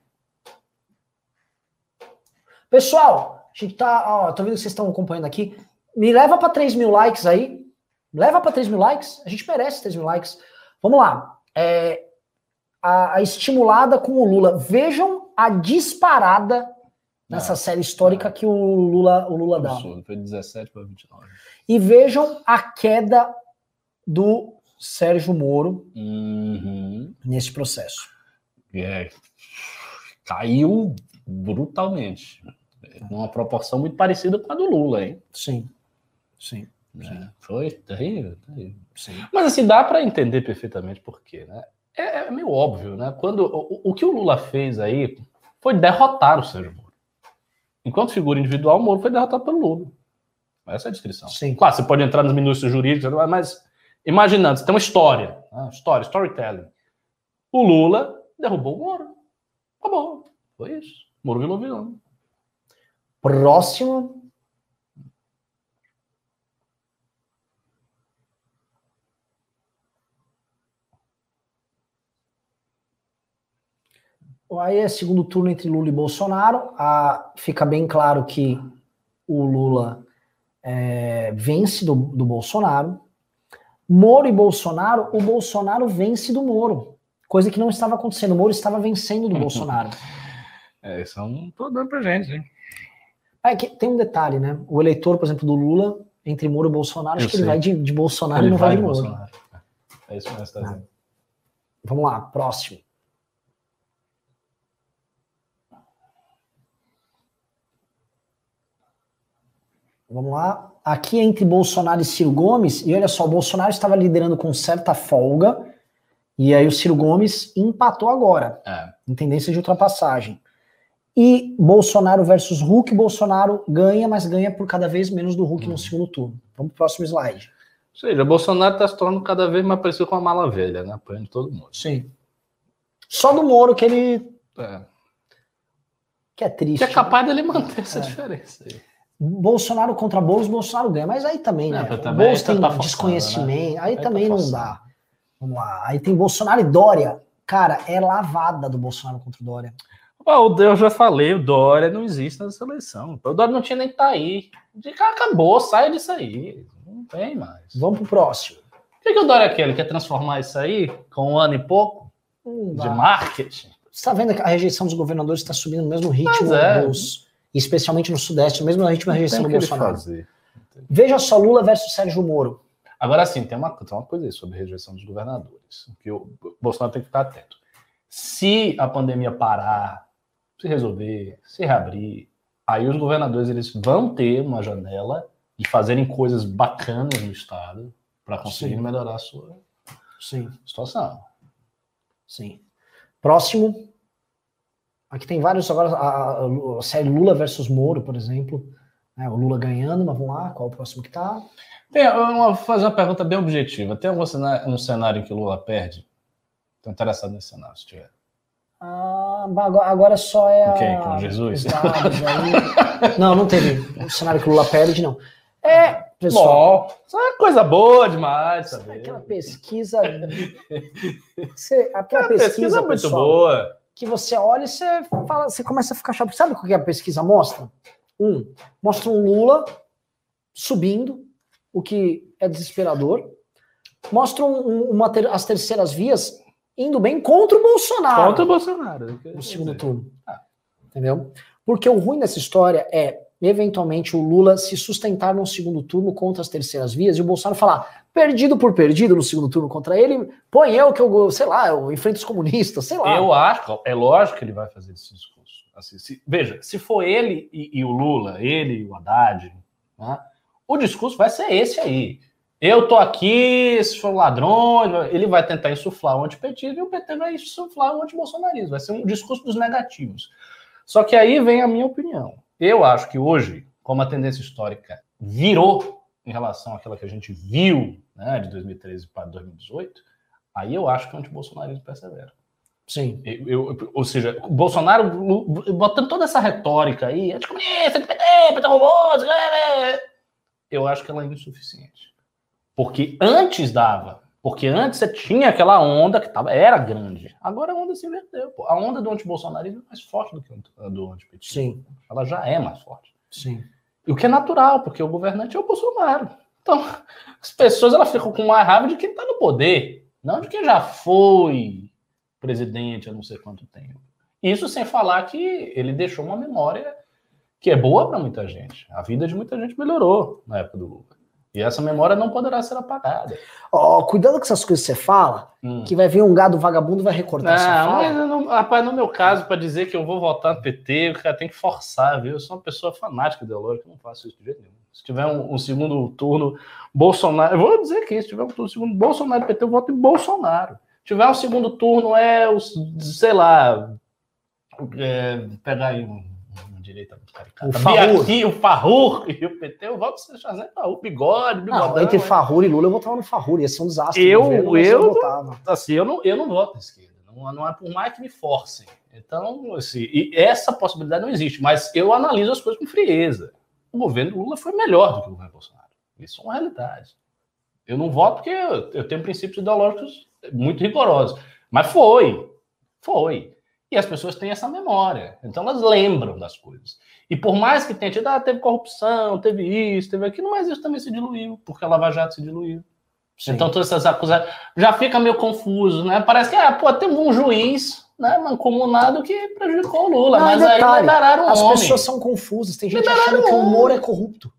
Pessoal, a gente tá, ó, tô vendo que vocês estão acompanhando aqui. Me leva para 3 mil likes aí. Me leva para 3 mil likes. A gente merece 3 mil likes. Vamos lá é, a, a, estimulada com o Lula. Vejam a disparada nessa série histórica que o Lula, o Lula dá. Foi 17 para 29. E vejam a queda do Sérgio Moro uhum. nesse processo. É, caiu brutalmente. Numa proporção muito parecida com a do Lula, hein? Sim. Sim. É, foi terrível, terrível. Sim. Mas assim, dá para entender perfeitamente por quê, né? É, é, meio óbvio, né? Quando o, o, que o Lula fez aí foi derrotar o Sérgio Moro. Enquanto figura individual, o Moro foi derrotado pelo Lula. Essa é a descrição. Sim. Claro, você pode entrar nos minúcias jurídicos, mas imaginando, você tem uma história, né? história, storytelling. O Lula derrubou o Moro. Acabou. Foi isso. Moro virou vilão. Próximo Aí é segundo turno entre Lula e Bolsonaro. A, fica bem claro que o Lula é, vence do, do Bolsonaro. Moro e Bolsonaro, o Bolsonaro vence do Moro. Coisa que não estava acontecendo. O Moro estava vencendo do Bolsonaro. É, isso é um problema pra gente, hein? É que tem um detalhe, né? O eleitor, por exemplo, do Lula, entre Moro e Bolsonaro, acho que ele vai de, de Bolsonaro ele e não vai, de Moro. Bolsonaro. É isso que nós estamos tá Vamos lá, próximo. Vamos lá. Aqui entre Bolsonaro e Ciro Gomes, e olha só, o Bolsonaro estava liderando com certa folga, e aí o Ciro Gomes empatou agora, é. em tendência de ultrapassagem. E Bolsonaro versus Hulk, Bolsonaro ganha, mas ganha por cada vez menos do Hulk hum. no segundo turno. Vamos pro próximo slide. Ou seja, Bolsonaro está se tornando cada vez mais parecido com uma mala velha, né? Apoiando todo mundo. Sim. Só do Moro que ele. É. Que é triste. Que é capaz né? dele manter essa é. diferença aí. Bolsonaro contra Boulos, Bolsonaro ganha. Mas aí também, né? É, também, Boulos tem tá desconhecimento, né? aí, aí tá também tá não dá. Vamos lá. Aí tem Bolsonaro e Dória. Cara, é lavada do Bolsonaro contra o Dória. Oh, eu já falei, o Dória não existe nessa eleição. O Dória não tinha nem que tá aí. Acabou, sai disso aí. Não tem mais. Vamos pro próximo. O que, que o Dória quer? Ele quer transformar isso aí com um ano e pouco hum, de marketing? Você tá vendo que a rejeição dos governadores está subindo no mesmo ritmo é. dos especialmente no Sudeste, mesmo na última rejeição do Bolsonaro. Veja só Lula versus Sérgio Moro. Agora sim, tem uma, tem uma coisa aí sobre rejeição dos governadores, que o Bolsonaro tem que ficar atento. Se a pandemia parar, se resolver, se reabrir, aí os governadores eles vão ter uma janela de fazerem coisas bacanas no estado para conseguir Sim. melhorar a sua Sim. situação. Sim. Próximo. Aqui tem vários agora a, a, série Lula versus Moro, por exemplo. É, o Lula ganhando, mas vamos lá, qual é o próximo que tá? Eu vou fazer uma pergunta bem objetiva. Tem algum cenário, um cenário em que o Lula perde? Estou interessado nesse cenário, se tiver. Ah, agora só é. Ok, com Jesus? Aí... não, não teve um cenário que o Lula perde, não. É, pessoal. Bom, isso é coisa boa demais. Sabe? Aquela pesquisa. Você, aquela pesquisa, pesquisa muito pessoal, boa. Que você olha e você fala, você começa a ficar chato. Sabe o que a pesquisa mostra? Um, mostra um Lula subindo, o que é desesperador. Mostra um, uma ter, as terceiras vias indo bem contra o Bolsonaro. Contra o Bolsonaro. No segundo turno. Ah. Entendeu? Porque o ruim dessa história é, eventualmente, o Lula se sustentar no segundo turno contra as terceiras vias e o Bolsonaro falar, perdido por perdido no segundo turno contra ele, põe eu que eu, sei lá, eu enfrento os comunistas, sei lá. Eu acho, é lógico que ele vai fazer esse discurso. Assim, se, veja, se for ele e, e, o Lula, ele e o Haddad, né, o discurso vai ser esse aí. Eu tô aqui, esses foram ladrões, ele vai tentar insuflar o antipetismo e o PT vai insuflar o antibolsonarismo. Vai ser um discurso dos negativos. Só que aí vem a minha opinião. Eu acho que hoje, como a tendência histórica virou em relação àquela que a gente viu né, de 2013 para 2018, aí eu acho que o antibolsonarismo persevera. Sim. Eu, eu, ou seja, o Bolsonaro botando toda essa retórica aí, anticomunista, PT robôs, eu acho que ela é insuficiente. Porque antes dava. Porque antes você tinha aquela onda que tava, era grande. Agora a onda se inverteu. Pô. A onda do antibolsonarismo é mais forte do que a do antipetismo. Sim. Ela já é mais forte. Sim. E o que é natural, porque o governante é o Bolsonaro. Então, as pessoas elas ficam com mais raiva de quem está no poder, não de quem já foi presidente há não sei quanto tempo. Isso sem falar que ele deixou uma memória que é boa para muita gente. A vida de muita gente melhorou na época do Lula. E essa memória não poderá ser apagada. Ó, oh, cuidado com essas coisas que você fala, hum. que vai vir um gado vagabundo e vai recortar não, essa fala. Mas não, rapaz, no meu caso, para dizer que eu vou votar no PT, o cara tem que forçar, viu? Eu sou uma pessoa fanática ideológica, eu não faço isso de jeito nenhum. Se tiver um, um segundo turno Bolsonaro, eu vou dizer que se tiver um turno segundo Bolsonaro e PT, eu voto em Bolsonaro. Se tiver um segundo turno, é sei lá, é, pegar aí um direita muito caricata. O Farrur. Aqui, o Farrur e o PT, eu voto se fazer o bigode, bigodão. Não, entre é. Farrur e Lula, eu votava no Farrur, ia ser um desastre. Eu, governo, eu, eu assim, eu não, eu não voto na esquerda, não, não é por mais que me forcem. Então, assim, e essa possibilidade não existe, mas eu analiso as coisas com frieza. O governo Lula foi melhor do que o governo Bolsonaro. Isso é uma realidade. Eu não voto porque eu, eu tenho princípios ideológicos muito rigorosos. Mas foi. Foi. E as pessoas têm essa memória. Então elas lembram das coisas. E por mais que tenha tido, ah, teve corrupção, teve isso, teve aquilo, mas isso também se diluiu, porque a Lava Jato se diluiu. Sim. Então todas essas acusações já fica meio confuso, né? Parece que, ah, pô, teve um juiz né, mancomunado que prejudicou o Lula, mas detalhe, aí liberaram um As homem. pessoas são confusas, tem gente liberaram achando que o Moro é corrupto.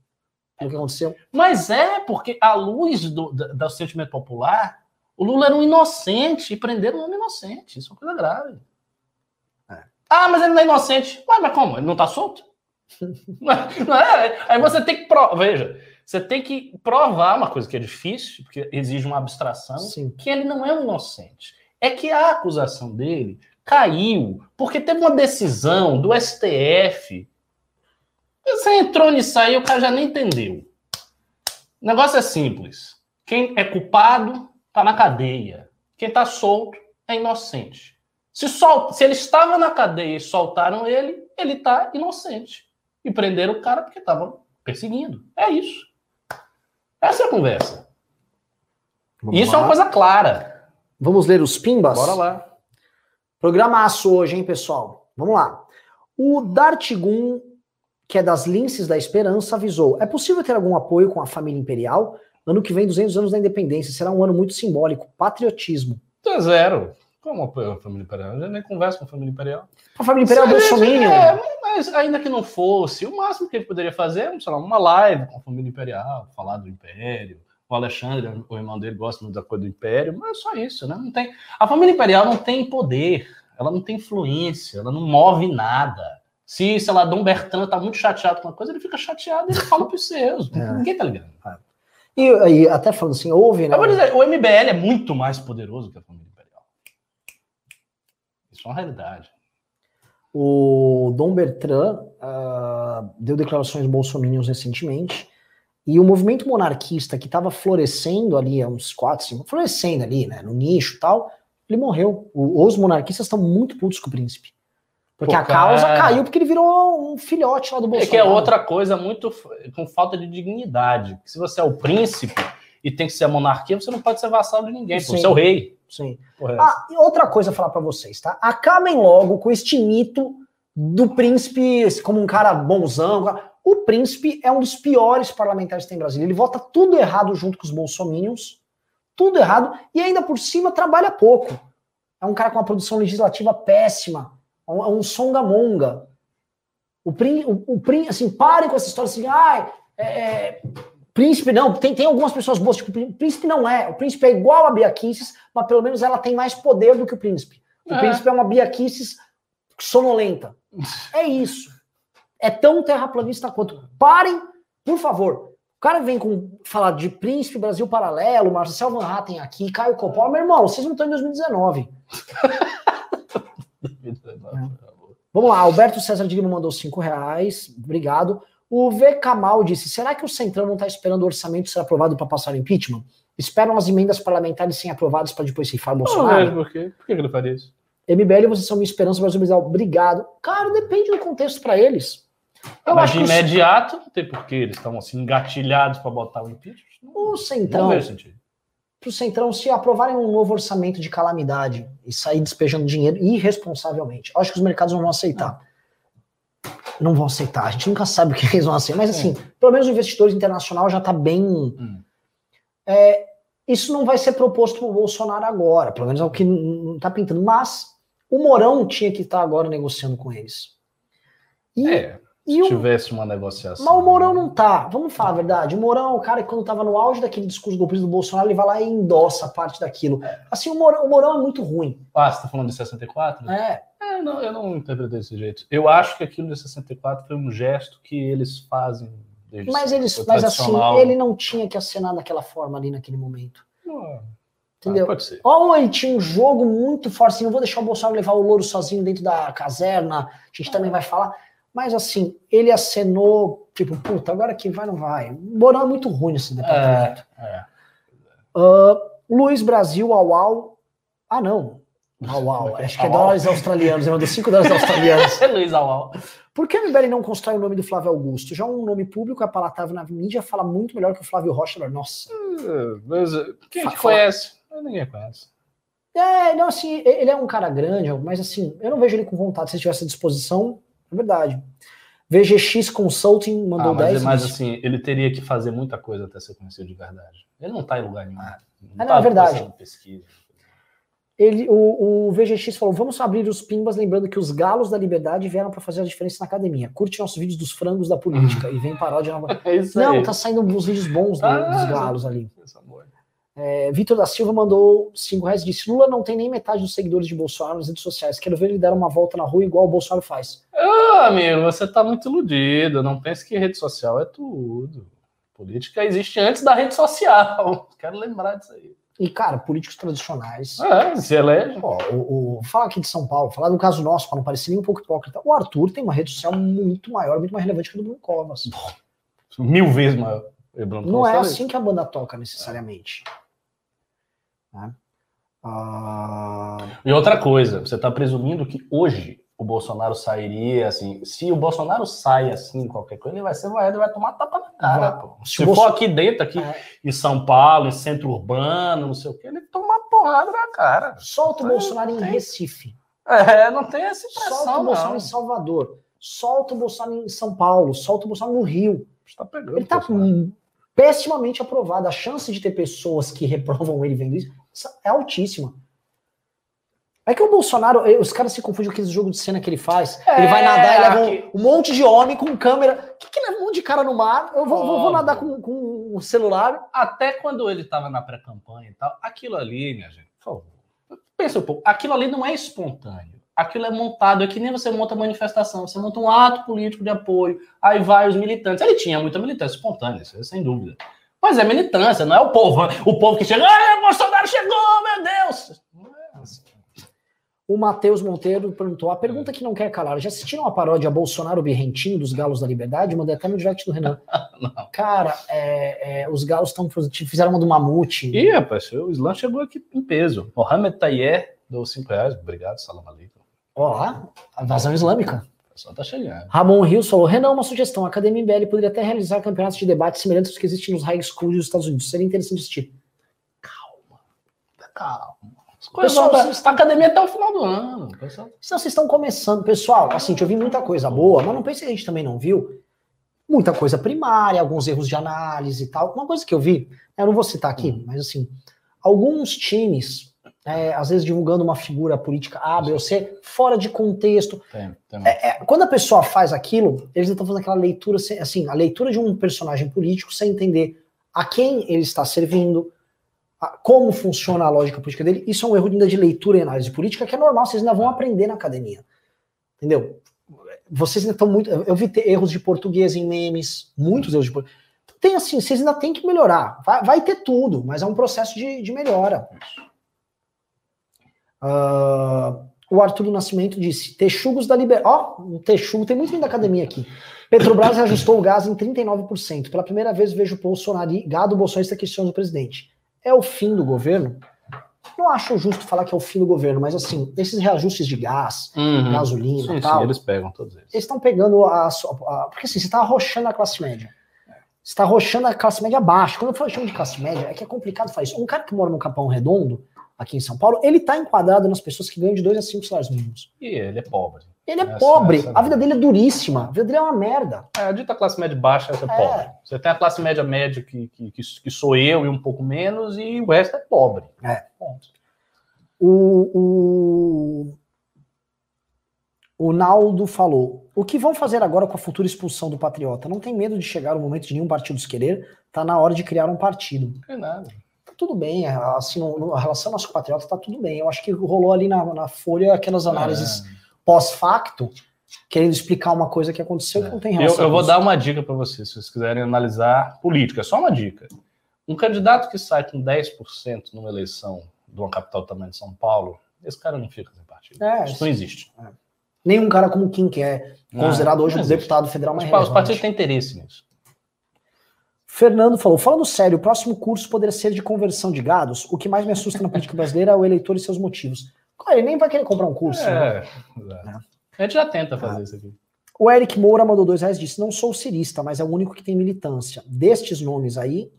É o que aconteceu. Mas é, porque à luz do, do, do sentimento popular, o Lula era um inocente e prenderam um homem inocente. Isso é uma coisa grave. Ah, mas ele não é inocente. Ué, mas como? Ele não tá solto? não é? Aí você tem que provar. Veja, você tem que provar uma coisa que é difícil, porque exige uma abstração, Sim. que ele não é um inocente. É que a acusação dele caiu porque teve uma decisão do STF. Você entrou nisso aí, o cara já nem entendeu. O negócio é simples. Quem é culpado tá na cadeia. Quem tá solto é inocente. Se, sol... Se ele estava na cadeia e soltaram ele, ele está inocente. E prenderam o cara porque estavam perseguindo. É isso. Essa é a conversa. Vamos isso lá. é uma coisa clara. Vamos ler os pimbas? Bora lá. Programaço hoje, hein, pessoal? Vamos lá. O Dartigun, que é das Linces da Esperança, avisou: é possível ter algum apoio com a família imperial? Ano que vem, 200 anos da independência. Será um ano muito simbólico. Patriotismo. É zero. Como a família imperial? Eu nem converso com a família imperial. A família imperial é Bolsonaro. É, mas ainda que não fosse, o máximo que ele poderia fazer é, sei lá, uma live com a família imperial, falar do império. O Alexandre, o irmão dele, gosta muito da coisa do império, mas é só isso, né? Não tem, a família imperial não tem poder. ela não tem influência, ela não move nada. Se, sei lá, Dom Bertrand tá muito chateado com uma coisa, ele fica chateado e ele fala pros seus. É. Ninguém tá ligando. E, e, até falando assim, houve, né? Eu vou dizer, o MBL é muito mais poderoso que a família. Isso é uma realidade. O Dom Bertrand uh, deu declarações bolsominions recentemente, e o movimento monarquista que estava florescendo ali há uns 4, 5, florescendo ali, né, no nicho e tal, ele morreu. O, os monarquistas estão muito putos com o príncipe. Porque Pô, a causa cara... caiu porque ele virou um filhote lá do Bolsonaro. É que é outra coisa muito com falta de dignidade. Se você é o príncipe e tem que ser a monarquia, você não pode ser vassalo de ninguém, Sim. você é o rei. Sim. Ah, e outra coisa a falar para vocês, tá? Acabem logo com este mito do príncipe como um cara bonzão. O príncipe é um dos piores parlamentares que tem em Brasília. Ele vota tudo errado junto com os bolsominions, tudo errado, e ainda por cima trabalha pouco. É um cara com uma produção legislativa péssima é um, um songamonga. O, prin, o, o assim, parem com essa história assim, ah, é, é, príncipe não, tem, tem algumas pessoas boas, tipo, príncipe não é, o príncipe é igual a Bia Kicis, mas pelo menos ela tem mais poder do que o príncipe. O é. príncipe é uma Bia Kicis sonolenta. É isso. É tão terraplanista quanto. Parem, por favor. O cara vem com falar de Príncipe Brasil Paralelo, Marcel Van Hatten aqui, Caio Coppola. Meu irmão, vocês não estão em 2019. Vamos lá, Alberto César Digno mandou cinco reais, obrigado. O V. Kamal disse: será que o Centrão não está esperando o orçamento ser aprovado para passar o impeachment? Esperam as emendas parlamentares serem aprovadas para depois rifar Bolsonaro? Não por quê. Por que ele faria isso? MBL, vocês são minha esperança, Brasil Bizarro. Obrigado. Cara, depende do contexto para eles. Eu Mas de imediato, não tem porquê. Eles estão assim engatilhados para botar o impeachment. O Centrão. Não vejo sentido para o Centrão se aprovarem um novo orçamento de calamidade e sair despejando dinheiro irresponsavelmente. Acho que os mercados não vão aceitar. Não vão aceitar. A gente nunca sabe o que eles vão aceitar. Mas assim, é. pelo menos o investidor internacional já está bem. Hum. É, isso não vai ser proposto para o Bolsonaro agora. Pelo menos é o que não está pintando. Mas o Morão tinha que estar tá agora negociando com eles. E é. Se tivesse uma negociação. Mas o Mourão não tá. Vamos falar a verdade. O Mourão é o cara que, quando tava no auge daquele discurso golpista do Bolsonaro, ele vai lá e endossa parte daquilo. É. Assim, o Mourão, o Mourão é muito ruim. Ah, você tá falando de 64? É. é não, eu não interpretei desse jeito. Eu acho que aquilo de 64 foi um gesto que eles fazem desde Mas, eles, mas assim, ele não tinha que acenar daquela forma ali naquele momento. Não. Entendeu? Ah, pode ser. Ou ele tinha um jogo muito forte, assim, não vou deixar o Bolsonaro levar o louro sozinho dentro da caserna, a gente também vai falar. Mas assim, ele acenou, tipo, puta, agora que vai, não vai. O Borão é muito ruim nesse departamento. É, é. Uh, Luiz Brasil, au au. Ah, não. Au au. Acho que é dólares australianos. Ele mandou 5 dólares australianos. é Luiz au au. Por que a MBL não constrói o nome do Flávio Augusto? Já um nome público, é palatável na mídia, fala muito melhor que o Flávio Rocha. Nossa. Uh, mas quem que conhece? Ninguém conhece. É, não, assim, ele é um cara grande, mas assim, eu não vejo ele com vontade. Se ele tivesse disposição, é verdade. VGX Consulting mandou ah, mas, 10. Mas assim, ele teria que fazer muita coisa até ser conhecido de verdade. Ele não está em lugar nenhum. Ah, não, é, não, é verdade. Pesquisa. Ele, o, o, VGX falou: vamos abrir os pimbas, lembrando que os galos da liberdade vieram para fazer a diferença na academia. Curte nossos vídeos dos frangos da política e vem paródia nova. É não, tá saindo uns vídeos bons do, ah, dos galos ali. É, Vitor da Silva mandou 5 reais e disse: Lula não tem nem metade dos seguidores de Bolsonaro nas redes sociais. Quero ver ele dar uma volta na rua igual o Bolsonaro faz. Ah, amigo, você tá muito iludido. Não pense que rede social é tudo. Política existe antes da rede social. Quero lembrar disso aí. E, cara, políticos tradicionais. É, se elege. Ó, o, o, fala aqui de São Paulo, falar do caso nosso, para não parecer nem um pouco hipócrita. O Arthur tem uma rede social muito maior, muito mais relevante que a do Bruno Covas. Mil vezes maior. Não é assim que a banda toca, necessariamente. Né? Ah... E outra coisa, você está presumindo que hoje o Bolsonaro sairia assim. Se o Bolsonaro sai assim, qualquer coisa, ele vai ser vai, ele vai tomar tapa na cara. Pô. Se, se for Bolson... aqui dentro, aqui é. em São Paulo, em centro urbano, não sei o que, ele toma uma porrada na cara. Solta o Bolsonaro em Recife. É, não tem essa impressão. Solta o Bolsonaro não. em Salvador. Solta o Bolsonaro em São Paulo. Solta o Bolsonaro no Rio. Tá pegando, ele tá pessimamente aprovado. A chance de ter pessoas que reprovam ele vendo isso é altíssima. É que o Bolsonaro, eh, os caras se confundem com aquele jogo de cena que ele faz. É, ele vai nadar e leva um, um, monte de homem com câmera. O que, que leva um monte de cara no mar? Eu vou, vou, vou nadar com, com o celular. Até quando ele estava na pré-campanha e tal, aquilo ali, minha gente, por favor, pensa um pouco, aquilo ali não é espontâneo. Aquilo é montado, é que nem você monta manifestação, você monta um ato político de apoio, aí vai os militantes. Ele tinha muita militância espontânea, isso é sem dúvida. Mas é militância, não é o povo. O povo que chega, ah, Bolsonaro chegou, meu Deus! É. O Matheus Monteiro perguntou: a pergunta que não quer calar. Já assistiram a paródia Bolsonaro Birrentinho dos Galos da Liberdade? Mandei até no direct do Renan. Cara, é, é, os galos estão fizeram uma do mamute. Ih, rapaz, o Islã chegou aqui em peso. Mohamed Tayer deu 5 reais. Obrigado, salam aleikum. Ó, a invasão islâmica. O pessoal tá chegando. Ramon Rios falou: Renan, uma sugestão. A Academia MBL poderia até realizar campeonatos de debate semelhantes aos que existem nos high schools dos Estados Unidos. Seria interessante assistir. Calma, calma. Pessoal, tá, a academia até o final do ano. Pessoal. Vocês estão começando, pessoal. Assim, eu vi muita coisa boa, mas não pense que a gente também não viu. Muita coisa primária, alguns erros de análise e tal. Uma coisa que eu vi, eu não vou citar aqui, hum. mas assim, alguns times, é, às vezes divulgando uma figura política A, B ou C, fora de contexto. Tem, tem. É, é, quando a pessoa faz aquilo, eles estão fazendo aquela leitura, assim, a leitura de um personagem político sem entender a quem ele está servindo, como funciona a lógica política dele, isso é um erro ainda de leitura e análise política que é normal, vocês ainda vão aprender na academia. Entendeu? Vocês ainda estão muito. Eu vi erros de português em memes, muitos erros de português. Então, tem assim, vocês ainda têm que melhorar. Vai, vai ter tudo, mas é um processo de, de melhora. Uh, o Arthur do Nascimento disse: Texugos da Liberdade. Ó, oh, um texugo, tem muito da academia aqui. Petrobras ajustou o gás em 39%. Pela primeira vez vejo o Bolsonaro, gado bolsonarista questionando o presidente é o fim do governo? Não acho justo falar que é o fim do governo, mas assim, esses reajustes de gás, uhum. gasolina e tal. Sim, eles pegam todos eles. Eles estão pegando a, a, Porque assim, você está arrochando a classe média. Você está arrochando a classe média abaixo. Quando eu falo chamo de classe média, é que é complicado falar isso. Um cara que mora no Capão Redondo, aqui em São Paulo, ele está enquadrado nas pessoas que ganham de 2 a 5 salários mínimos. E ele é pobre. Ele é essa, pobre, essa... a vida dele é duríssima, a vida dele é uma merda. É, a dita classe média baixa é, é pobre. Você tem a classe média média que, que, que, sou eu e um pouco menos, e o resto é pobre. É. O, o, o Naldo falou: o que vão fazer agora com a futura expulsão do Patriota? Não tem medo de chegar o momento de nenhum partido se querer? Tá na hora de criar um partido. Não é nada. Tá tudo bem, assim, a relação nosso Patriota tá tudo bem. Eu acho que rolou ali na, na Folha aquelas análises. É pós-facto, querendo explicar uma coisa que aconteceu é. que não tem relação. Eu, eu vou dar uma dica para vocês, se vocês quiserem analisar política, só uma dica. Um candidato que sai com 10% numa eleição de uma capital também de São Paulo, esse cara não fica sem partido. É, Isso não existe. É. Nenhum cara como Kim, que é considerado hoje um deputado federal mais Os, os partidos têm interesse nisso. Fernando falou: falando sério, o próximo curso poderia ser de conversão de gados. O que mais me assusta na política brasileira é o eleitor e seus motivos. Ele nem vai querer comprar um curso. É, né? A gente já tenta fazer ah. isso aqui. O Eric Moura mandou dois reais e disse: Não sou cirista, mas é o único que tem militância. Destes nomes aí,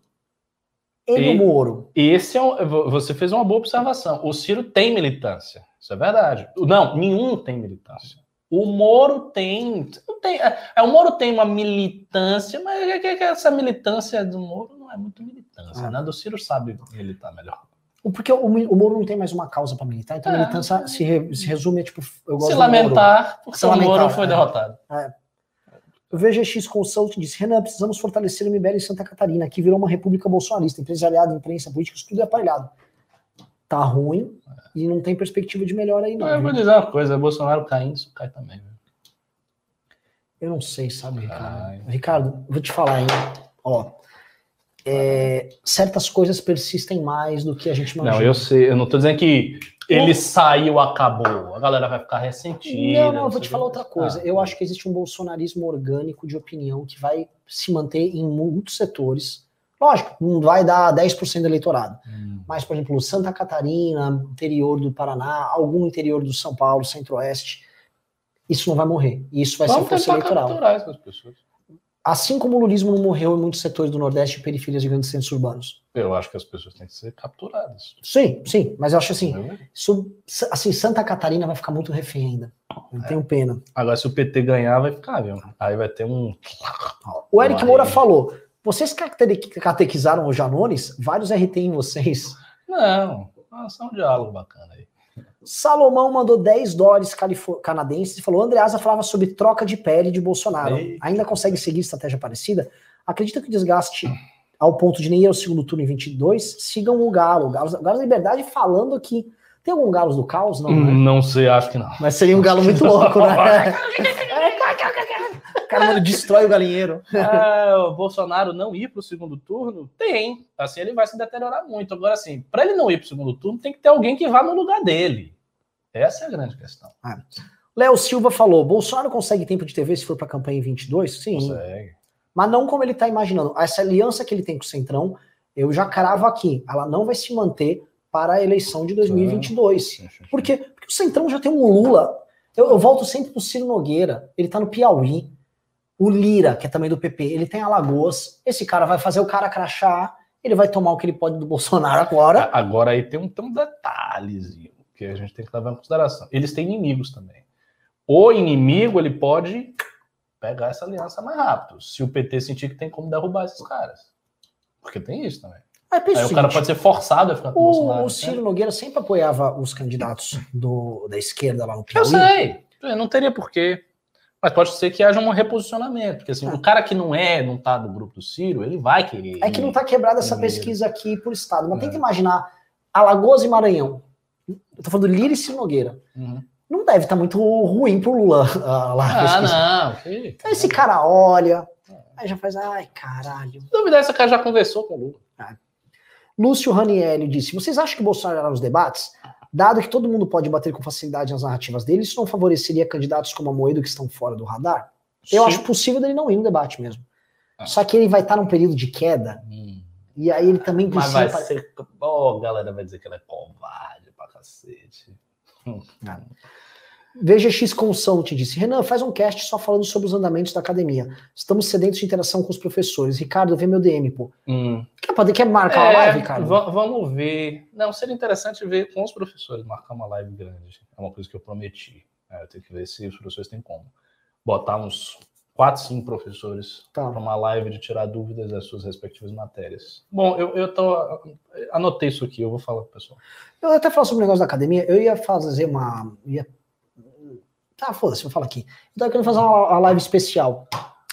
ele e, Moro. Esse é um, você fez uma boa observação. O Ciro tem militância. Isso é verdade. Não, nenhum tem militância. O Moro tem. tem é, é, o Moro tem uma militância, mas é é essa militância do Moro não é muito militância, ah. né? Do Ciro sabe militar melhor. Porque o, o Moro não tem mais uma causa para militar, então é. a militância se, re, se resume a tipo. Eu gosto se lamentar, porque se o Moro foi é. derrotado. É. O VGX Consult disse: Renan, precisamos fortalecer o MBL em Santa Catarina, que virou uma república bolsonarista, empresariado, imprensa, política, tudo é aparelhado. Tá ruim e não tem perspectiva de melhora aí, não. Eu vou dizer uma coisa: Bolsonaro caindo, isso cai também. Viu? Eu não sei, sabe, Ricardo? Ai. Ricardo, vou te falar, hein? Ó, é, certas coisas persistem mais do que a gente imagina. Não, eu sei, eu não estou dizendo que ele saiu, acabou. A galera vai ficar ressentida. Não, não, eu vou te falar outra coisa. Ah, eu acho que existe um bolsonarismo orgânico de opinião que vai se manter em muitos setores. Lógico, não vai dar 10% do eleitorado. Hum. Mas, por exemplo, Santa Catarina, interior do Paraná, algum interior do São Paulo, centro-oeste, isso não vai morrer. Isso vai Vamos ser força eleitoral. Essas pessoas. Assim como o lulismo não morreu em muitos setores do Nordeste e periferias de grandes centros urbanos. Eu acho que as pessoas têm que ser capturadas. Sim, sim, mas eu acho assim, isso, assim Santa Catarina vai ficar muito refém ainda. Eu é. tenho pena. Agora, se o PT ganhar, vai ficar, viu? Aí vai ter um. O Eric Moura falou: vocês catequizaram o Janones? Vários RT em vocês. Não, é um diálogo bacana aí. Salomão mandou 10 dólares canadenses e falou: Andreasa falava sobre troca de pele de Bolsonaro. Eita. Ainda consegue seguir estratégia parecida? Acredita que o desgaste ao ponto de nem ir ao segundo turno em 22 sigam o Galo. O Galo, o Galo da Liberdade falando que Tem algum galo do caos? Não, né? Não sei, acho que não. Mas seria um galo muito louco, né? O cara mano, destrói o galinheiro. É, o Bolsonaro não ir para o segundo turno? Tem. Assim, ele vai se deteriorar muito. Agora, assim, para ele não ir para o segundo turno, tem que ter alguém que vá no lugar dele. Essa é a grande questão. Léo Silva falou: Bolsonaro consegue tempo de TV se for para a campanha em 22? Sim. Consegue. Mas não como ele está imaginando. Essa aliança que ele tem com o Centrão, eu já cravo aqui. Ela não vai se manter para a eleição de 2022. Por quê? Porque o Centrão já tem um Lula. Eu, eu volto sempre pro Ciro Nogueira. Ele tá no Piauí. O Lira, que é também do PP, ele tem Alagoas. Esse cara vai fazer o cara crachar. Ele vai tomar o que ele pode do Bolsonaro agora. Agora aí tem um, tem um detalhezinho que a gente tem que levar em consideração. Eles têm inimigos também. O inimigo, ele pode pegar essa aliança mais rápido, se o PT sentir que tem como derrubar esses caras. Porque tem isso também. Aí, pensa Aí o o cara seguinte, pode ser forçado a ficar com o Bolsonaro. o, o Ciro Nogueira sempre apoiava os candidatos do, da esquerda lá no Eu Piauí. sei, eu não teria porquê. Mas pode ser que haja um reposicionamento. Porque assim, Ah. o cara que não é, não tá do grupo do Ciro, ele vai querer. É que não tá quebrada essa pesquisa aqui por estado. Mas É. tenta imaginar Alagoas e Maranhão. Eu tô falando do Lira e Ciro Nogueira. Uhum. Não deve estar muito ruim pro Lula ah, lá. Ah, não. Então esse cara olha, aí já faz, ai caralho. Se duvidar, esse cara já conversou com o Lula. Lúcio Ranielli disse: vocês acham que o Bolsonaro irá nos debates? Dado que todo mundo pode bater com facilidade nas narrativas dele, isso não favoreceria candidatos como a Moedo que estão fora do radar? Eu Sim. acho possível dele não ir no debate mesmo. Ah. Só que ele vai estar num período de queda, Hum. e aí ele também Mas precisa. vai ser. Ó, a galera vai dizer que ela é covarde pra cacete. VGX Consulting disse: Renan, faz um cast só falando sobre os andamentos da academia. Estamos sedentos de interação com os professores. Ricardo, vê meu DM, pô. Hum. Quer, poder, quer marcar uma É, live, Ricardo? va- vamos ver. Não, seria interessante ver com os professores, marcar uma live grande. É uma coisa que eu prometi. É, eu tenho que ver se os professores têm como. Botar uns quatro, cinco professores Tá. para uma live de tirar dúvidas das suas respectivas matérias. Bom, eu, eu tô, anotei isso aqui, eu vou falar pro pessoal. Eu até falar sobre o negócio da academia. Eu ia fazer uma. Ia... Tá, foda-se, vou falar aqui. Eu tava querendo fazer uma, uma live especial.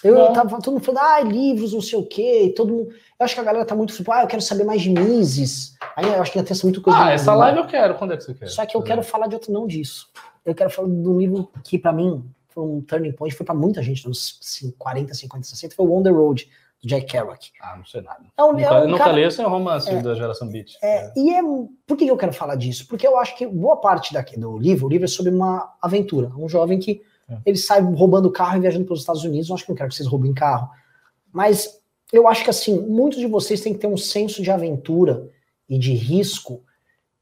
Eu, tava todo mundo falando, ah, livros, não sei o quê. Todo mundo. Eu acho que a galera tá muito tipo, ah, eu quero saber mais de Mises. Aí eu acho que ia ter muito coisa. Ah, essa do- live eu quero. Quando é que você quer? Só que eu fazer? quero falar de outro, não disso. Eu quero falar de um livro que, pra mim, foi um turning point, foi pra muita gente, nos 40, 50, 60, foi o On the Road, Jack Kerouac. Ah, não sei nada. É um, Nunca, é um nunca cara- li esse romance É. da geração Beat. É, e é. Por que eu quero falar disso? Porque eu acho que boa parte daqui, do livro, o livro é sobre uma aventura. Um jovem que É. ele sai roubando carro e viajando pelos Estados Unidos. Eu acho que não quero que vocês roubem carro. Mas eu acho que assim, muitos de vocês têm que ter um senso de aventura e de risco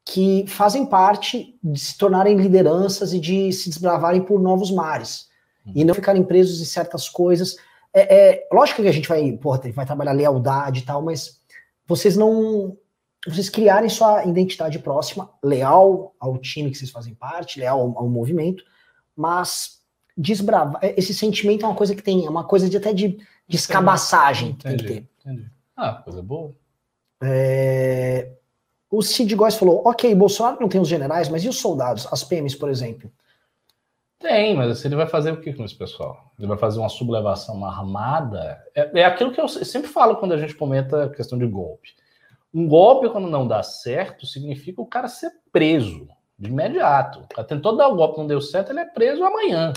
que fazem parte de se tornarem lideranças e de se desbravarem por novos mares. E não ficarem presos em certas coisas. É, é, lógico que a gente vai, porra, vai trabalhar lealdade e tal, mas vocês não. Vocês criarem sua identidade próxima, leal ao time que vocês fazem parte, leal ao, ao movimento, mas desbravar. Esse sentimento é uma coisa que tem, é uma coisa de até de, de escabaçagem que tem que ter. Entendi, entendi. Ah, coisa boa. É, O Cid Góes falou: ok, Bolsonaro não tem os generais, mas e os soldados, as PMs, por exemplo? Tem, mas assim, ele vai fazer o que com esse pessoal? Ele vai fazer uma sublevação armada? É, é aquilo que eu sempre falo quando a gente comenta a questão de golpe. Um golpe, quando não dá certo, significa o cara ser preso de imediato. O cara tentou dar o golpe, não deu certo, ele é preso amanhã.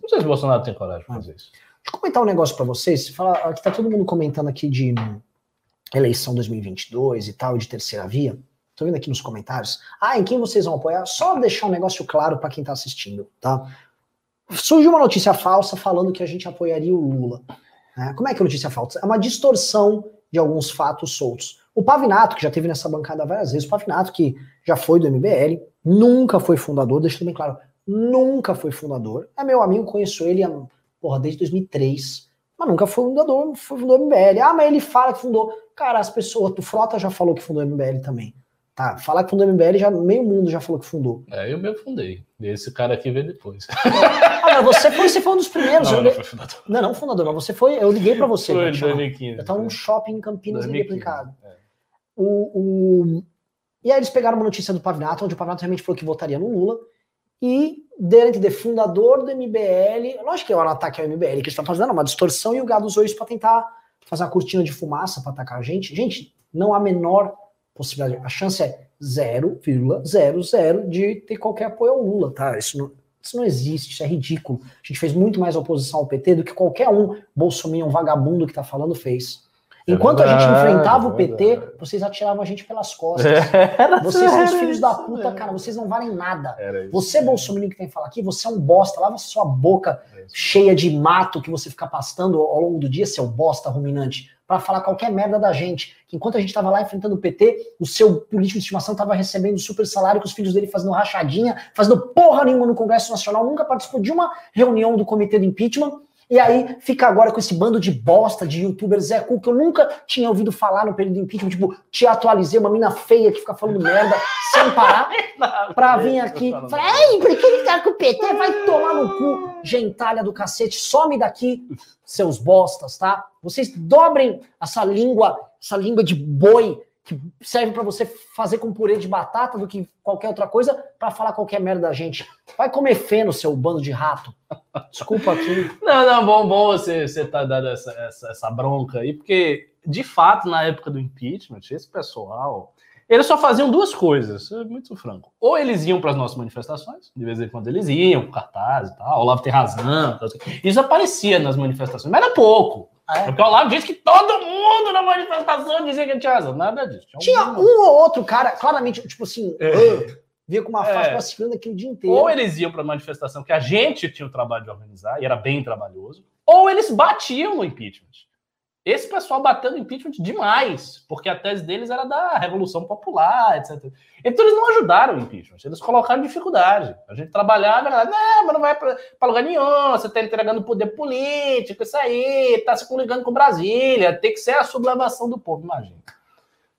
Não sei se o Bolsonaro tem coragem de fazer isso. Deixa eu comentar um negócio pra vocês. Fala, aqui tá todo mundo comentando aqui de hum, eleição 2022 e tal, de terceira via. Tô vendo aqui nos comentários. Ah, em quem vocês vão apoiar? Só deixar um negócio claro pra quem tá assistindo, tá? Surgiu uma notícia falsa falando que a gente apoiaria o Lula. né? Como é que é notícia falsa? É uma distorção de alguns fatos soltos. O Pavinato, que já teve nessa bancada várias vezes, o Pavinato, que já foi do MBL, nunca foi fundador, deixa bem claro, nunca foi fundador. É meu amigo, conheço ele porra, desde 2003, mas nunca foi fundador, foi fundou o MBL. Ah, mas ele fala que fundou. Cara, as pessoas, o Frota já falou que fundou o MBL também. Tá, falar que fundou o MBL, já, meio mundo já falou que fundou. É, eu mesmo fundei. Esse cara aqui veio depois. Ah, mas você foi, você foi um dos primeiros. Não, eu não foi fundador. não, não, fundador, mas você foi, eu liguei pra você. pra Foi te em chamar. 2015. Eu tava num shopping em Campinas, liguei pro 2015, Ricardo. é. O, o- E aí eles pegaram uma notícia do Pavinato, onde o Pavinato realmente falou que votaria no Lula, e deram entender, fundador do MBL, lógico que é um ataque ao MBL, que eles estão fazendo é uma distorção, e o Gado usou isso para tentar fazer uma cortina de fumaça para atacar a gente. Gente, não há menor possibilidade, a chance é 0,00 de ter qualquer apoio ao Lula, tá? Isso não, isso não existe, isso é ridículo. A gente fez muito mais oposição ao PT do que qualquer um bolsominion vagabundo que tá falando fez. É Enquanto verdade, a gente enfrentava o é PT, vocês atiravam a gente pelas costas. Vocês são os filhos da puta, cara. Vocês não valem nada. Isso. Você, bolsominion, que tem que falar aqui, você é um bosta. Lava sua boca isso. cheia de mato que você fica pastando ao longo do dia, seu bosta ruminante, pra falar qualquer merda da gente. Que enquanto a gente tava lá enfrentando o PT, o seu político de estimação tava recebendo super salário com os filhos dele fazendo rachadinha, fazendo porra nenhuma no Congresso Nacional, nunca participou de uma reunião do comitê do impeachment. E aí fica agora com esse bando de bosta de youtuber Zé Cu, que eu nunca tinha ouvido falar no período do impeachment, tipo, te atualizei, uma mina feia que fica falando merda sem parar pra vir aqui. Falar, ei, por que ele tá com o PT? Vai tomar no cu, gentalha do cacete, some daqui, seus bostas, tá? Vocês dobrem essa língua, essa língua de boi que serve pra você fazer com purê de batata do que qualquer outra coisa pra falar qualquer merda da gente. Vai comer feno, seu bando de rato. Desculpa aqui. Não, não, bom, bom você, você tá dando essa, essa, essa bronca aí, porque, de fato, na época do impeachment, esse pessoal, eles só faziam duas coisas, sou muito franco. Ou eles iam para as nossas manifestações, de vez em quando eles iam, com cartaz e tal, o Olavo tem razão, tal, isso aparecia nas manifestações, mas era pouco. Ah, é? Porque o Olavo disse que todo mundo na manifestação dizia que tinha razão, nada disso. Tinha um- um ou outro cara, claramente, tipo assim, É. "Ah", via com uma É. faixa classificando aqui o dia inteiro. Ou eles iam para a manifestação que a gente tinha o trabalho de organizar, e era bem trabalhoso, ou eles batiam no impeachment. Esse pessoal bateu no impeachment demais, porque a tese deles era da Revolução Popular, etc. Então eles não ajudaram o impeachment, eles colocaram dificuldade. A gente trabalhava, era, não, mas não vai para lugar nenhum, você está entregando poder político, isso aí, está se coligando com Brasília, tem que ser a sublevação do povo, imagina.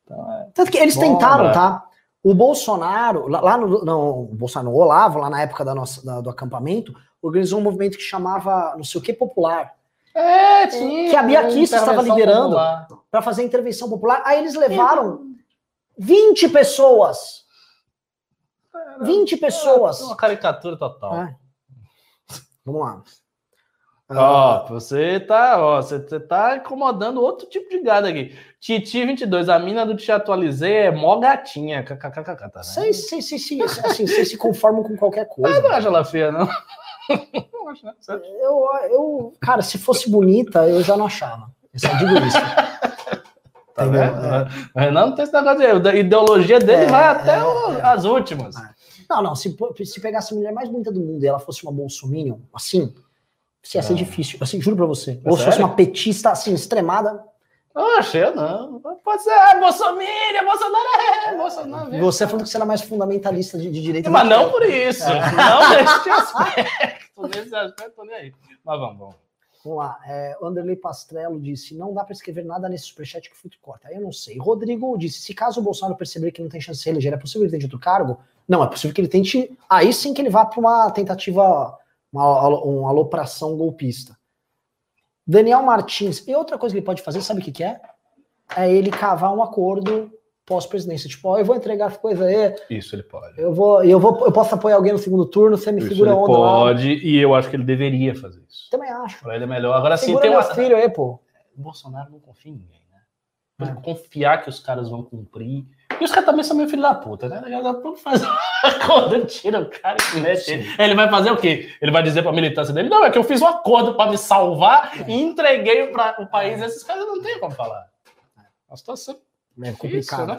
Então, é, Tanto que eles Bom, tentaram, né? tá? O Bolsonaro, lá, no, não, o Bolsonaro, o Olavo, lá na época da nossa, da- do acampamento, organizou um movimento que chamava não sei o que popular, é sim, Que a Bia Kicis estava liderando. para fazer intervenção popular. Aí eles levaram 20 pessoas. 20 pessoas. É uma caricatura total. É. Vamos lá. Ó, você tá, ó, você, você tá incomodando outro tipo de gado aqui. Titi 22, a mina do Te Atualizei é mó gatinha. kkkk, tá, né? Vocês assim, se conformam com qualquer coisa. Eu não acho ela feia, não. Não acho. Você- Eu, eu, cara, se fosse bonita, eu já não achava. Eu só digo isso. Tá Entendeu? vendo? O Renan não tem esse negócio de a ideologia dele É, vai até é, o- é. as últimas. É. Não, não, se, se pegasse a mulher mais bonita do mundo e ela fosse uma bolsominion, assim, isso ia ser Ah. difícil. Assim, juro pra você. É Ou se fosse uma petista, assim, extremada, Oxe, eu não. Pode ser, ah, Bolsonaro, Bolsonaro é, Bolsonaro. é. você falando que você era mais fundamentalista de, de direita. Mas não por isso. É. Não nesse aspecto. Nesse aspecto, nem aí. Mas vamos, vamos. Vamos lá. É, Anderley Pastrello disse: não dá para escrever nada nesse superchat que o Fruto corta. Aí eu não sei. Rodrigo disse: se caso o Bolsonaro perceber que não tem chance de se eleger, é possível que ele tente outro cargo? Não, é possível que ele tente. Aí sim que ele vá para uma tentativa, uma, uma alopração golpista. Daniel Martins. E outra coisa que ele pode fazer, sabe o que, que é? É ele cavar um acordo pós-presidência. Tipo, ó, eu vou entregar as coisas aí, Isso ele pode. eu vou, eu vou, eu posso apoiar alguém no segundo turno, você me Isso segura ele onda lá. pode, e eu acho que ele deveria fazer isso. Também acho. Para ele é melhor. Agora sim, tem uma. filho aí, pô. O Bolsonaro não confia em ninguém, né? É. Confiar que os caras vão cumprir. E os caras também são meio filho da puta, né? Fazer uma acordo, tira o cara e mete ele. Ele vai fazer o quê? Ele vai dizer pra militância dele: não, é que eu fiz um acordo pra me salvar e entreguei para o país. Esses caras não tem como falar. A situação É é complicado. né?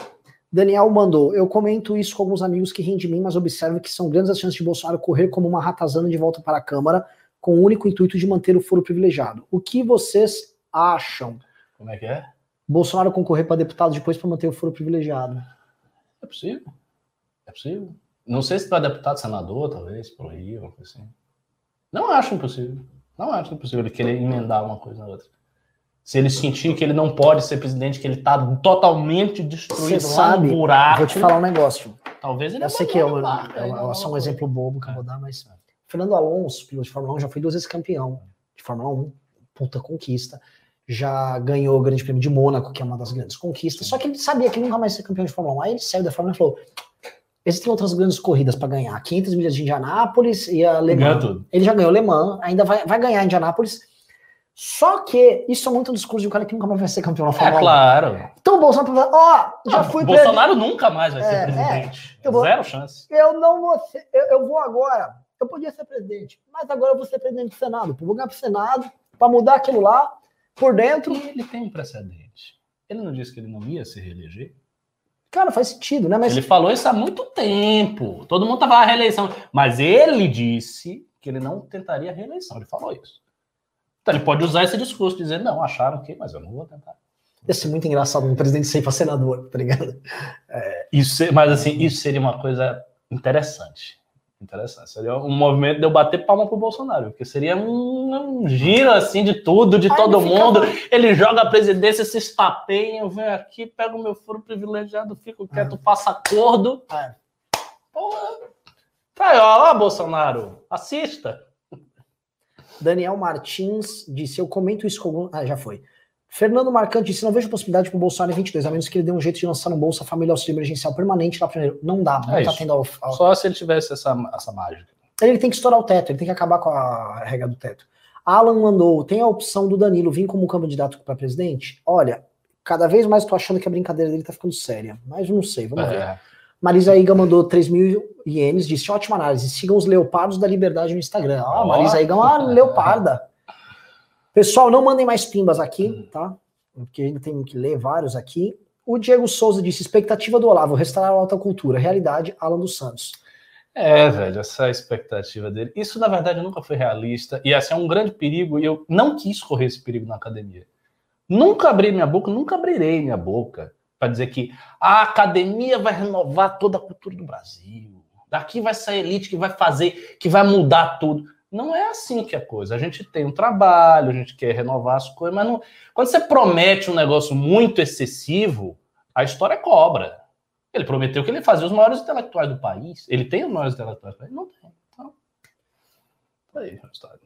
Daniel mandou. Eu comento isso com alguns amigos que riem de mim, mas observo que são grandes as chances de Bolsonaro correr como uma ratazana de volta para a Câmara, com o único intuito de manter o foro privilegiado. O que vocês acham? Como é que é? Bolsonaro concorrer para deputado depois para manter o foro privilegiado? É possível. É possível. Não sei se vai deputado, senador, talvez, por aí, alguma coisa assim. Não acho impossível. Não acho impossível ele querer emendar uma coisa na outra. Se ele sentir que ele não pode ser presidente, que ele está totalmente destruído Você lá sabe, no buraco, Vou te falar um negócio. talvez ele Eu sei que é, uma, é, uma- é só um exemplo bobo que eu vou dar, mas Fernando Alonso, piloto de Fórmula 1, já foi duas vezes campeão de Fórmula 1, puta conquista. Já ganhou o Grande Prêmio de Mônaco, que é uma das grandes conquistas. Só que ele sabia que nunca mais ia ser campeão de Fórmula 1. Aí ele saiu da Fórmula 1 e falou: existem outras grandes corridas para ganhar. 500 milhas de Indianápolis e a Le Mans. Ele já ganhou Le Mans, ainda vai, vai ganhar Indianápolis. Só que isso é muito um discurso de um cara que nunca mais vai ser campeão na É Fórmula 1. claro. Então o Bolsonaro fala, ó, já fui presidente. Bolsonaro nunca mais vai É, ser é. presidente. Eu vou- Zero chance. Eu não vou ser, eu, eu vou agora. Eu podia ser presidente, mas agora eu vou ser presidente do Senado. Eu vou ganhar pro Senado para mudar aquilo lá por dentro. E ele tem um precedente. Ele não disse que ele não ia se reeleger? Cara, faz sentido, né? Mas Ele falou isso há muito tempo. Todo mundo tava à reeleição. Mas ele disse que ele não tentaria a reeleição. Ele falou isso. Então ele pode usar esse discurso, dizer, não, acharam que, mas eu não vou tentar. ia ser muito engraçado um presidente sair para senador, tá ligado? Isso, se- mas assim, isso seria uma coisa interessante. Interessante. Seria um movimento de eu bater palma pro Bolsonaro, porque seria um, um giro assim de tudo, de Aí todo ele fica- mundo. Ele joga a presidência, se espapeia, eu venho aqui, pego o meu foro privilegiado, fico quieto, faço acordo. É. Porra. Tá aí, ó, ó, Bolsonaro, assista. Daniel Martins disse: Eu comento isso com algum. Ah, já foi. Fernando Marcante disse: Não vejo possibilidade para o Bolsonaro em 22, a menos que ele dê um jeito de lançar no Bolsa Família Auxílio Emergencial permanente lá primeiro. Não dá, não É tá isso. tendo. Só se ele tivesse essa, essa mágica. Ele tem que estourar o teto, ele tem que acabar com a regra do teto. Alan mandou: Tem a opção do Danilo vir como candidato para presidente? Olha, cada vez mais tô achando que a brincadeira dele tá ficando séria, mas não sei, vamos ver. É. Marisa Iga mandou 3 mil ienes, disse ótima análise. Sigam os leopardos da liberdade no Instagram. Ah. Marisa Iga é uma leoparda. Pessoal, não mandem mais pimbas aqui, tá? Porque ainda tem que ler vários aqui. O Diego Souza disse: expectativa do Olavo, restaurar a alta cultura. Realidade, Alan dos Santos. É, velho, essa expectativa dele. Isso, na verdade, nunca foi realista. E assim, é um grande perigo. E eu não quis correr esse perigo na academia. Nunca abri minha boca, nunca abrirei minha boca para dizer que a academia vai renovar toda a cultura do Brasil. Daqui vai sair elite que vai fazer, que vai mudar tudo. Não é assim que é a coisa. A gente tem um trabalho, a gente quer renovar as coisas, mas não... quando você promete um negócio muito excessivo, a história cobra. Ele prometeu que ele fazia os maiores intelectuais do país. Ele tem os maiores intelectuais do país? Não tem. Então, tá aí a história.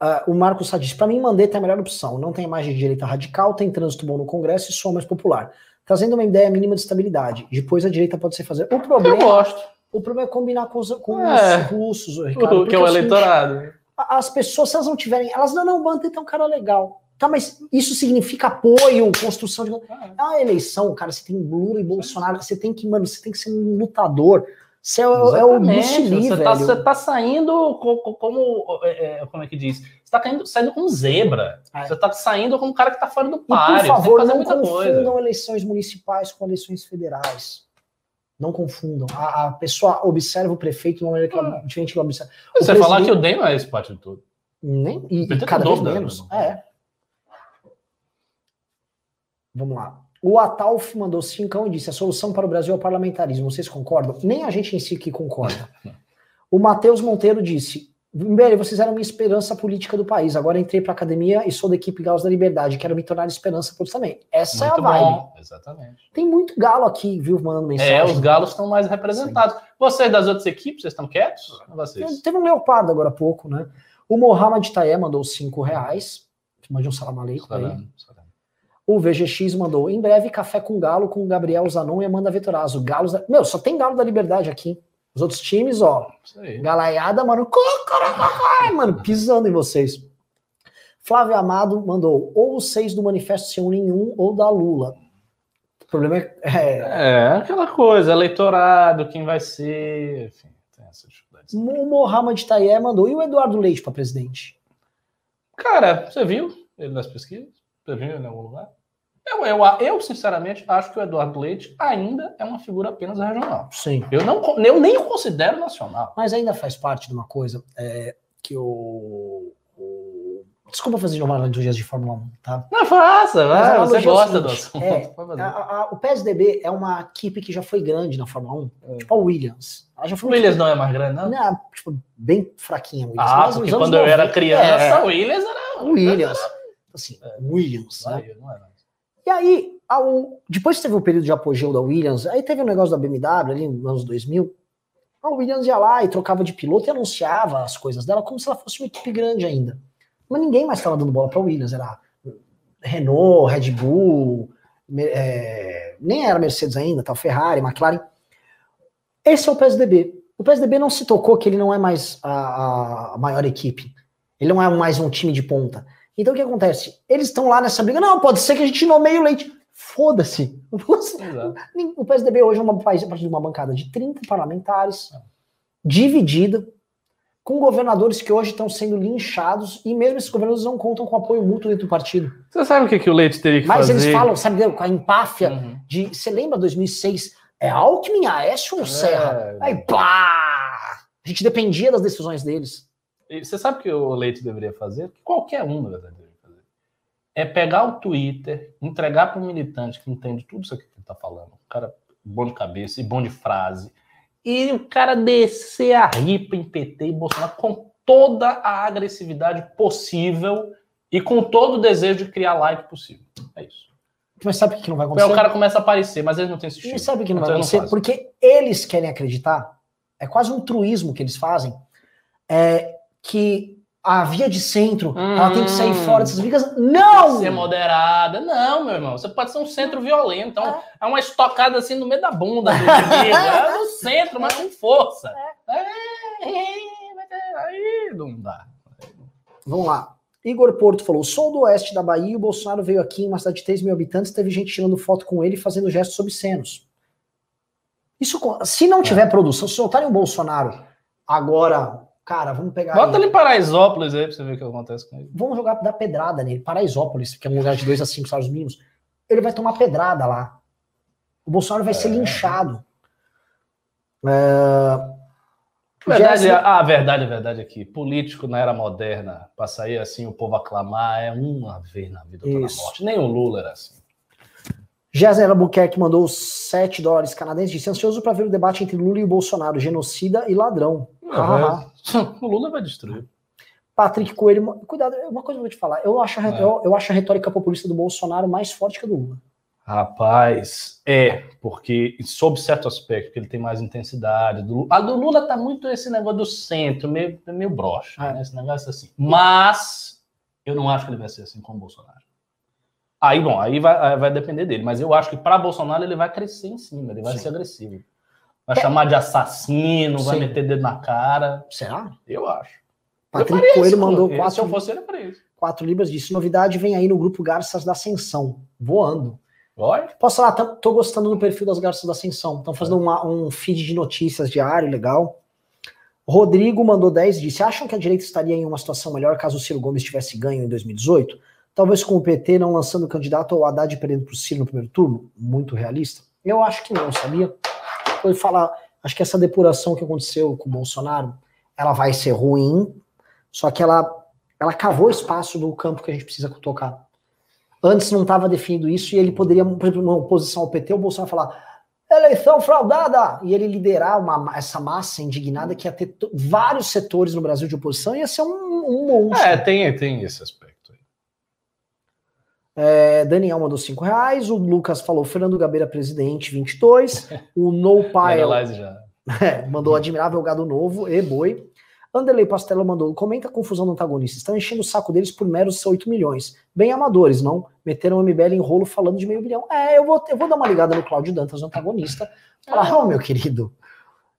Ah, o Marcos Sá para mim, Mandetta é a melhor opção. Não tem imagem de direita radical, tem trânsito bom no Congresso e sou mais popular. Trazendo uma ideia mínima de estabilidade. Depois a direita pode ser fazer. O Eu problema, gosto. O problema é combinar com os, com É. os russos, O Ricardo. que é porque o seguinte, eleitorado. a- as pessoas, se elas não tiverem, elas não, não, Mandetta é um cara legal. Tá, mas isso significa apoio, construção de. É uma eleição, cara. Você tem Lula e Bolsonaro. Você tem que, mano, você tem que ser um lutador. Você é, o- é o Lee, você, tá, você tá saindo co- co- como. é, é, como é que diz? Você tá caindo- saindo como zebra. É. Você tá saindo como um cara que tá fora do E páreo. por tem que favor, não confundam coisa. eleições municipais com eleições federais. Não confundam. A, a pessoa observa o prefeito de uma maneira que ela, diferente que ela observa. O Você falar que o DEM não é esse partido todo. Nem, e, e tem cada vez menos. né? É. Vamos lá. O Atalf mandou cincão e disse: a solução para o Brasil é o parlamentarismo. Vocês concordam? Nem a gente em si que concorda. O Matheus Monteiro disse: Mbele, vocês eram minha esperança política do país. Agora entrei para a academia e sou da equipe Galos da Liberdade. Quero me tornar esperança por também. Essa Muito é a vibe. bom. Exatamente. Tem muito galo aqui, viu, mandando mensagem. É, os galos estão mais representados. Vocês das outras equipes, vocês estão quietos? Vocês. Teve um leopardo agora há pouco, né? O Mohamed Taé mandou 5 reais. Mande um salam aleikum aí. O VGX mandou, em breve, café com galo com o Gabriel Zanon e Amanda Vetorazzo. Galos da... Meu, só tem galo da liberdade aqui. Os outros times, ó, galaiada, mano, mano, pisando em vocês. Flávio Amado mandou, ou os seis do manifesto se unem em um, ou da Lula. O problema é, é É, aquela coisa, eleitorado, quem vai ser, enfim, tem essa dificuldade. o Mohamed Taé mandou, e o Eduardo Leite para presidente? Cara, você viu ele nas pesquisas? Você viu ele em algum lugar? Eu, eu, eu, sinceramente, acho que o Eduardo Leite ainda é uma figura apenas regional. Sim. Eu, não, eu nem o considero nacional. Mas ainda faz parte de uma coisa é, que o, o- Desculpa fazer de novo analogias de Fórmula 1, tá? Não, faça, a vai, você analogia é gosta do seguinte, assunto. é. A- a- o PSDB é uma equipe que já foi grande na Fórmula 1, tipo a Williams. Ela já foi uma Williams não é mais grande, não? não, tipo, bem fraquinha a Williams. Ah, porque quando eu era 90, criança, é, o Williams era. Williams. Assim, Williams, né? Não é mais. E aí, ao- depois que teve o período de apogeu da Williams, aí teve o negócio da BMW ali nos anos 2000. A Williams ia lá e trocava de piloto e anunciava as coisas dela como se ela fosse uma equipe grande ainda. Mas ninguém mais estava dando bola para Williams. Era Renault, Red Bull, é, nem era Mercedes ainda, tal, Ferrari, McLaren. Esse é o PSDB. O PSDB não se tocou que ele não é mais a, a maior equipe. Ele não é mais um time de ponta. Então o que acontece? Eles estão lá nessa briga. Não, pode ser que a gente nomeie o Leite. Foda-se. O PSDB hoje é uma, faz parte de uma bancada de 30 parlamentares, dividida, com governadores que hoje estão sendo linchados, e mesmo esses governadores não contam com apoio mútuo dentro do partido. Você sabe o que, que o Leite teria que Mas fazer? eles falam, sabe, com a empáfia Uhum. de. Você lembra 2006? É Alckmin, Aécio ou Serra? É. Aí, pá! A gente dependia das decisões deles. Você sabe o que o Leite deveria fazer? Que Qualquer um, na verdade, deveria fazer. É pegar o Twitter, entregar para um militante que entende tudo isso aqui que ele está falando. Um cara bom de cabeça e bom de frase. E o cara descer a ripa em PT e Bolsonaro com toda a agressividade possível e com todo o desejo de criar like possível. É isso. Mas sabe o que não vai acontecer? o cara começa a aparecer, mas eles não têm esse E sabe o que não vai Então eles acontecer? fazem. Porque eles querem acreditar, é quase um truísmo que eles fazem, é que a via de centro, ela tem que sair Hum. fora dessas brigas. Não! Ser moderada. Não, meu irmão. Você pode ser um centro violento. Então, é uma estocada assim no meio da bunda. É no centro, mas com força. É, é, é, Aí não dá. Vamos lá. Igor Porto falou: sou do oeste da Bahia e o Bolsonaro veio aqui em uma cidade de 3 mil habitantes, teve gente tirando foto com ele e fazendo gestos obscenos. Isso, se não tiver produção, se soltarem o Bolsonaro agora, cara, vamos pegar. Bota ele- em Paraisópolis aí pra você ver o que acontece com ele. Vamos jogar dar pedrada nele. Paraisópolis, que é um lugar de 2 a 5 salários mínimos. Ele vai tomar pedrada lá. O Bolsonaro vai ser É. linchado. É, A verdade, Jesse- a, a verdade, a verdade é que político na era moderna, pra sair assim, o povo aclamar, é uma vez na vida Isso. na morte. Nem o Lula era assim. Jéssica Albuquerque mandou 7 dólares canadenses. Disse ansioso para ver o debate entre Lula e o Bolsonaro, genocida e ladrão. Ah, o Lula vai destruir. Patrick Coelho, cuidado, uma coisa que eu vou te falar. Eu acho, a, É. eu, eu acho a retórica populista do Bolsonaro mais forte que a do Lula. Rapaz, é, porque sob certo aspecto, que ele tem mais intensidade. Do, a do Lula tá muito esse negócio do centro, meio, meio broxa, É. né? Esse negócio assim. Mas eu não acho que ele vai ser assim com o Bolsonaro. Aí, bom, aí vai, aí vai depender dele. Mas eu acho que para Bolsonaro ele vai crescer em cima, ele vai Sim. ser agressivo. Vai chamar de assassino, vai Sim. meter dedo na cara. Será? Eu acho. Patrick eu Coelho mandou eu, Se quatro, eu fosse ele, faria isso. quatro libras. Disse: novidade vem aí no grupo Garças da Ascensão, voando. Olha, Posso falar, tô, tô gostando do perfil das Garças da Ascensão. Estão fazendo uma- um feed de notícias diário, legal. Rodrigo mandou 10 e disse: acham que a direita estaria em uma situação melhor caso o Ciro Gomes tivesse ganho em 2018? Talvez com o PT não lançando candidato ou Haddad perdendo para o Ciro no primeiro turno? Muito realista? Eu acho que não, sabia? Vou falar, acho que essa depuração que aconteceu com o Bolsonaro, ela vai ser ruim, só que ela, ela cavou espaço do campo que a gente precisa tocar. Antes não estava definido isso e ele poderia, por exemplo, numa oposição ao PT, o Bolsonaro falar eleição fraudada! E ele liderar uma, essa massa indignada que ia ter vários setores no Brasil de oposição ia ser um, um monstro. é, tem, tem esse aspecto. É, Daniel mandou 5 reais, o Lucas falou Fernando Gabeira presidente, 22. O No Pile já. é, mandou admirável gado novo e boi. Anderley Pastelo mandou, comenta a confusão do antagonista. Estão enchendo o saco deles por meros 8 milhões. Bem amadores, não? Meteram o MBL em rolo falando de meio bilhão. É, eu vou, eu vou dar uma ligada no Cláudio Dantas, o antagonista. Falar, ô meu querido.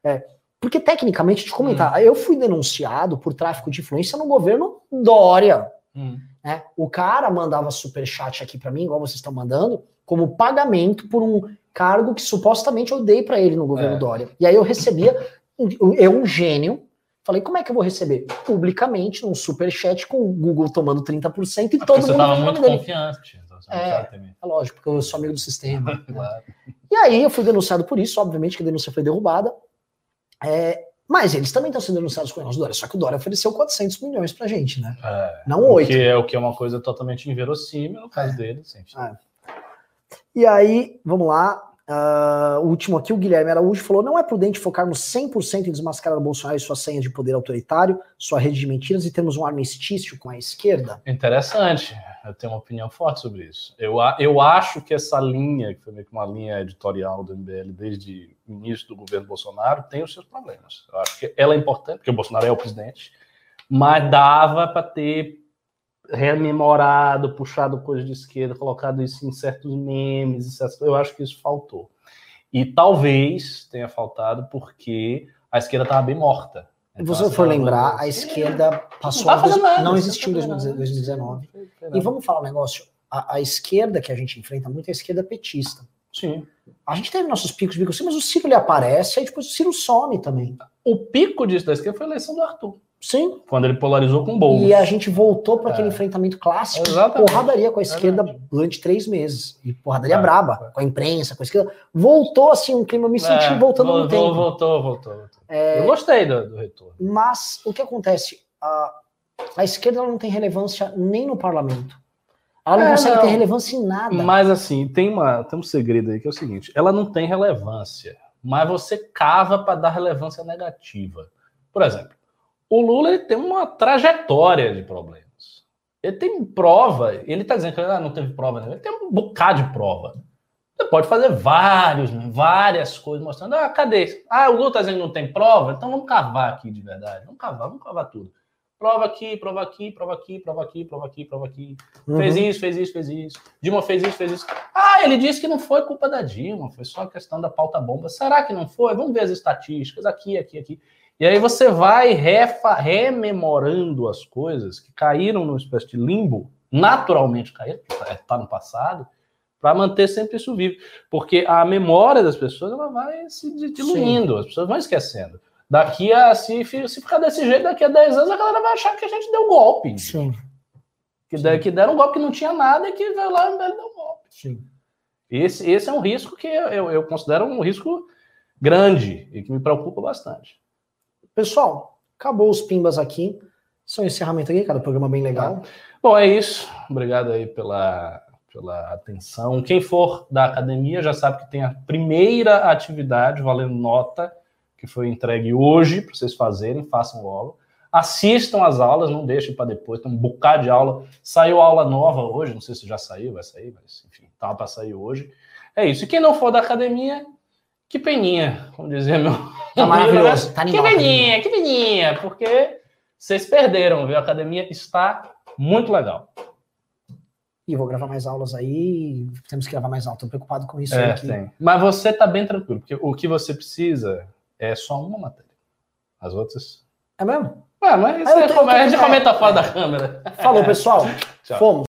É, porque tecnicamente, te comentar, eu fui denunciado por tráfico de influência no governo Dória. Hum. Né? O cara mandava superchat aqui pra mim, igual vocês estão mandando, como pagamento por um cargo que supostamente eu dei pra ele no governo É. Dória. E aí eu recebia, eu um gênio, falei, como é que eu vou receber? Publicamente, num superchat com o Google tomando 30% e todo Você mundo tava no nome muito dele. confiante. Então você É. É lógico, porque eu sou amigo do sistema. né? E aí eu fui denunciado por isso, obviamente que a denúncia foi derrubada. É, mas eles também estão sendo denunciados com o Dória, só que o Dória ofereceu 400 milhões pra gente, né? É, Não oito. que é o que é uma coisa totalmente inverossímil no caso dele. Sim. Ah, E aí, vamos lá. Ah, o último aqui, o Guilherme Araújo falou: não é prudente focarmos 100% em desmascarar o Bolsonaro e sua senha de poder autoritário, sua rede de mentiras e termos um armistício com a esquerda? Interessante. Eu tenho uma opinião forte sobre isso. Eu, eu acho que essa linha, que foi meio que uma linha editorial do MBL desde o início do governo Bolsonaro, tem os seus problemas. Eu acho que ela é importante, porque o Bolsonaro é o presidente, mas dava para ter rememorado, puxado coisa de esquerda, colocado isso em certos memes, eu acho que isso faltou. E talvez tenha faltado porque a esquerda estava bem morta. Se você for lembrar, a esquerda passou. Não tá fazendo nada, não não existiu em tá fazendo 2019. E vamos falar um negócio. A, a esquerda que a gente enfrenta muito é a esquerda petista. Sim. A gente teve nossos picos de bico, mas o Ciro ele aparece, aí depois o Ciro some também. O pico disso da esquerda foi a eleição do Arthur, Sim. quando ele polarizou com o Boulos. E a gente voltou para aquele É. enfrentamento clássico, Exatamente. porradaria com a esquerda Verdade. durante três meses. E porradaria É. braba, com a imprensa, com a esquerda. Voltou assim um clima, eu me senti É, voltando no voltou, tempo. voltou, voltou, voltou. É. Eu gostei do, do retorno. Mas o que acontece? A, a esquerda não tem relevância nem no parlamento. Ela não É, consegue não. ter relevância em nada. Mas assim, tem, uma, tem um segredo aí que é o seguinte: ela não tem relevância, mas você cava para dar relevância negativa. Por exemplo, o Lula ele tem uma trajetória de problemas. Ele tem prova, ele está dizendo que ah, não teve prova, né? ele tem um bocado de prova. Você pode fazer vários, várias coisas mostrando, ah, cadê? Ah, o Lula está dizendo que não tem prova, então vamos cavar aqui de verdade. Vamos cavar, vamos cavar tudo. Prova aqui, prova aqui, prova aqui, prova aqui, prova aqui, prova aqui. Uhum. Fez isso, fez isso, fez isso. Dilma fez isso, fez isso. Ah, ele disse que não foi culpa da Dilma, foi só questão da pauta bomba. Será que não foi? Vamos ver as estatísticas aqui, aqui, aqui. E aí você vai refa- rememorando as coisas que caíram numa espécie de limbo, naturalmente caíram, porque está no passado, para manter sempre isso vivo. Porque a memória das pessoas ela vai se di- diluindo, as pessoas vão esquecendo. Daqui a, se, se ficar desse jeito, daqui a 10 anos, a galera vai achar que a gente deu golpe. Sim, Que, que deram um golpe que não tinha nada e que veio lá e deu um golpe. sim. Esse, esse é um risco que eu, eu considero um risco grande e que me preocupa bastante. Pessoal, acabou os pimbas aqui. Só um encerramento aqui, cara. Programa bem legal. Bom, é isso. Obrigado aí pela, pela atenção. Quem for da academia já sabe que tem a primeira atividade valendo nota, que foi entregue hoje para vocês fazerem, façam aula. Assistam as aulas, não deixem para depois, tem um bocado de aula. Saiu aula nova hoje, não sei se já saiu, vai sair, mas enfim, tava para sair hoje. É isso. E quem não for da academia, que peninha, como dizia meu. Tá maravilhoso. Tá Que animal. peninha, que peninha, porque vocês perderam, viu? A academia está muito legal. E vou gravar mais aulas aí. Temos que gravar mais aulas. Tô preocupado com isso É, aqui. tem. Mas você tá bem tranquilo, porque o que você precisa é só uma matéria. As outras. É mesmo? Ué, mas Ah, tô- come- eu tô- a gente é, comenta fora é. da câmera. Falou, pessoal. Tchau. Fomos.